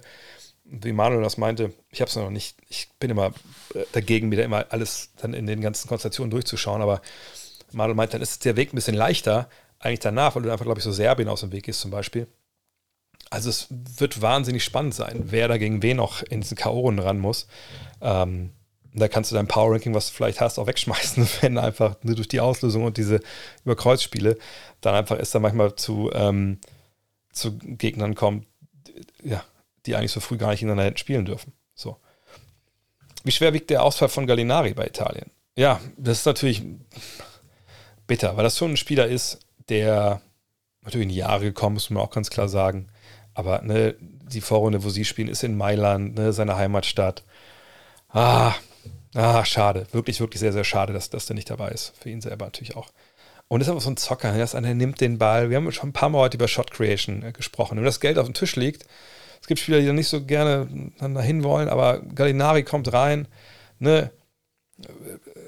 wie Manuel das meinte, ich habe es noch nicht, ich bin immer äh, dagegen, mir da immer alles dann in den ganzen Konstellationen durchzuschauen, aber Manuel meint, dann ist der Weg ein bisschen leichter, eigentlich danach, weil du einfach, glaube ich, so Serbien aus dem Weg gehst zum Beispiel. Also es wird wahnsinnig spannend sein, wer da gegen wen noch in diesen K.O.-Runden ran muss. Ähm, da kannst du dein Power-Ranking, was du vielleicht hast, auch wegschmeißen, wenn einfach nur durch die Auslösung und diese Überkreuzspiele dann einfach ist da manchmal zu, ähm, zu Gegnern kommt, ja, die eigentlich so früh gar nicht hintereinander hätten spielen dürfen. So. Wie schwer wiegt der Ausfall von Gallinari bei Italien? Ja, das ist natürlich bitter, weil das schon ein Spieler ist, der natürlich in die Jahre gekommen ist, muss man auch ganz klar sagen. Aber ne, die Vorrunde, wo sie spielen, ist in Mailand, ne, seine Heimatstadt. Ah, ah, schade. Wirklich, wirklich sehr, sehr schade, dass, dass der nicht dabei ist. Für ihn selber natürlich auch. Und ist einfach so ein Zocker. Er ist einer, nimmt den Ball. Wir haben schon ein paar Mal heute über Shot Creation äh, gesprochen. Wenn das Geld auf dem Tisch liegt, es gibt Spieler, die da nicht so gerne dann dahin wollen, aber Gallinari kommt rein, ne,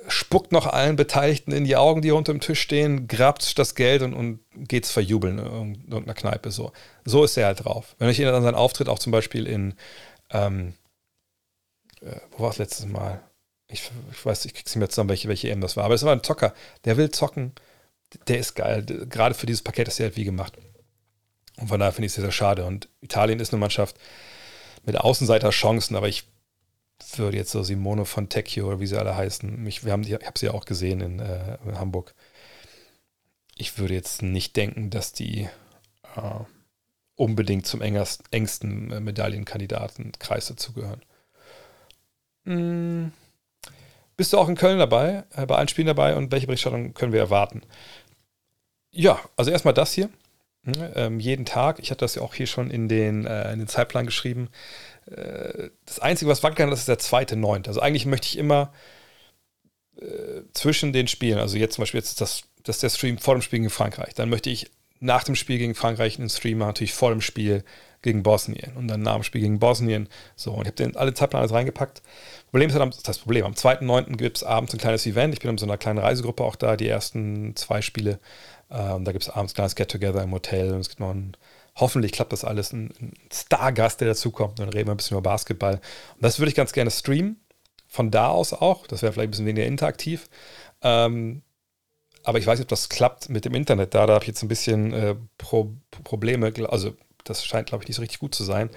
spuckt noch allen Beteiligten in die Augen, die unter dem Tisch stehen, grabt das Geld und, und geht's verjubeln in irgendeiner Kneipe. So. so ist er halt drauf. Wenn ich erinnere an seinen Auftritt, auch zum Beispiel in, ähm, äh, wo war es letztes Mal? Ich, ich weiß, ich krieg's nicht mehr zusammen, welche, welche EM das war, aber es war ein Zocker, der will zocken, der ist geil. Gerade für dieses Paket ist er halt wie gemacht. Und von daher finde ich es sehr, sehr schade. Und Italien ist eine Mannschaft mit Außenseiter-Chancen, aber ich würde jetzt so Simone von Tecchio oder wie sie alle heißen, ich, ich habe sie ja auch gesehen in, äh, in, Hamburg. Ich würde jetzt nicht denken, dass die äh, unbedingt zum engers, engsten äh, Medaillenkandidatenkreis dazugehören. Hm. Bist du auch in Köln dabei, äh, bei allen Spielen dabei und welche Berichterstattung können wir erwarten? Ja, also erstmal das hier. Hm, ähm, jeden Tag, ich hatte das ja auch hier schon in den, äh, in den Zeitplan geschrieben, das Einzige, was wackeln kann, das ist der zweite Neunte. Also eigentlich möchte ich immer äh, zwischen den Spielen, also jetzt zum Beispiel jetzt ist das, das ist der Stream vor dem Spiel gegen Frankreich, dann möchte ich nach dem Spiel gegen Frankreich einen Stream machen, natürlich vor dem Spiel gegen Bosnien und dann nach dem Spiel gegen Bosnien. So, und ich habe den alle Zeitplan alles reingepackt. Problem ist halt, das Problem, am 2.9. gibt es abends ein kleines Event. Ich bin in so einer kleinen Reisegruppe auch da, die ersten zwei Spiele. Ähm, da gibt es abends ein kleines Get-Together im Hotel und es gibt noch ein Hoffentlich klappt das alles. Ein, ein Stargast, der dazukommt. Dann reden wir ein bisschen über Basketball. Und das würde ich ganz gerne streamen. Von da aus auch. Das wäre vielleicht ein bisschen weniger interaktiv. Ähm, aber ich weiß nicht, ob das klappt mit dem Internet. Da, da habe ich jetzt ein bisschen äh, Pro Probleme. Also das scheint, glaube ich, nicht so richtig gut zu sein.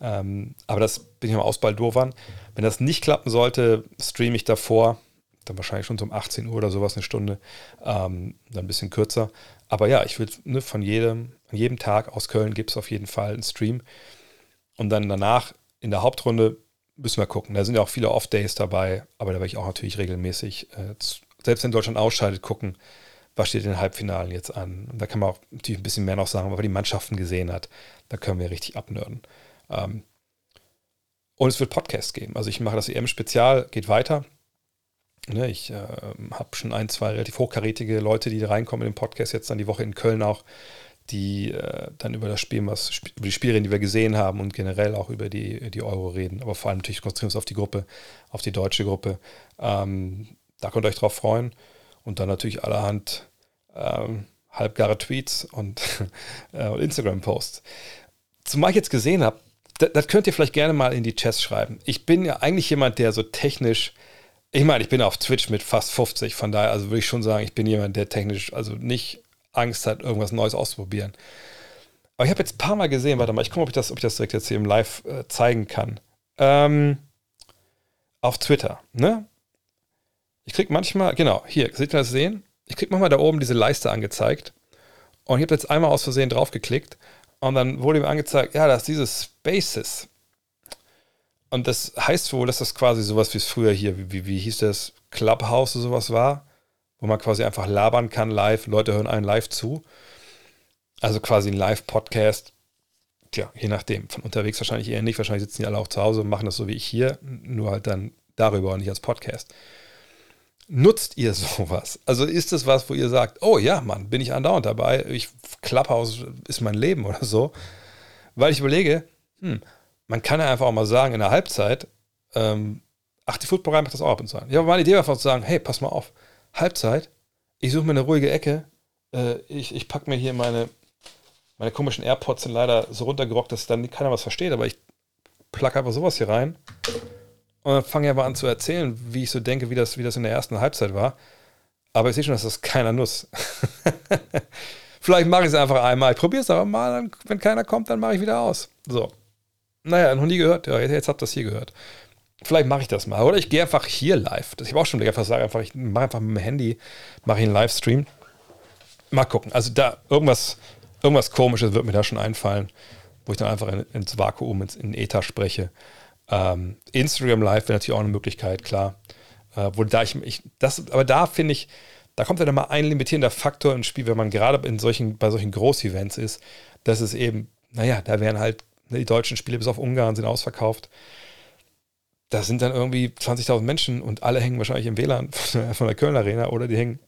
Ähm, aber das bin ich mal aus Baldowern. Wenn das nicht klappen sollte, streame ich davor. Dann wahrscheinlich schon so um 18 Uhr oder sowas eine Stunde. Ähm, dann ein bisschen kürzer. Aber ja, ich will ne, von jedem, an jedem Tag aus Köln gibt es auf jeden Fall einen Stream. Und dann danach in der Hauptrunde müssen wir gucken. Da sind ja auch viele Off-Days dabei, aber da werde ich auch natürlich regelmäßig, äh, selbst wenn Deutschland ausscheidet, gucken, was steht in den Halbfinalen jetzt an. Und da kann man auch natürlich ein bisschen mehr noch sagen, weil man die Mannschaften gesehen hat. Da können wir richtig abnörden. Ähm, und es wird Podcasts geben. Also ich mache das EM-Spezial, geht weiter. Ne, ich äh, habe schon ein, zwei relativ hochkarätige Leute, die reinkommen in den Podcast, jetzt dann die Woche in Köln auch, die äh, dann über das Spiel, was, über die Spiele, die wir gesehen haben und generell auch über die, die Euro reden. Aber vor allem natürlich konzentrieren wir uns auf die Gruppe, auf die deutsche Gruppe. Ähm, da könnt ihr euch drauf freuen. Und dann natürlich allerhand ähm, halbgare Tweets und, äh, und Instagram-Posts. Zumal ich jetzt gesehen habe, das, das könnt ihr vielleicht gerne mal in die Chats schreiben. Ich bin ja eigentlich jemand, der so technisch ich meine, ich bin auf Twitch mit fast 50, von daher, also würde ich schon sagen, ich bin jemand, der technisch, also nicht Angst hat, irgendwas Neues auszuprobieren. Aber ich habe jetzt ein paar Mal gesehen, warte mal, ich gucke, ob ob ich das direkt jetzt hier im Live äh, zeigen kann. Ähm, auf Twitter, ne? Ich kriege manchmal, genau, hier, seht ihr das sehen? Ich kriege manchmal da oben diese Leiste angezeigt. Und ich habe jetzt einmal aus Versehen draufgeklickt. Und dann wurde mir angezeigt, ja, das ist dieses Spaces. Und das heißt wohl, dass das quasi sowas wie es früher hier, wie, wie, wie hieß das, Clubhouse oder sowas war wo man quasi einfach labern kann live, Leute hören einen live zu. Also quasi ein Live-Podcast. Tja, je nachdem. Von unterwegs wahrscheinlich eher nicht. Wahrscheinlich sitzen die alle auch zu Hause und machen das so wie ich hier, nur halt dann darüber und nicht als Podcast. Nutzt ihr sowas? Also ist es was, wo ihr sagt, oh ja, Mann, bin ich andauernd dabei, ich Clubhouse ist mein Leben oder so? Weil ich überlege, hm, man kann ja einfach auch mal sagen in der Halbzeit, ähm, ach, die Football macht das auch ab und zu. Ja, meine Idee war einfach zu sagen, hey, pass mal auf, Halbzeit, ich suche mir eine ruhige Ecke, äh, ich, ich packe mir hier meine, meine komischen AirPods sind leider so runtergerockt, dass dann keiner was versteht, aber ich placke einfach sowas hier rein und dann fange ich aber an zu erzählen, wie ich so denke, wie das, wie das in der ersten Halbzeit war. Aber ich sehe schon, dass das keiner Nuss. Vielleicht mache ich es einfach einmal. Ich probiere es aber mal. wenn keiner kommt, dann mache ich wieder aus. So. Naja, noch nie gehört. Ja, jetzt habt ihr das hier gehört. Vielleicht mache ich das mal. Oder ich gehe einfach hier live. Das ich habe auch schon einfach sagen, einfach, ich mache einfach mit dem Handy, mache ich einen Livestream. Mal gucken. Also da irgendwas, irgendwas komisches wird mir da schon einfallen, wo ich dann einfach in, ins Vakuum, ins, in Ether spreche. Ähm, Instagram Live wäre natürlich auch eine Möglichkeit, klar. Äh, wo da ich, ich das, aber da finde ich, da kommt ja dann mal ein limitierender Faktor ins Spiel, wenn man gerade in solchen, bei solchen Groß-Events ist, dass es eben, naja, da werden halt die deutschen Spiele bis auf Ungarn sind ausverkauft da sind dann irgendwie 20.000 Menschen und alle hängen wahrscheinlich im WLAN von der Köln Arena oder die hängen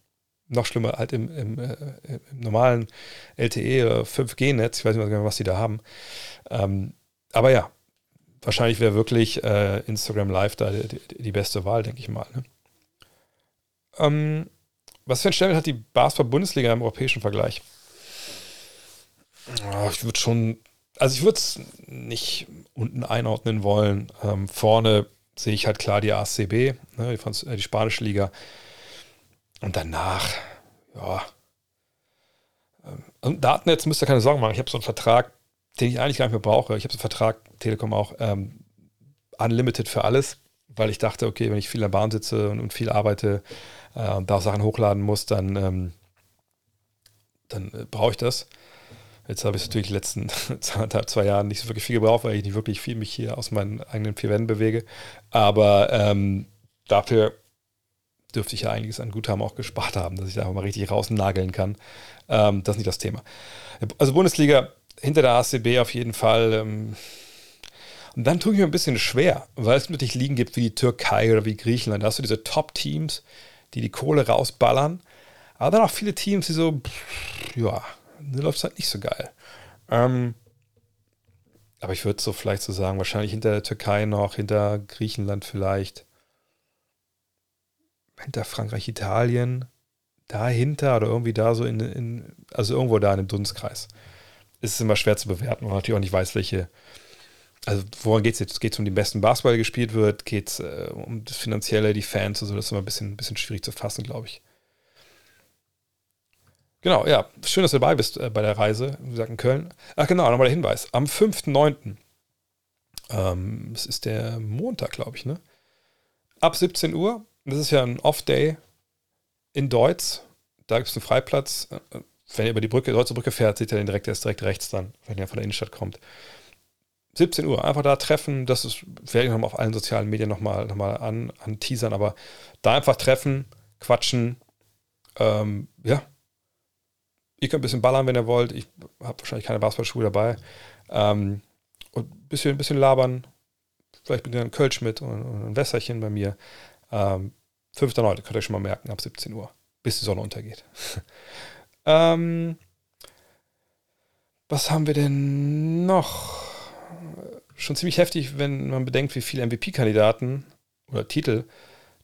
noch schlimmer halt im, im, äh, im normalen LTE oder 5G-Netz. Ich weiß nicht mehr, was die da haben. Ähm, aber ja, wahrscheinlich wäre wirklich äh, Instagram Live da die, die, beste Wahl, denke ich mal. Ne? Ähm, was für ein Stellenwert hat die Basketball-Bundesliga im europäischen Vergleich? Oh, ich würde schon also ich würde es nicht unten einordnen wollen. Ähm, vorne sehe ich halt klar die ACB, ne, die, äh, die, spanische Liga. Und danach, ja. Ähm, und Datennetz müsst ihr keine Sorgen machen. Ich habe so einen Vertrag, den ich eigentlich gar nicht mehr brauche. Ich habe so einen Vertrag, Telekom auch, ähm, unlimited für alles, weil ich dachte, okay, wenn ich viel in der Bahn sitze und, und viel arbeite äh, und da auch Sachen hochladen muss, dann, ähm, dann äh, brauche ich das. Jetzt habe ich natürlich die letzten zweieinhalb, zwei Jahren nicht so wirklich viel gebraucht, weil ich nicht wirklich viel mich hier aus meinen eigenen vier Wänden bewege. Aber ähm, dafür dürfte ich ja einiges an Guthaben auch gespart haben, dass ich da mal richtig rausnageln kann. Ähm, das ist nicht das Thema. Also Bundesliga hinter der ACB auf jeden Fall. Ähm, und dann tue ich mir ein bisschen schwer, weil es natürlich Ligen gibt wie die Türkei oder wie Griechenland. Da hast du diese Top-Teams, die die Kohle rausballern. Aber dann auch viele Teams, die so, pff, ja, da läuft es halt nicht so geil. Ähm, aber ich würde so vielleicht so sagen, wahrscheinlich hinter der Türkei noch, hinter Griechenland vielleicht, hinter Frankreich, Italien, dahinter oder irgendwie da so in, in also irgendwo da in dem Dunstkreis. Ist immer schwer zu bewerten, weil man natürlich auch nicht weiß, welche, also woran geht es jetzt? Geht es um den besten Basketball, der gespielt wird? Geht es äh, um das Finanzielle, die Fans und so? Das ist immer ein bisschen, ein bisschen schwierig zu fassen, glaube ich. Genau, ja. Schön, dass du dabei bist äh, bei der Reise, wie gesagt, in Köln. Ach genau, nochmal der Hinweis. Am 5.9., ähm, das ist der Montag, glaube ich, ne? Ab 17 Uhr, das ist ja ein Off-Day in Deutz. Da gibt es einen Freiplatz. Äh, wenn ihr über die Brücke, Deutsche Brücke fährt, seht ihr den direkt, der ist direkt rechts dann, wenn ihr von der Innenstadt kommt. 17 Uhr, einfach da treffen, das ist, werde ich nochmal auf allen sozialen Medien nochmal noch mal an, an teasern, aber da einfach treffen, quatschen, ähm, ja, Ihr könnt ein bisschen ballern, wenn ihr wollt. Ich habe wahrscheinlich keine Basketballschuhe dabei. Ähm, und ein bisschen, ein bisschen labern. Vielleicht mit einem Kölsch mit und, und ein Wässerchen bei mir. Ähm, 5.9. könnt ihr euch schon mal merken, ab 17 Uhr, bis die Sonne untergeht. ähm, was haben wir denn noch? Schon ziemlich heftig, wenn man bedenkt, wie viele MVP-Kandidaten oder Titel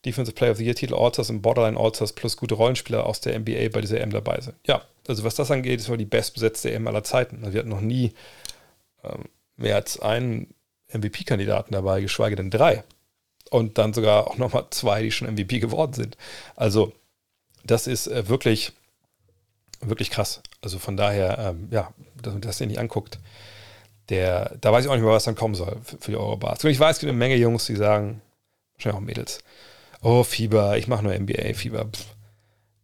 Defensive Player of the Year Titel Allstars und Borderline Allstars plus gute Rollenspieler aus der NBA bei dieser EM dabei sind. Ja, also was das angeht, ist wohl die bestbesetzte EM aller Zeiten. Also wir hatten noch nie ähm, mehr als einen MVP-Kandidaten dabei, geschweige denn drei. Und dann sogar auch nochmal zwei, die schon MVP geworden sind. Also das ist äh, wirklich, wirklich krass. Also von daher, ähm, ja, dass man das hier nicht anguckt, der, da weiß ich auch nicht mehr, was dann kommen soll für, für die Eurobars. Ich weiß, es gibt eine Menge Jungs, die sagen, wahrscheinlich auch Mädels, oh, Fieber, ich mache nur NBA, Fieber. Pff.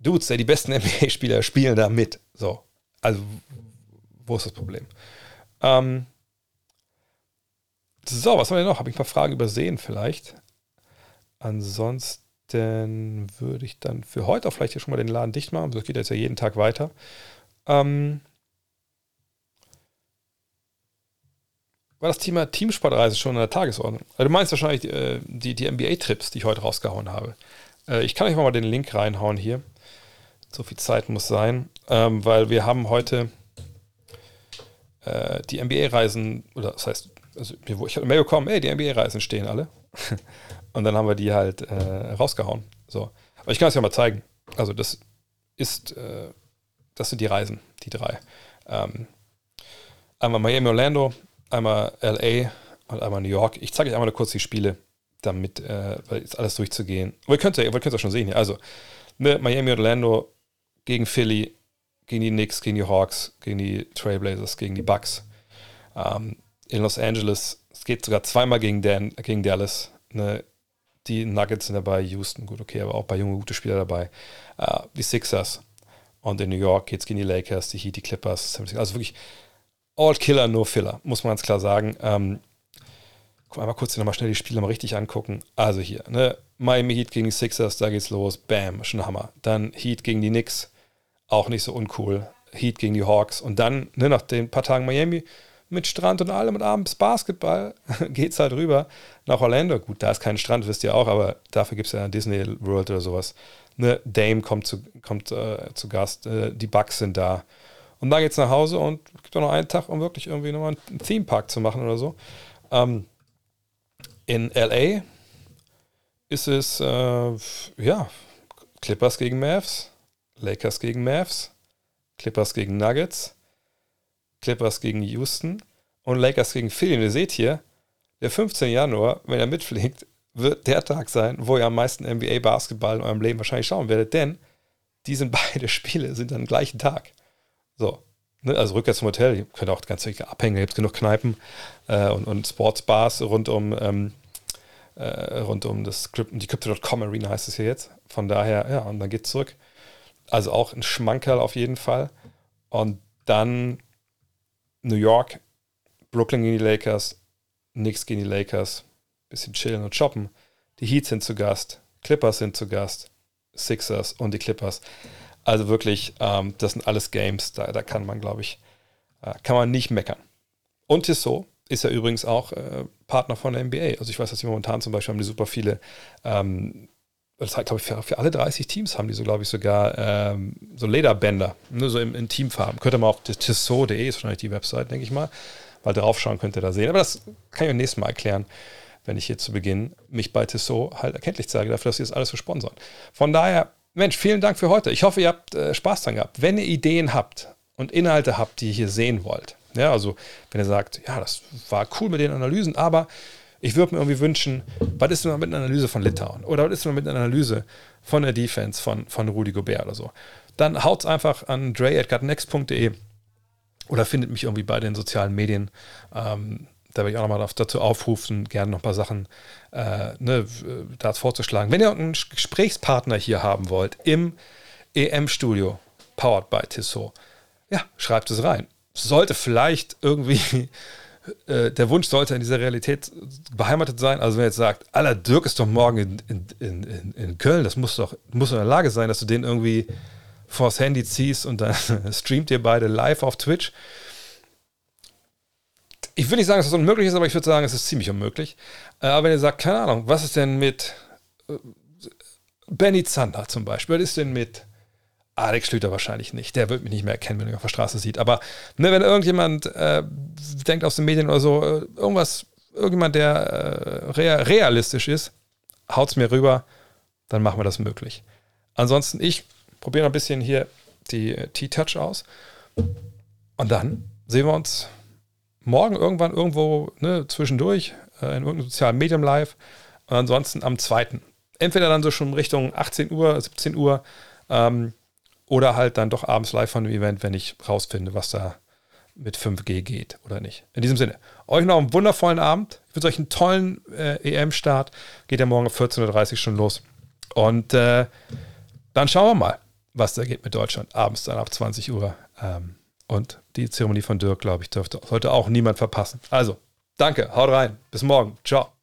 Dudes, die besten NBA-Spieler spielen da mit. So. Also, wo ist das Problem? Ähm, so, was haben wir noch? Habe ich ein paar Fragen übersehen vielleicht? Ansonsten würde ich dann für heute auch vielleicht hier schon mal den Laden dicht machen. Das geht jetzt ja jeden Tag weiter. Ähm, war das Thema Teamsportreise schon in der Tagesordnung? Also du meinst wahrscheinlich äh, die, die NBA-Trips, die ich heute rausgehauen habe. Äh, ich kann euch mal den Link reinhauen hier. So viel Zeit muss sein, ähm, weil wir haben heute äh, die NBA-Reisen, oder das heißt, also ich habe Mail bekommen, ey, die NBA-Reisen stehen alle. Und dann haben wir die halt äh, rausgehauen. So. Aber ich kann es ja mal zeigen. Also das ist, äh, das sind die Reisen, die drei. Ähm, einmal Miami, Orlando, einmal LA und einmal New York. Ich zeige euch einmal kurz die Spiele, damit äh, jetzt alles durchzugehen. Aber ihr könnt es ja, ihr schon sehen. Also, ne, Miami, Orlando gegen Philly, gegen die Knicks, gegen die Hawks, gegen die Trailblazers, gegen die Bucks. Ähm, in Los Angeles, es geht sogar zweimal gegen, Dan, gegen Dallas. Ne, die Nuggets sind dabei, Houston, gut, okay, aber auch bei junge, gute Spieler dabei. Uh, die Sixers. Und in New York geht es gegen die Lakers, die Heat, die Clippers. Also wirklich All Killer, no Filler, muss man ganz klar sagen. Ähm, guck mal kurz nochmal schnell die Spiele mal richtig angucken. Also hier, ne, Miami Heat gegen die Sixers, da geht's los. Bam, schon Hammer. Dann Heat gegen die Knicks, auch nicht so uncool. Heat gegen die Hawks. Und dann, ne, nach den paar Tagen Miami, mit Strand und allem und abends Basketball, geht's halt rüber nach Orlando. Gut, da ist kein Strand, wisst ihr auch, aber dafür gibt es ja Disney World oder sowas. Ne, Dame kommt zu, kommt, äh, zu Gast, äh, die Bucks sind da. Und dann geht's nach Hause und gibt auch noch einen Tag, um wirklich irgendwie nochmal einen Theme Park zu machen oder so. Ähm, in LA ist es, äh, ja, Clippers gegen Mavs, Lakers gegen Mavs, Clippers gegen Nuggets, Clippers gegen Houston und Lakers gegen Philly. Und ihr seht hier, der 15. Januar, wenn er mitfliegt, wird der Tag sein, wo ihr am meisten NBA-Basketball in eurem Leben wahrscheinlich schauen werdet, denn die sind beide Spiele sind am gleichen Tag. So. Ne, also rückwärts zum Hotel, ihr könnt auch ganz richtig abhängen, ihr habt genug Kneipen äh, und, und Sportsbars rund um, ähm, äh, rund um das die Crypto.com Arena heißt es hier jetzt. Von daher, ja, und dann geht's zurück. Also auch ein Schmankerl auf jeden Fall. Und dann New York, Brooklyn gegen die Lakers, Knicks gegen die Lakers, bisschen chillen und shoppen. Die Heats sind zu Gast, Clippers sind zu Gast, Sixers und die Clippers. Also wirklich, ähm, das sind alles Games, da, da kann man, glaube ich, äh, kann man nicht meckern. Und Tissot ist ja übrigens auch äh, Partner von der NBA. Also ich weiß, dass sie momentan zum Beispiel haben die super viele, ähm, das hat, glaube ich, für, für, alle 30 Teams haben die so, glaube ich, sogar ähm, so Lederbänder, ne, so in, in Teamfarben. Könnt ihr mal auf Tissot.de ist wahrscheinlich die Website, denke ich mal, mal draufschauen könnt ihr da sehen. Aber das kann ich beim nächsten Mal erklären, wenn ich hier zu Beginn mich bei Tissot halt erkenntlich zeige, dafür, dass sie das alles so sponsern. Von daher Mensch, vielen Dank für heute. Ich hoffe, ihr habt äh, Spaß dran gehabt. Wenn ihr Ideen habt und Inhalte habt, die ihr hier sehen wollt, ja, also wenn ihr sagt, ja, das war cool mit den Analysen, aber ich würde mir irgendwie wünschen, was ist denn mit einer Analyse von Litauen? Oder was ist denn mit einer Analyse von der Defense von, von Rudi Gobert oder so? dann haut's einfach an dre.next.de oder findet mich irgendwie bei den sozialen Medien. Ähm, da werde ich auch nochmal dazu aufrufen, gerne noch ein paar Sachen äh, ne, da vorzuschlagen. Wenn ihr einen Gesprächspartner hier haben wollt im EM-Studio, powered by Tissot, ja, schreibt es rein. Sollte vielleicht irgendwie äh, der Wunsch sollte in dieser Realität beheimatet sein. Also wenn jetzt sagt, aller Dirk ist doch morgen in, in, in, in, Köln, das muss doch, muss in der Lage sein, dass du den irgendwie vors Handy ziehst und dann streamt ihr beide live auf Twitch ich will nicht sagen, dass das unmöglich ist, aber ich würde sagen, es ist ziemlich unmöglich. Äh, aber wenn ihr sagt, keine Ahnung, was ist denn mit äh, Benny Zander zum Beispiel? Was ist denn mit Alex Schlüter wahrscheinlich nicht. Der wird mich nicht mehr erkennen, wenn er auf der Straße sieht. Aber ne, wenn irgendjemand äh, denkt aus den Medien oder so, äh, irgendwas, irgendjemand, der äh, realistisch ist, haut es mir rüber, dann machen wir das möglich. Ansonsten, ich probiere noch ein bisschen hier die T-Touch aus. Und dann sehen wir uns morgen irgendwann irgendwo ne, zwischendurch äh, in irgendeinem sozialen Medium live und ansonsten am 2. Entweder dann so schon Richtung 18 Uhr, 17 Uhr ähm, oder halt dann doch abends live von dem Event, wenn ich rausfinde, was da mit 5G geht oder nicht. In diesem Sinne, euch noch einen wundervollen Abend. Ich wünsche euch einen tollen äh, EM-Start. Geht ja morgen um 14.30 Uhr schon los. Und äh, dann schauen wir mal, was da geht mit Deutschland. Abends dann ab 20 Uhr. Ähm, und die Zeremonie von Dirk, glaube ich, dürfte, sollte auch niemand verpassen. Also, danke, haut rein. Bis morgen. Ciao.